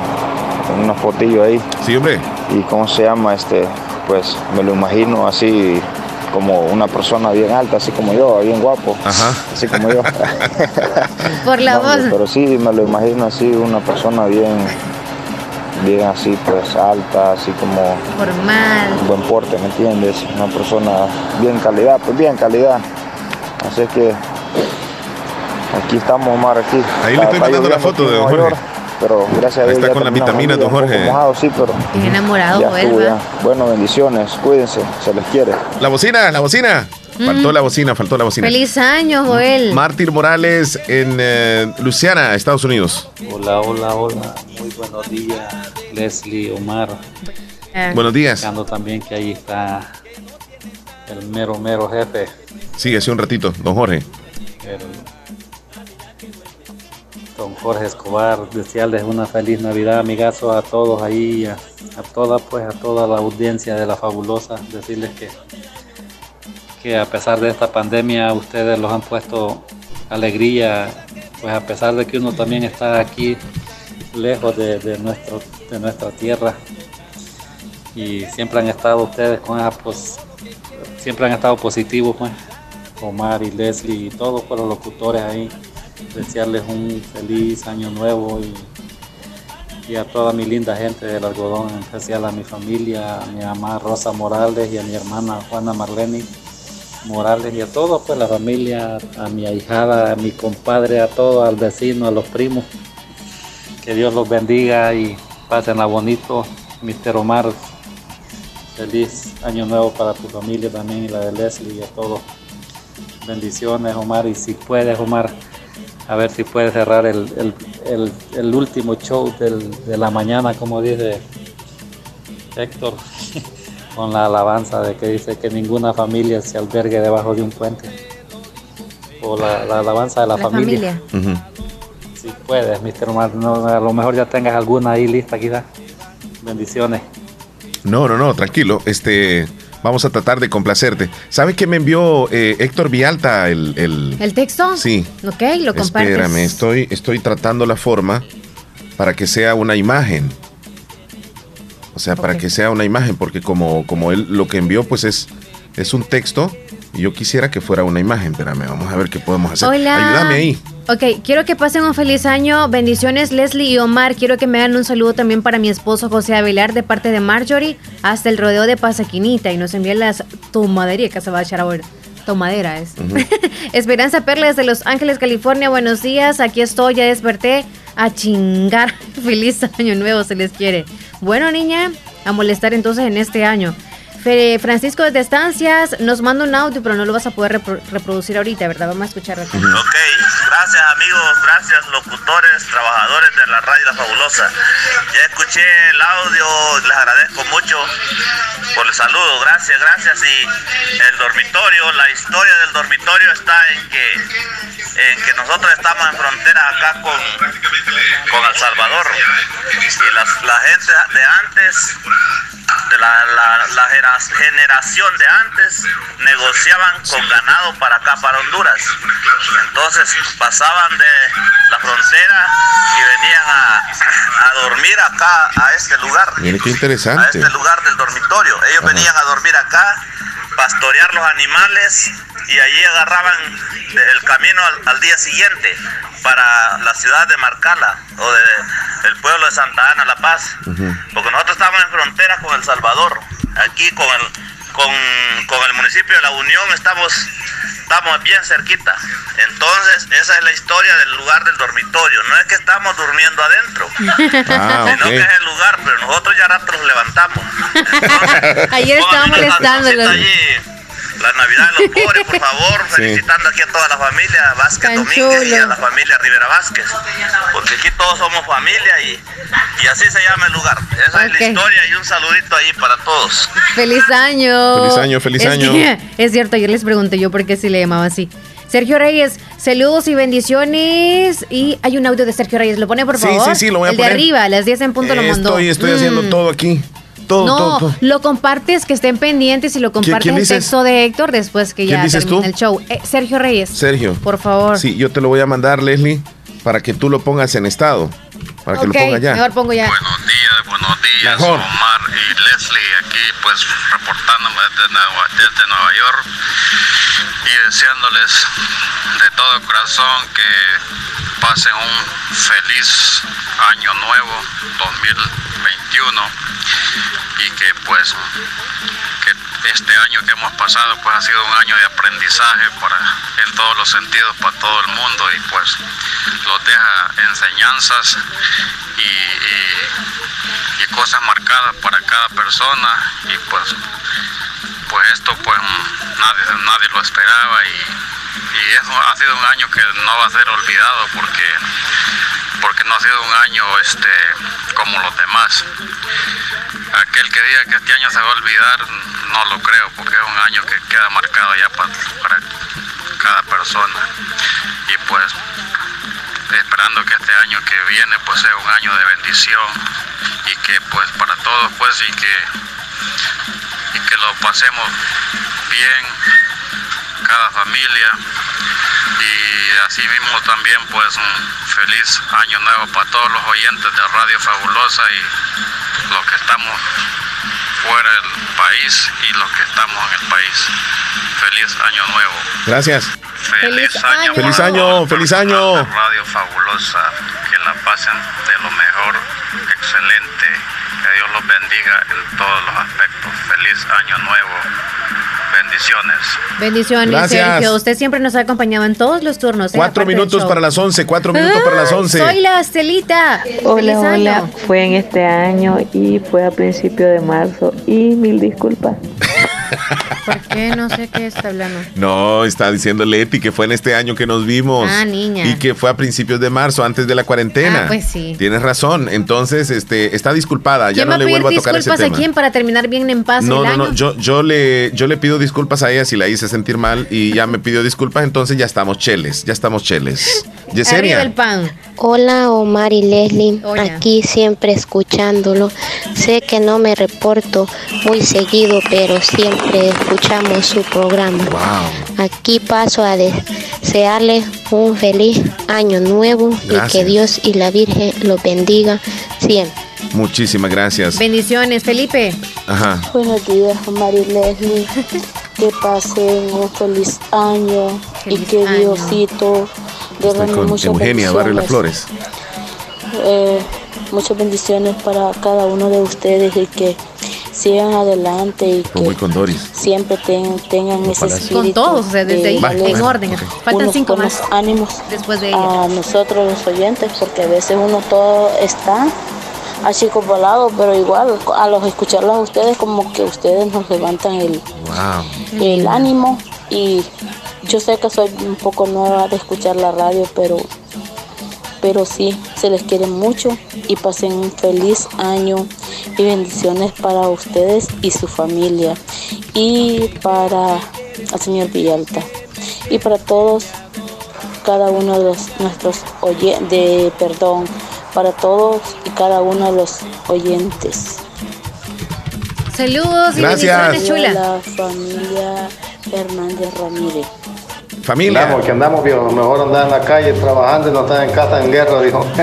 una fotillo ahí. Sí, hombre. Y cómo se llama este, pues me lo imagino así como una persona bien alta, así como yo, bien guapo, así como yo. Por la No, voz. Pero sí, me lo imagino así, una persona bien, bien así, pues alta, así como Formal. buen porte, ¿me entiendes? Una persona bien calidad, pues bien calidad. Así que aquí estamos, Omar, aquí. Ahí le estoy mandando la foto de don Jorge. pero gracias a Ahí Dios está ya con la vitamina, don Jorge. mojado, sí, pero Bien enamorado, ya Joel, estuvo. Bueno, bendiciones, cuídense, se les quiere. La bocina, la bocina. Faltó la bocina, faltó la bocina. Feliz año, Joel. Mártir Morales en eh, Luciana, Estados Unidos. Hola, hola, hola. Buenos días, Leslie, Omar. Buenos días. Buscando también que ahí está el mero, mero jefe. Sí, hace un ratito, don Jorge. el don Jorge Escobar. Desearles una feliz Navidad, amigazo, a todos ahí, a, a toda, pues, a toda la audiencia de la fabulosa. Decirles que, que a pesar de esta pandemia, ustedes los han puesto alegría, pues a pesar de que uno también está aquí lejos de, nuestro, de nuestra tierra. Y siempre han estado ustedes con esa, pues, siempre han estado positivos, pues, Omar y Leslie y todos los locutores ahí, desearles un feliz año nuevo y, y a toda mi linda gente del algodón, en especial a mi familia, a mi mamá Rosa Morales y a mi hermana Juana Marlene Morales y a todos, pues la familia, a mi ahijada, a mi compadre, a todos, al vecino, a los primos. Que Dios los bendiga y pásenla bonito. Mister Omar, feliz año nuevo para tu familia también y la de Leslie y a todos. Bendiciones, Omar. Y si puedes, Omar, a ver si puedes cerrar el, el- el- el último show del- de la mañana, como dice Héctor, con la alabanza de que dice que ninguna familia se albergue debajo de un puente. O la, la alabanza de la, La familia. Si puedes, Mr. Omar, no, a lo mejor ya tengas alguna ahí lista quizás. Bendiciones. No, no, no, tranquilo. Este, vamos a tratar de complacerte. ¿Sabe que me envió eh, Héctor Vialta el, el- ¿El texto? Sí. Ok, lo compartes. Espérame, estoy, estoy tratando la forma para que sea una imagen. O sea, para que sea una imagen, porque como, como él lo que envió, pues es, es un texto. Yo quisiera que fuera una imagen. Espérame, vamos a ver qué podemos hacer. Hola. Ayúdame ahí. Ok, quiero que pasen un feliz año. Bendiciones, Leslie y Omar. Quiero que me hagan un saludo también para mi esposo José Abelar de parte de Marjorie hasta el rodeo de Pasaquinita y nos envían las tomadería que se va a echar ahora. Tomadera es. Esperanza Perla desde Los Ángeles, California. Buenos días. Aquí estoy, ya desperté a chingar. Feliz año nuevo, se les quiere. Bueno, niña, a molestar entonces en este año. Francisco desde Estancias nos manda un audio, pero no lo vas a poder repro- reproducir ahorita, ¿verdad? Vamos a escucharlo. acá. Ok, gracias amigos, gracias locutores, trabajadores de la radio La Fabulosa. Ya escuché el audio, les agradezco mucho por el saludo, gracias, gracias. Y el dormitorio, la historia del dormitorio está en que, nosotros estamos en frontera acá con, con El Salvador. Y la gente de antes de la, la- la generación de antes negociaban con ganado para acá, para Honduras. Entonces pasaban de la frontera y venían a, a dormir acá, a este lugar, qué a interesante. este lugar del dormitorio. Ellos Ajá. venían a dormir acá, pastorear los animales y allí agarraban el camino al, al día siguiente para la ciudad de Marcala o de el pueblo de Santa Ana, La Paz porque nosotros estamos en frontera con El Salvador, aquí con el, con, con el municipio de La Unión estamos, estamos bien cerquita. Entonces, esa es la historia del lugar del dormitorio. No es que estamos durmiendo adentro, Ah, sino que es el lugar, pero nosotros ya rato nos levantamos. Ayer estaba Pónganme La Navidad de los Pobres, por favor, Sí. felicitando aquí a toda la familia Vázquez Tan Domínguez y a la familia Rivera Vázquez, porque aquí todos somos familia y, y así se llama el lugar. Esa es la historia y un saludito ahí para todos. Feliz año. Feliz año, feliz Es año. que- es cierto, ayer les pregunté yo por qué se le llamaba así. Sergio Reyes, saludos y bendiciones. Y hay un audio de Sergio Reyes, ¿lo pone por Sí, favor? sí, sí, lo voy a El poner. de arriba, a las 10 en punto lo mandó. Estoy, estoy Mm. haciendo todo aquí. Todo, no, todo, todo. lo compartes, que estén pendientes y lo compartes el texto de Héctor después que ¿Quién ya termine tú? el show. Eh, Sergio Reyes, Sergio. por favor. Sí, yo te lo voy a mandar, Leslie, para que tú lo pongas en estado. Para que Ok, lo pongas ya. mejor pongo ya. Buenos días, buenos días, Mejor. Omar y Leslie aquí pues reportándome desde Nueva, desde Nueva York y deseándoles de todo corazón que pasen un feliz año nuevo 2021 y que pues que este año que hemos pasado pues ha sido un año de aprendizaje para en todos los sentidos para todo el mundo y pues los deja enseñanzas y, y- y cosas marcadas para cada persona y pues pues esto pues nadie, nadie lo esperaba y, y eso ha sido un año que no va a ser olvidado porque porque no ha sido un año este como los demás. Aquel que diga que este año se va a olvidar no lo creo porque es un año que queda marcado ya pa- para, cada persona. Y pues esperando que este año que viene pues sea un año de bendición y que pues para todos pues y que y que lo pasemos bien cada familia y así mismo también pues un feliz año nuevo para todos los oyentes de Radio Fabulosa y los que estamos fuera del país y los que estamos en el país. Feliz año nuevo. Gracias. Feliz, año. Feliz año, todos, feliz año. Radio Fabulosa, que la pasen de lo mejor, excelente, que Dios los bendiga en todos los aspectos. Feliz año nuevo. Bendiciones. Bendiciones, Gracias. Sergio. Usted siempre nos ha acompañado en todos los turnos. ¿eh? Cuatro minutos para las once, cuatro minutos para las Ah, once. Soy la Estelita. Hola, hola. Fue en este año y fue a principio de marzo y mil disculpas. ¿Por qué? No sé qué está hablando. No, está diciendo Leti que fue en este año que nos vimos. Ah, niña. Y que fue a principios de marzo, antes de la cuarentena. Ah, pues sí. Tienes razón. Entonces, este, está disculpada. Ya ¿Quién no le vuelvo a tocar ese disculpas a tema. quién para terminar bien en paz No, el no, año? no, yo, yo, le, yo le pido disculpas a ella si la hice sentir mal y ya me pidió disculpas, entonces ya estamos cheles, ya estamos cheles. Yesenia. el pan. Hola Omar y Leslie, aquí siempre escuchándolo. Sé que no me reporto muy seguido, pero siempre escuchamos su programa. Aquí paso a desearles un feliz año nuevo y que Dios y la Virgen los bendiga siempre. Muchísimas gracias. Bendiciones, Felipe. Ajá. Buenos días, Omar y Leslie. Que pasen un feliz año y que año. Diosito derrame muchas Eugenia, Barrio Las bendiciones. Flores. Eh, muchas bendiciones para cada uno de ustedes y que sigan adelante y con Doris. siempre ten- tengan ese espíritu. Con todos, o sea, desde de ahí, en orden. Faltan unos cinco más. ánimos Después de a nosotros los oyentes, porque a veces uno todo está así volado, pero igual a los escucharlos a ustedes como que ustedes nos levantan el, Wow. el ánimo. Y yo sé que soy un poco nueva de escuchar la radio, pero pero sí, se les quiere mucho y pasen un feliz año y bendiciones para ustedes y su familia. Y para el señor Villalta. Y para todos cada uno de los nuestros oye de perdón para todos y cada uno de los oyentes. Saludos y Gracias. bendiciones, chula. La familia Hernández Ramírez. Familia. Andamos, que andamos, viejo. Mejor andar en la calle trabajando y no estar en casa en guerra, dijo.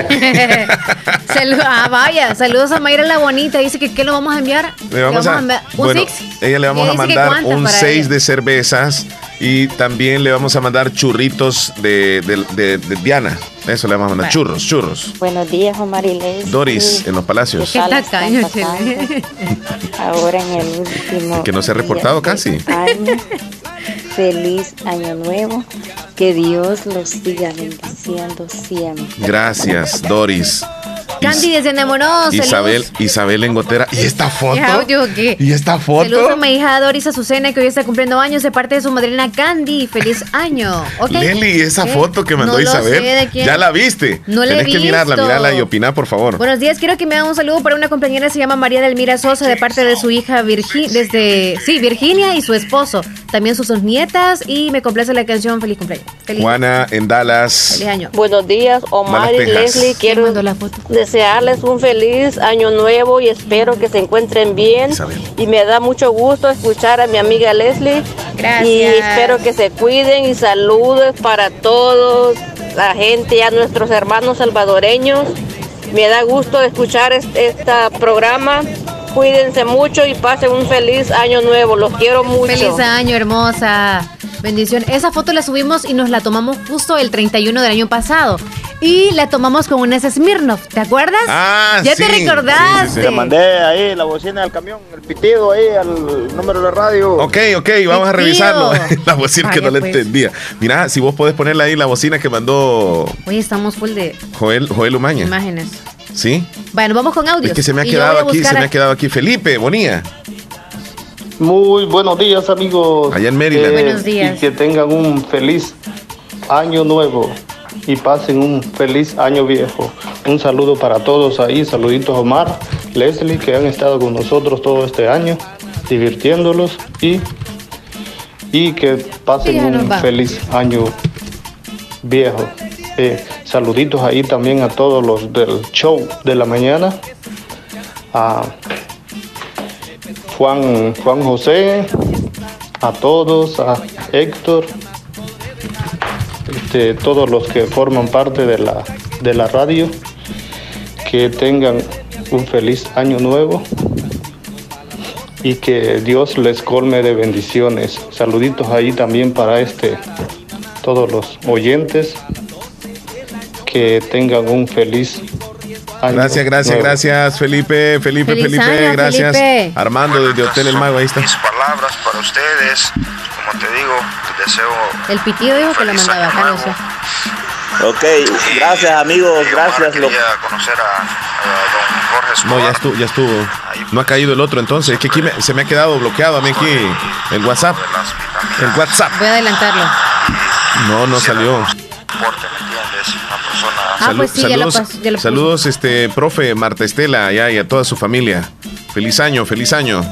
Salu- ah, vaya. Saludos a Mayra la Bonita. Dice que ¿qué lo vamos a enviar? Le vamos a, enviar un bueno, six. ella le vamos Ella a mandar un para 6 ella. de cervezas y también le vamos a mandar churritos de, de- de- de Diana. Eso le vamos a mandar, Bueno. churros, churros. Buenos días, Omar y Leslie. Doris, en los palacios. ¿Qué tal pasando? Ahora en el último Que no se ha reportado casi. año. Feliz año nuevo. Que Dios los siga bendiciendo siempre. Gracias, Doris. Candy desde enamoró. Isabel, Isabel Engotera. ¿Y esta foto? ¿Qué audio qué? ¿Y esta foto? Saludos a mi hija Doris Azucena, que hoy está cumpliendo años de parte de su madrina Candy. ¡Feliz año! ¿Ok? Leli, esa ¿Qué? foto que mandó No Isabel. sé de quién. ¿Ya la viste? No la he Tenés que mirarla, visto. mirarla y opinar, por favor. Buenos días, quiero que me haga un saludo para una compañera, se llama María Delmira Sosa, de parte de su hija Virginia, desde, sí, Virginia y su esposo. También sus dos nietas y me complace la canción Feliz cumpleaños. Feliz, Juana en Dallas. feliz año. Buenos días, Omar y. Leslie. Quiero desearles un feliz año nuevo y espero que se encuentren bien. Y me da mucho gusto escuchar a mi amiga Leslie. Gracias. Y espero que se cuiden y saludos para todos, la gente, a nuestros hermanos salvadoreños. Me da gusto escuchar este, este programa cuídense mucho y pasen un feliz año nuevo. Los quiero mucho. Feliz año, hermosa. Bendición. Esa foto la subimos y nos la tomamos justo el 31 del año pasado. Y la tomamos con un Smirnoff, ¿te acuerdas? Ah, ya te sí. recordaste. Le mandé ahí la bocina del camión, el pitido ahí al número de radio. Ok, ok, vamos a revisarlo. la bocina que no le pues. entendía. Mira, si vos podés ponerle ahí la bocina que mandó Oye, estamos full de Joel, Joel Umaña. imágenes. ¿Sí? Bueno, vamos con audios. Es que se me ha quedado aquí, buscar se me ha quedado aquí. Felipe, Bonía. Muy buenos días, amigos. Allá en Maryland. Buenos días. Y que tengan un feliz año nuevo y pasen un feliz año viejo. Un saludo para todos ahí. Saluditos Omar, Leslie, que han estado con nosotros todo este año, divirtiéndolos y, y que pasen un feliz año viejo. Eh, saluditos ahí también a todos los del show de la mañana. A Juan, Juan José, a todos, a Héctor, este, todos los que forman parte de la, de la radio, que tengan un feliz año nuevo y que Dios les colme de bendiciones. Saluditos ahí también para este, todos los oyentes, que tengan un feliz Gracias, gracias, gracias, Felipe, Felipe, Feliz Felipe, año, gracias. Felipe. Armando desde Hotel El Mago, ahí está. Mis palabras para ustedes, como te digo, te deseo El pitido dijo que lo mandaba acá, no sé. Ok, gracias amigos, gracias. Quería conocer a, a don Jorge No, ya estuvo, ya estuvo. No ha caído el otro entonces. Es que aquí me- se me ha quedado bloqueado a mí aquí el WhatsApp. El WhatsApp. Voy a adelantarlo. No, no salió. Ah, pues sí, ya lo saludos, ya lo puse. saludos, este, profe Marta Estela, allá y a toda su familia. Feliz año, feliz año.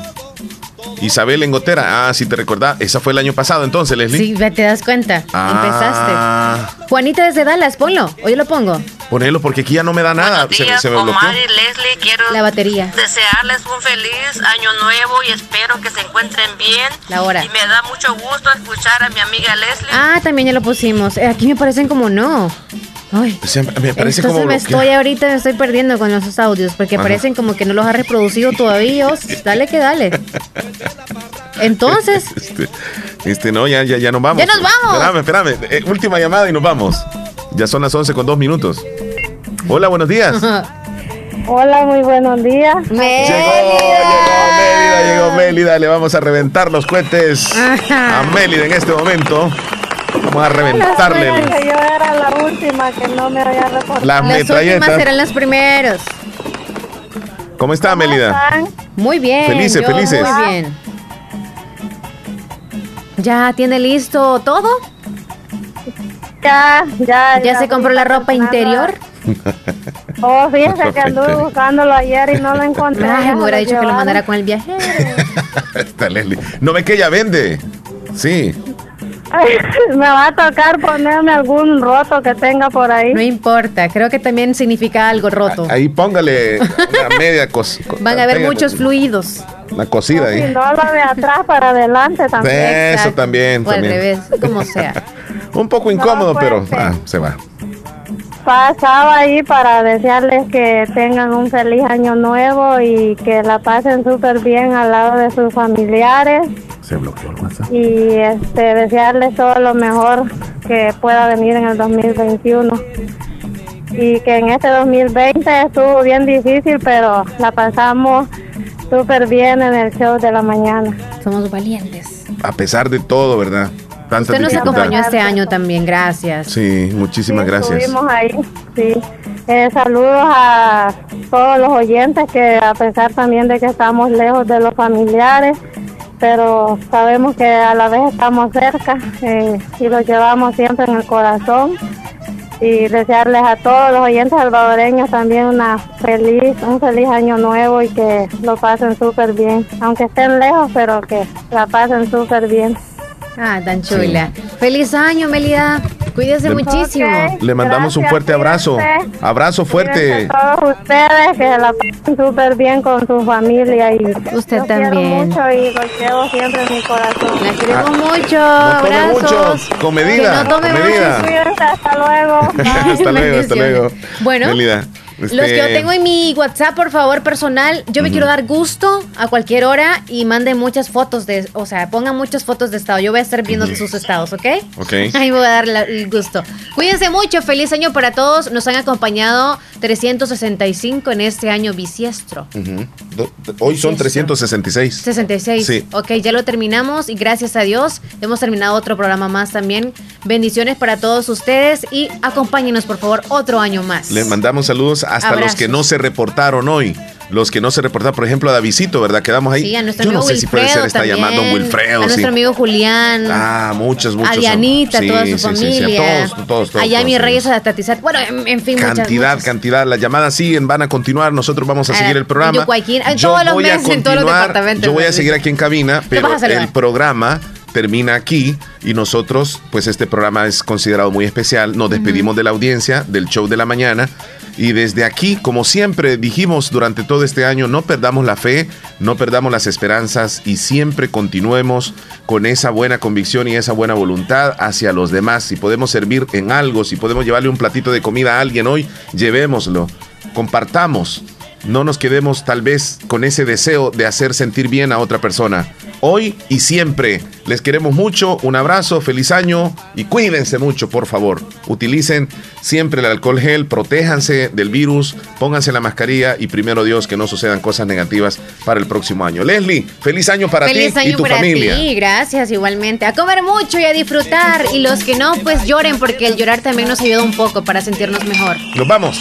Isabel Engotera, ah, si te recordás, esa fue el año pasado entonces, Leslie. Sí, te das cuenta. Ah, Empezaste. Juanita desde Dallas, ponlo. Yo lo pongo. Ponelo porque aquí ya no me da nada. Se, se me y Leslie, quiero La batería. desearles un feliz año nuevo y espero que se encuentren bien. La hora. Y me da mucho gusto escuchar a mi amiga Leslie. Ah, también ya lo pusimos. Eh, aquí me parecen como no. Ay. Me parece Entonces como me bloqueado. estoy ahorita me estoy perdiendo con esos audios porque Ajá. parecen como que no los ha reproducido todavía. Dale que dale. Entonces, Este, este, no, ya, ya, ya nos vamos. ¡Ya nos vamos! Espérame, espérame. Eh, última llamada y nos vamos. Ya son las 11 con dos minutos. Hola, buenos días. Hola, muy buenos días. Mélida, llegó Mélida. Le vamos a reventar los cohetes a Mélida en este momento. Vamos a reventarle el- Que yo era la última que no me había reportado. las las últimas metralletas. serán los primeros. ¿Cómo está, Mélida? Muy bien. Felices, yo felices. Muy bien. ¿Ya tiene listo todo? Ya, ya. ¿Ya se compró la ropa interior? Oh, fíjese que anduve buscándolo ayer y no lo encontré. Ay, Ya me hubiera dicho que lo mandara con el viajero. Está Leslie. No ve que ella vende. Sí. Me va a tocar ponerme algún roto que tenga por ahí. No importa, creo que también significa algo roto. Ahí póngale una media cos, co- Van a haber muchos fluidos. Una cosida Si ahí. no, lo de atrás para adelante también. Eso Exacto. también. O al también. revés, como sea. Un poco incómodo, puede pero ser. ah, se va. Pasaba ahí para desearles que tengan un feliz año nuevo y que la pasen súper bien al lado de sus familiares Se bloqueó el WhatsApp. y este desearles todo lo mejor que pueda venir en el 2021 y que en este 2020 estuvo bien difícil pero la pasamos súper bien en el show de la mañana. Somos valientes. A pesar de todo, ¿verdad? Tantas Usted nos acompañó este año también, gracias. Sí, muchísimas gracias. Estuvimos ahí, sí. Eh, saludos a todos los oyentes que a pesar también de que estamos lejos de los familiares, pero sabemos que a la vez estamos cerca eh, y los llevamos siempre en el corazón. Y desearles a todos los oyentes salvadoreños también una feliz, un feliz año nuevo y que lo pasen súper bien, aunque estén lejos, pero que la pasen súper bien. Ah, tan chula. Feliz año, Melida. Cuídese Le- muchísimo. Le mandamos un fuerte abrazo. Abrazo fuerte. todos ustedes que la pasen súper bien con su familia y usted los quiero también. mucho y los llevo siempre en mi corazón. La queremos mucho. No tome Abrazos. mucho, con medida, Que no tome con medida. Cuídense, hasta luego. hasta luego, hasta luego. Bueno. Melida, Los que yo Este, tengo en mi WhatsApp, por favor, personal, yo me quiero dar gusto a cualquier hora y manden muchas fotos de, o sea, pongan muchas fotos de estado. Yo voy a estar viendo sus estados, ¿ok? Ok. Ahí me voy a dar la- el gusto. Cuídense mucho, feliz año para todos. Nos han acompañado 365 en este año bisiestro. Hoy son 366. 66. Sí. Ok, ya lo terminamos y gracias a Dios hemos terminado otro programa más también. Bendiciones para todos ustedes y acompáñenos por favor otro año más. Les mandamos saludos hasta los que no se reportaron hoy. Los que no se reportaron, por ejemplo, a Davidito, ¿verdad? Quedamos ahí. Sí, a nuestro Yo no sé si puede ser esta también, llamada, don Wilfredo. A sí. nuestro amigo Julián. Ah, muchos, muchos. a. Dianita, Sí, toda su sí, a familia. todos, todos, todos, Allá sí. reyes a Tatizar. Bueno, en, en fin, muchas, Cantidad, muchas. cantidad. Las llamadas siguen, van a continuar. Nosotros vamos a seguir el programa. En Yo todos los voy a meses, en todos los departamentos, Yo voy a seguir aquí en cabina, pero el programa termina aquí y nosotros, pues este programa es considerado muy especial. Nos despedimos de la audiencia del show de la mañana. Y desde aquí, como siempre dijimos durante todo este año, no perdamos la fe, no perdamos las esperanzas y siempre continuemos con esa buena convicción y esa buena voluntad hacia los demás. Si podemos servir en algo, si podemos llevarle un platito de comida a alguien hoy, llevémoslo, compartamos. No nos quedemos tal vez con ese deseo de hacer sentir bien a otra persona. Hoy y siempre les queremos mucho, un abrazo, feliz año y cuídense mucho, por favor. Utilicen siempre el alcohol gel, protéjanse del virus, pónganse la mascarilla y primero Dios que no sucedan cosas negativas para el próximo año. Leslie, feliz año para Feliz ti año y tu para familia. ti, gracias igualmente. A comer mucho y a disfrutar. Y los que no, pues lloren, porque el llorar también nos ayuda un poco para sentirnos mejor. Nos vamos.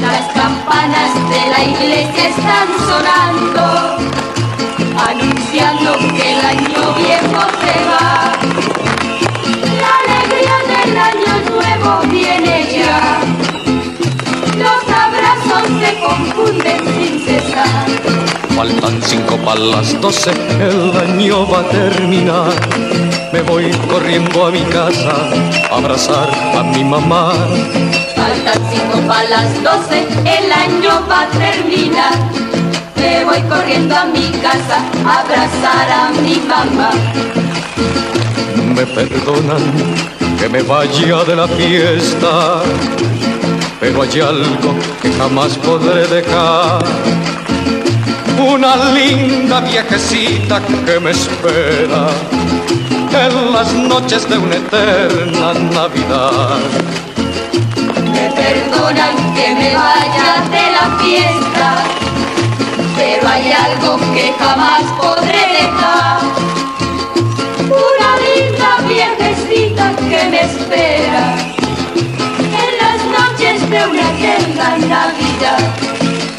Las campanas de la iglesia están sonando, anunciando que el año viejo se va. La alegría del año nuevo viene ya. Los abrazos se confunden sin cesar. Faltan cinco para doce, el año va a terminar. Me voy corriendo a mi casa abrazar a mi mamá. Faltan cinco para las doce, el año va a terminar. Me voy corriendo a mi casa a abrazar a mi mamá. Me perdonan que me vaya de la fiesta, pero hay algo que jamás podré dejar. Una linda viejecita que me espera en las noches de una eterna Navidad. Perdonan que me vaya de la fiesta, pero hay algo que jamás podré dejar. Una linda viejecita que me espera en las noches de una eterna Navidad.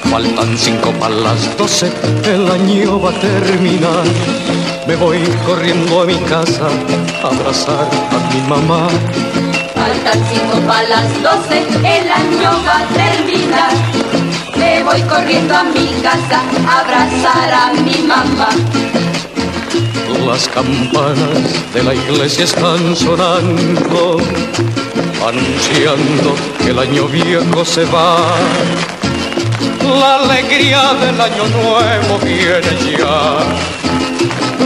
Faltan cinco para las doce, el año va a terminar. Me voy corriendo a mi casa a abrazar a mi mamá. Faltan cinco para las doce, el año va a terminar. Me voy corriendo a mi casa a abrazar a mi mamá. Las campanas de la iglesia están sonando, anunciando que el año viejo se va. La alegría del año nuevo viene ya.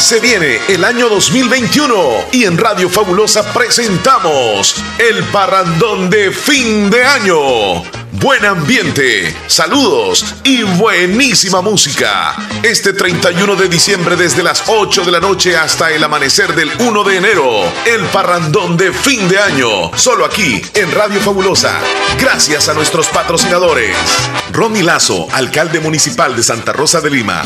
Se viene el año 2021 y en Radio Fabulosa presentamos el parrandón de fin de año. buen ambiente, saludos y buenísima música. Este 31 de diciembre desde las 8 de la noche hasta el amanecer del 1 de enero, el parrandón de fin de año, solo aquí en Radio Fabulosa. Gracias a nuestros patrocinadores. Ronnie Lazo, alcalde municipal de Santa Rosa de Lima.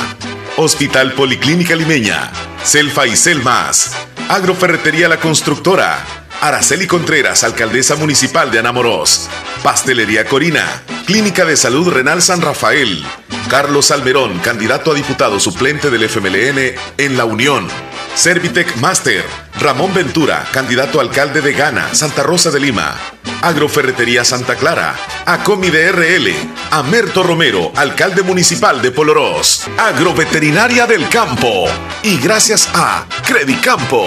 Hospital Policlínica Limeña. Selfa y Selmas. Agroferretería La Constructora. Araceli Contreras, alcaldesa municipal de Anamoros. Pastelería Corina. Clínica de Salud Renal San Rafael. Carlos Almerón, candidato a diputado suplente del FMLN en La Unión. Servitec Master. Ramón Ventura, candidato a alcalde de Ghana, Santa Rosa de Lima. Agroferretería Santa Clara. Acomi de RL. Amerto Romero, alcalde municipal de Polorós. Agroveterinaria del Campo. Y gracias a Credicampo.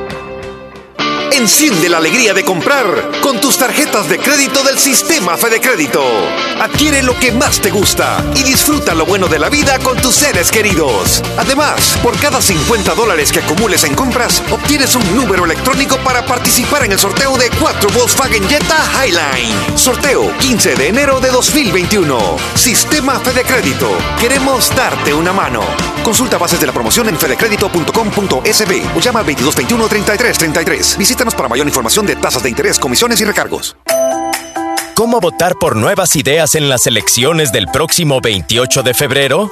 Enciende la alegría de comprar con tus tarjetas de crédito del sistema Fede Crédito. Adquiere lo que más te gusta y disfruta lo bueno de la vida con tus seres queridos. Además, por cada 50 dólares que acumules en compras, obtienes un número electrónico para participar en el sorteo de 4 Volkswagen Jetta Highline. Sorteo 15 de enero de 2021. Sistema Fede Crédito. Queremos darte una mano. Consulta bases de la promoción en fedecredito.com.sb o llama al 2221 3333. Para mayor información de tasas de interés, comisiones y recargos. ¿Cómo votar por nuevas ideas en las elecciones del próximo 28 de febrero?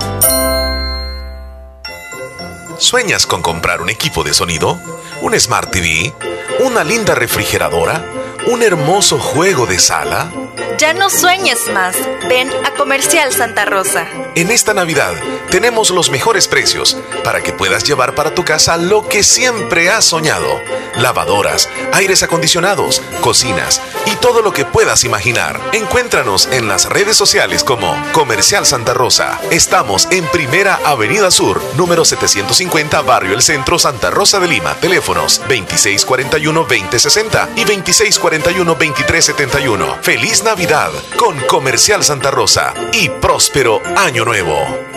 ¿Sueñas con comprar un equipo de sonido? ¿Un Smart TV? ¿Una linda refrigeradora? ¿Un hermoso juego de sala? Ya no sueñes más. Ven a Comercial Santa Rosa. En esta Navidad tenemos los mejores precios para que puedas llevar para tu casa lo que siempre has soñado. Lavadoras, aires acondicionados, cocinas y todo lo que puedas imaginar. Encuéntranos en las redes sociales como Comercial Santa Rosa. Estamos en Primera Avenida Sur, número 750, Barrio El Centro, Santa Rosa de Lima. Teléfonos 2641-2060 y 2641-2371. Feliz Navidad con Comercial Santa Rosa y próspero Año Nuevo.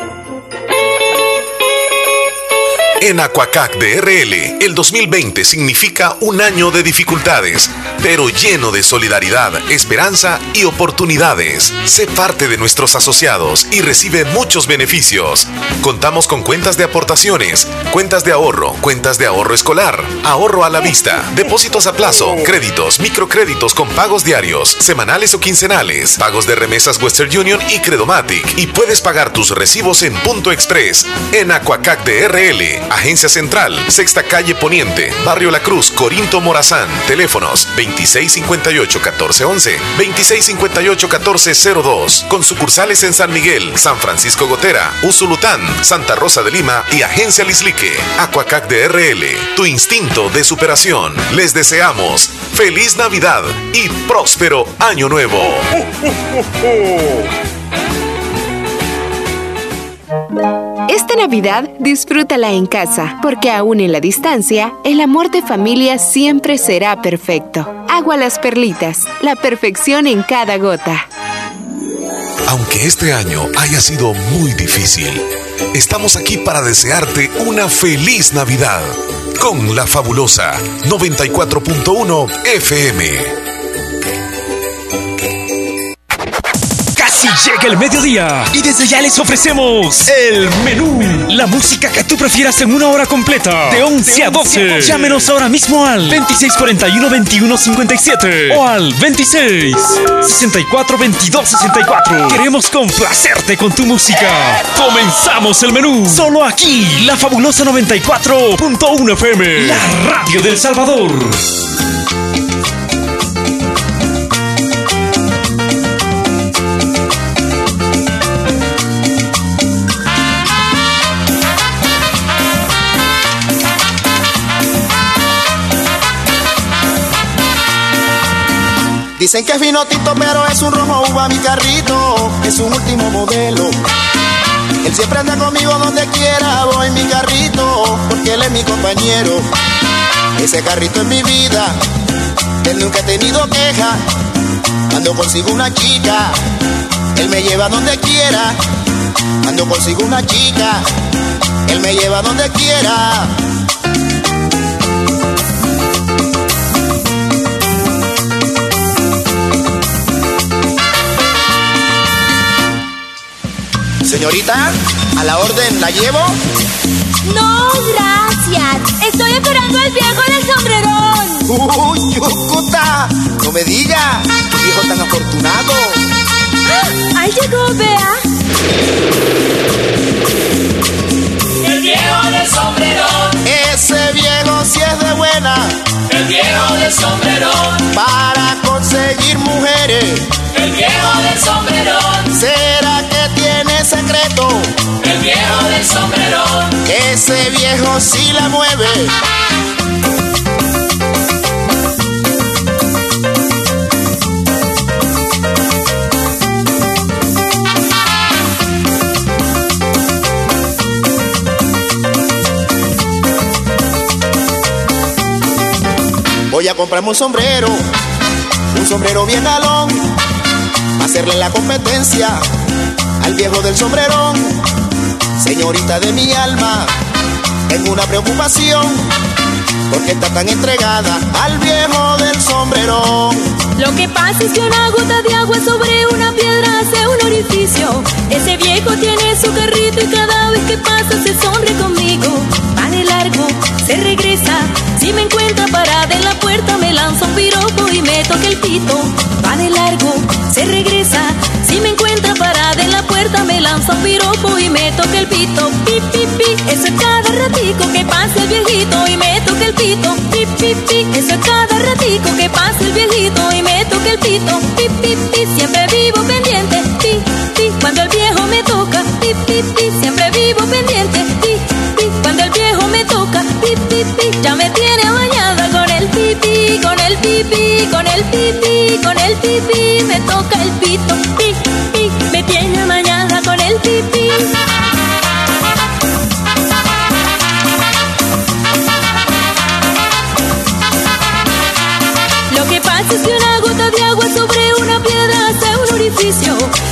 En Aquacac de RL, el 2020 significa un año de dificultades, pero lleno de solidaridad, esperanza y oportunidades. Sé parte de nuestros asociados y recibe muchos beneficios. Contamos con cuentas de aportaciones, cuentas de ahorro, cuentas de ahorro escolar, ahorro a la vista, depósitos a plazo, créditos, microcréditos con pagos diarios, semanales o quincenales, pagos de remesas Western Union y Credomatic. Y puedes pagar tus recibos en Punto Express, en Aquacac de RL, Agencia Central, Sexta Calle Poniente, Barrio La Cruz, Corinto Morazán. Teléfonos 2658-1411, 2658-1402. Con sucursales en San Miguel, San Francisco Gotera, Usulután, Santa Rosa de Lima y Agencia Lislique. Aquacac de RL, tu instinto de superación. Les deseamos feliz Navidad y próspero Año Nuevo. Esta Navidad disfrútala en casa, porque aún en la distancia, el amor de familia siempre será perfecto. Agua las perlitas, la perfección en cada gota. Aunque este año haya sido muy difícil, estamos aquí para desearte una feliz Navidad con la fabulosa 94.1 FM. Llega el mediodía y desde ya les ofrecemos el menú. La música que tú prefieras en una hora completa, de 11 a 12. Llámenos ahora mismo al 2641-2157 o al 26 64 22 64. Queremos complacerte con tu música. Comenzamos el menú. Solo aquí, la fabulosa 94.1 FM, la radio del Salvador. Dicen que es vino pero es un rojo uva mi carrito, es un último modelo. Él siempre anda conmigo donde quiera, voy mi carrito, porque él es mi compañero. Ese carrito es mi vida, él nunca ha tenido queja. Cuando consigo una chica, él me lleva donde quiera. Cuando consigo una chica, él me lleva donde quiera. Señorita, a la orden, ¿la llevo? No, gracias. Estoy esperando al viejo del sombrerón. ¡Uy, Yucuta! No me diga, qué viejo tan afortunado. ¡Ah! Ahí llegó, vea. El viejo del sombrerón. Ese viejo sí es de buena. El viejo del sombrerón. Para conseguir mujeres. El viejo del sombrerón. ¿Será que tiene secreto? El viejo del sombrerón. Ese viejo sí la mueve. Voy a comprarme un sombrero, un sombrero bien galón, hacerle la competencia al viejo del sombrerón. Señorita de mi alma, tengo una preocupación, porque está tan entregada al viejo del sombrerón. Lo que pasa es que una gota de agua sobre una piedra hace un orificio. Ese viejo tiene su carrito y cada vez que pasa se sonre conmigo. Va de largo, se regresa. Si me encuentra parada en la puerta, me lanza un piropo y me toca el pito. Va de largo, se regresa. Si me encuentra parada en la puerta, me lanza un piropo y me toca el pito. Pi, pi, pi, eso es cada ratico que pasa el viejito y me toca el pito. Pi, pi, pi, eso es cada ratico que pasa el viejito y me toca el pito. Pi, pi, pi, siempre vivo pendiente. Pi, pi, cuando el viejo me toca. Pi, pi, pi, siempre vivo pendiente. Pi, pi, cuando el viejo me toca. Pi, pi, pi, ya me tiene bañada con el pipi, con el pipi, con el pipi, con el pipi, me toca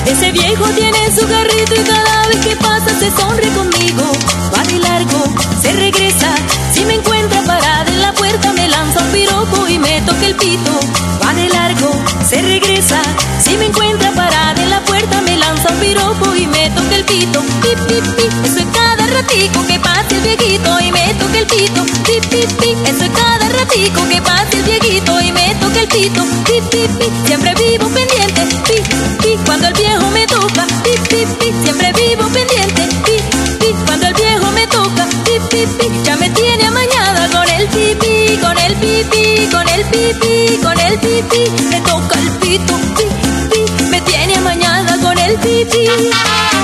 Ese viejo tiene su carrito y cada vez que pasa se sonre conmigo. Va de largo, se regresa. Si me encuentra parada en la puerta me lanza un piropo y me toca el pito. Va de largo, se regresa. Si me encuentra parada en la puerta me lanza un piropo y me toca el pito. Pi, pi, pi, eso es cada ratico que pasa el viejito y me toca el pito. Pi, pi, pi, eso es cada ratico que pasa el viejito toca el pito. Pi, pi, pi, siempre vivo pendiente. Pi, pi, cuando el viejo me toca. Pi, pi, pi, siempre vivo pendiente. Pi, pi, cuando el viejo me toca. Pi, pi, pi, ya me tiene amañada con el pipi, con el pipi, con el pipi, con el pipi. Me toca el pito. Pi, pi, me tiene amañada con el pipi. Tambor,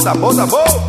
sabor, sabor.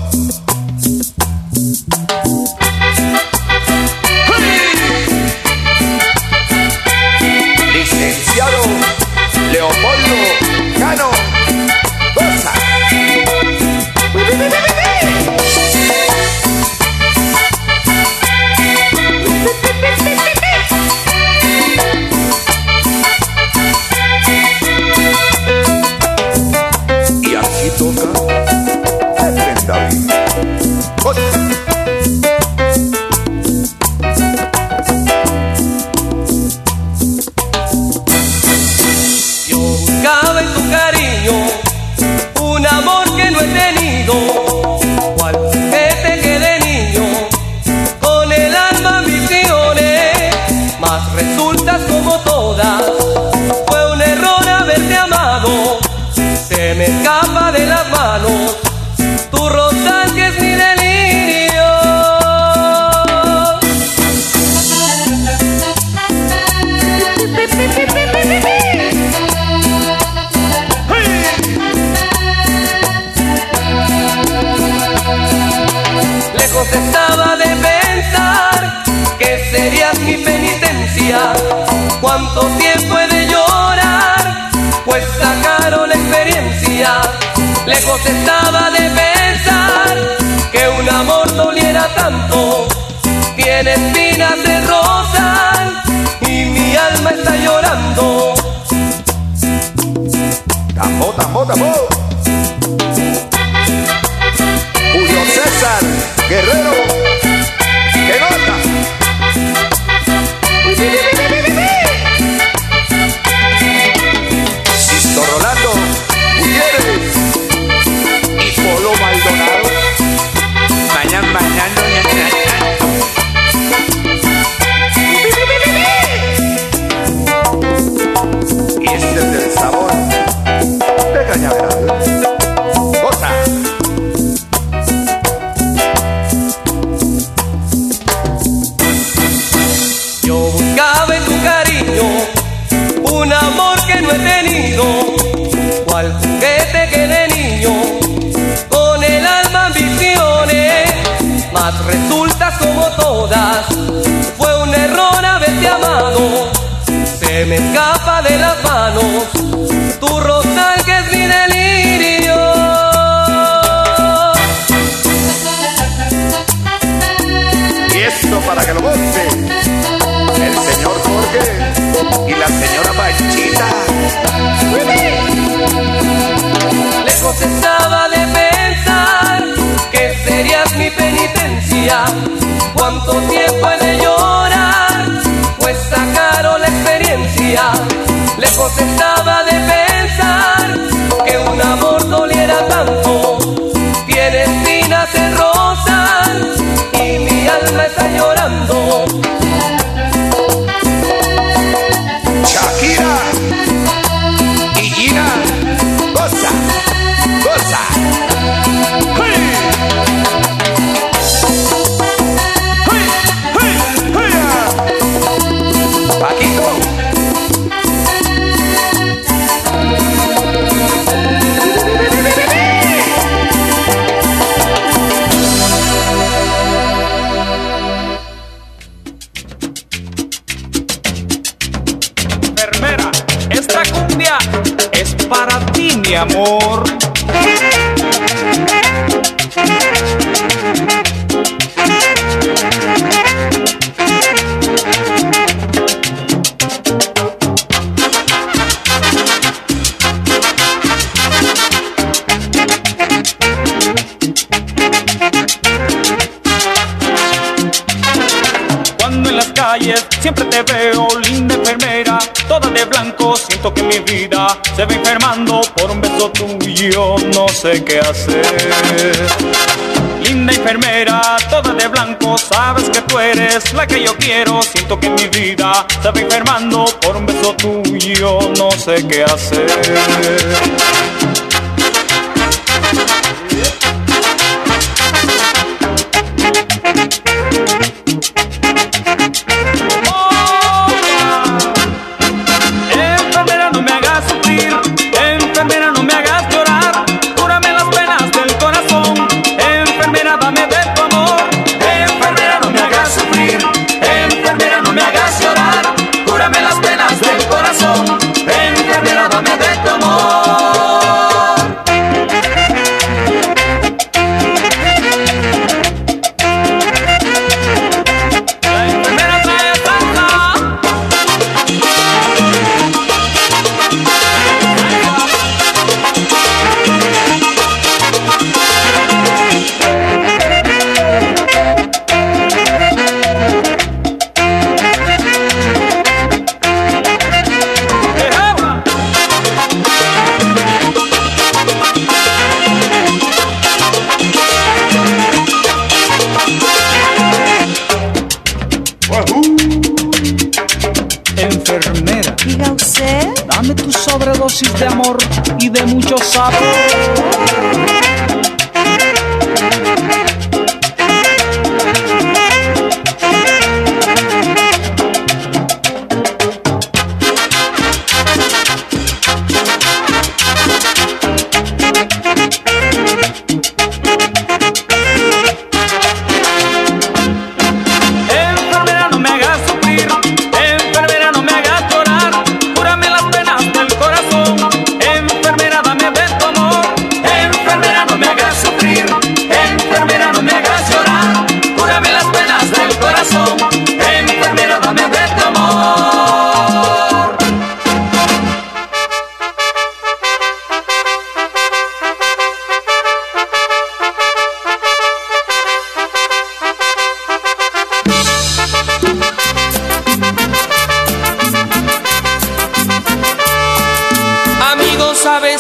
Quiero, siento que mi vida se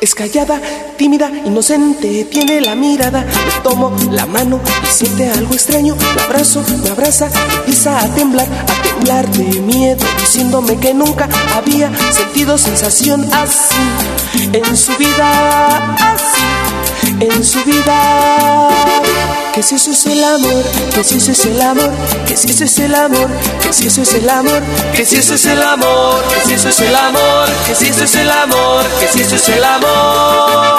Es callada, tímida, inocente, tiene la mirada. Le tomo la mano y siente algo extraño. La abrazo, me abraza, empieza a temblar, a temblar de miedo, diciéndome que nunca había sentido sensación así en su vida, en su vida. Que si eso es el amor, que si eso es el amor, que si eso es el amor, que si eso es el amor, que si eso es el amor, que si eso es el amor, que si eso es el amor, que si eso es el amor.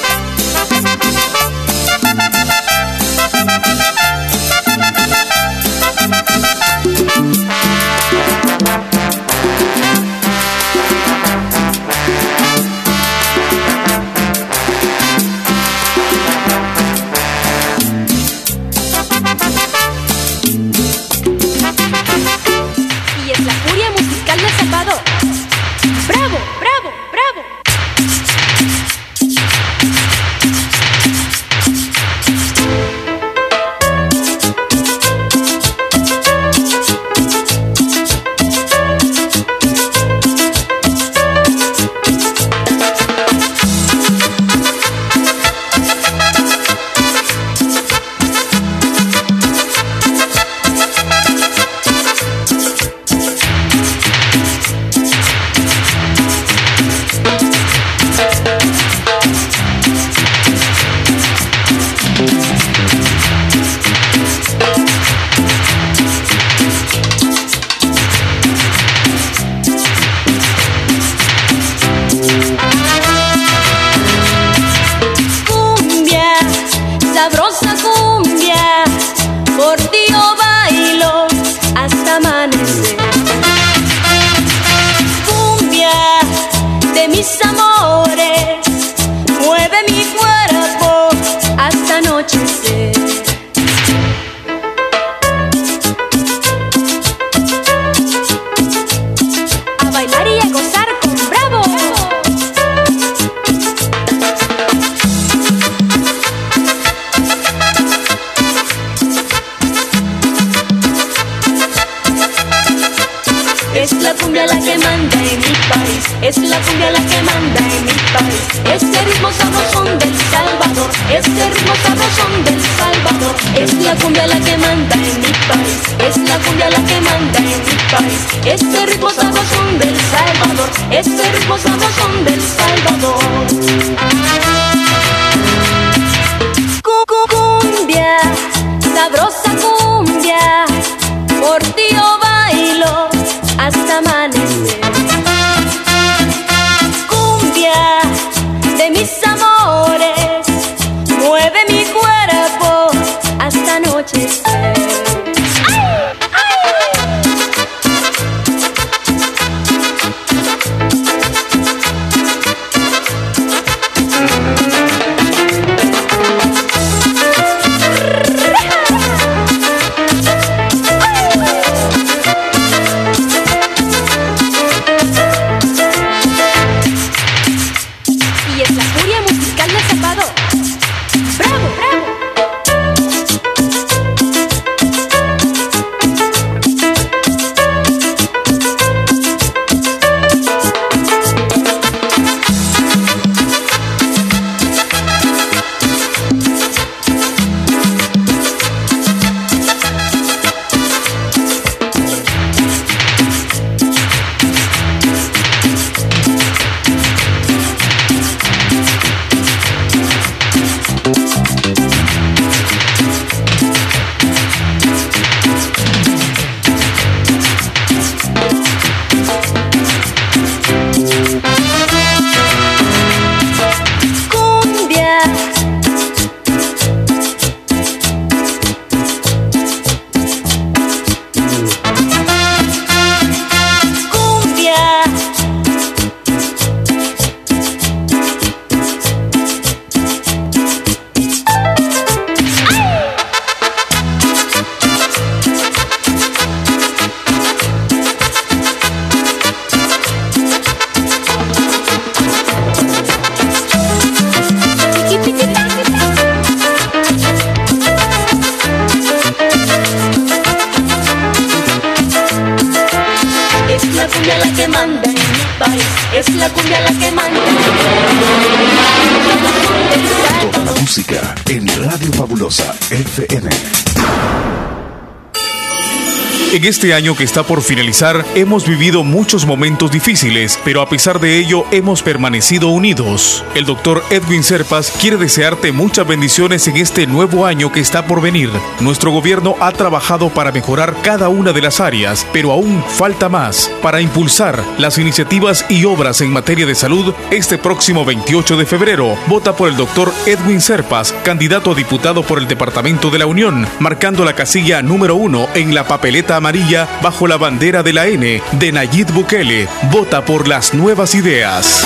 Este año que está por finalizar, hemos vivido muchos momentos difíciles, pero a pesar de ello hemos permanecido unidos. El doctor Edwin Serpas quiere desearte muchas bendiciones en este nuevo año que está por venir. Nuestro gobierno ha trabajado para mejorar cada una de las áreas, pero aún falta más para impulsar las iniciativas y obras en materia de salud. Este próximo 28 de febrero, vota por el doctor Edwin Serpas, candidato a diputado por el Departamento de la Unión, marcando la casilla número uno en la papeleta amarilla bajo la bandera de la N de Nayib Bukele. Vota por las nuevas ideas.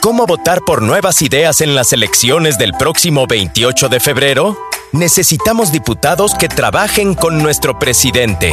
¿Cómo votar por nuevas ideas en las elecciones del próximo 28 de febrero? Necesitamos diputados que trabajen con nuestro presidente.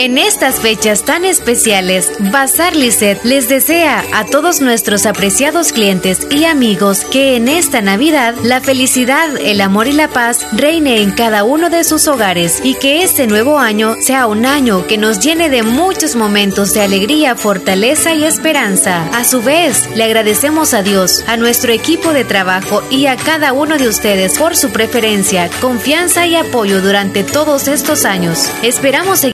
En estas fechas tan especiales, Bazar Lisset les desea a todos nuestros apreciados clientes y amigos que en esta Navidad la felicidad, el amor y la paz reine en cada uno de sus hogares y que este nuevo año sea un año que nos llene de muchos momentos de alegría, fortaleza y esperanza. A su vez, le agradecemos a Dios, a nuestro equipo de trabajo y a cada uno de ustedes por su preferencia, confianza y apoyo durante todos estos años. Esperamos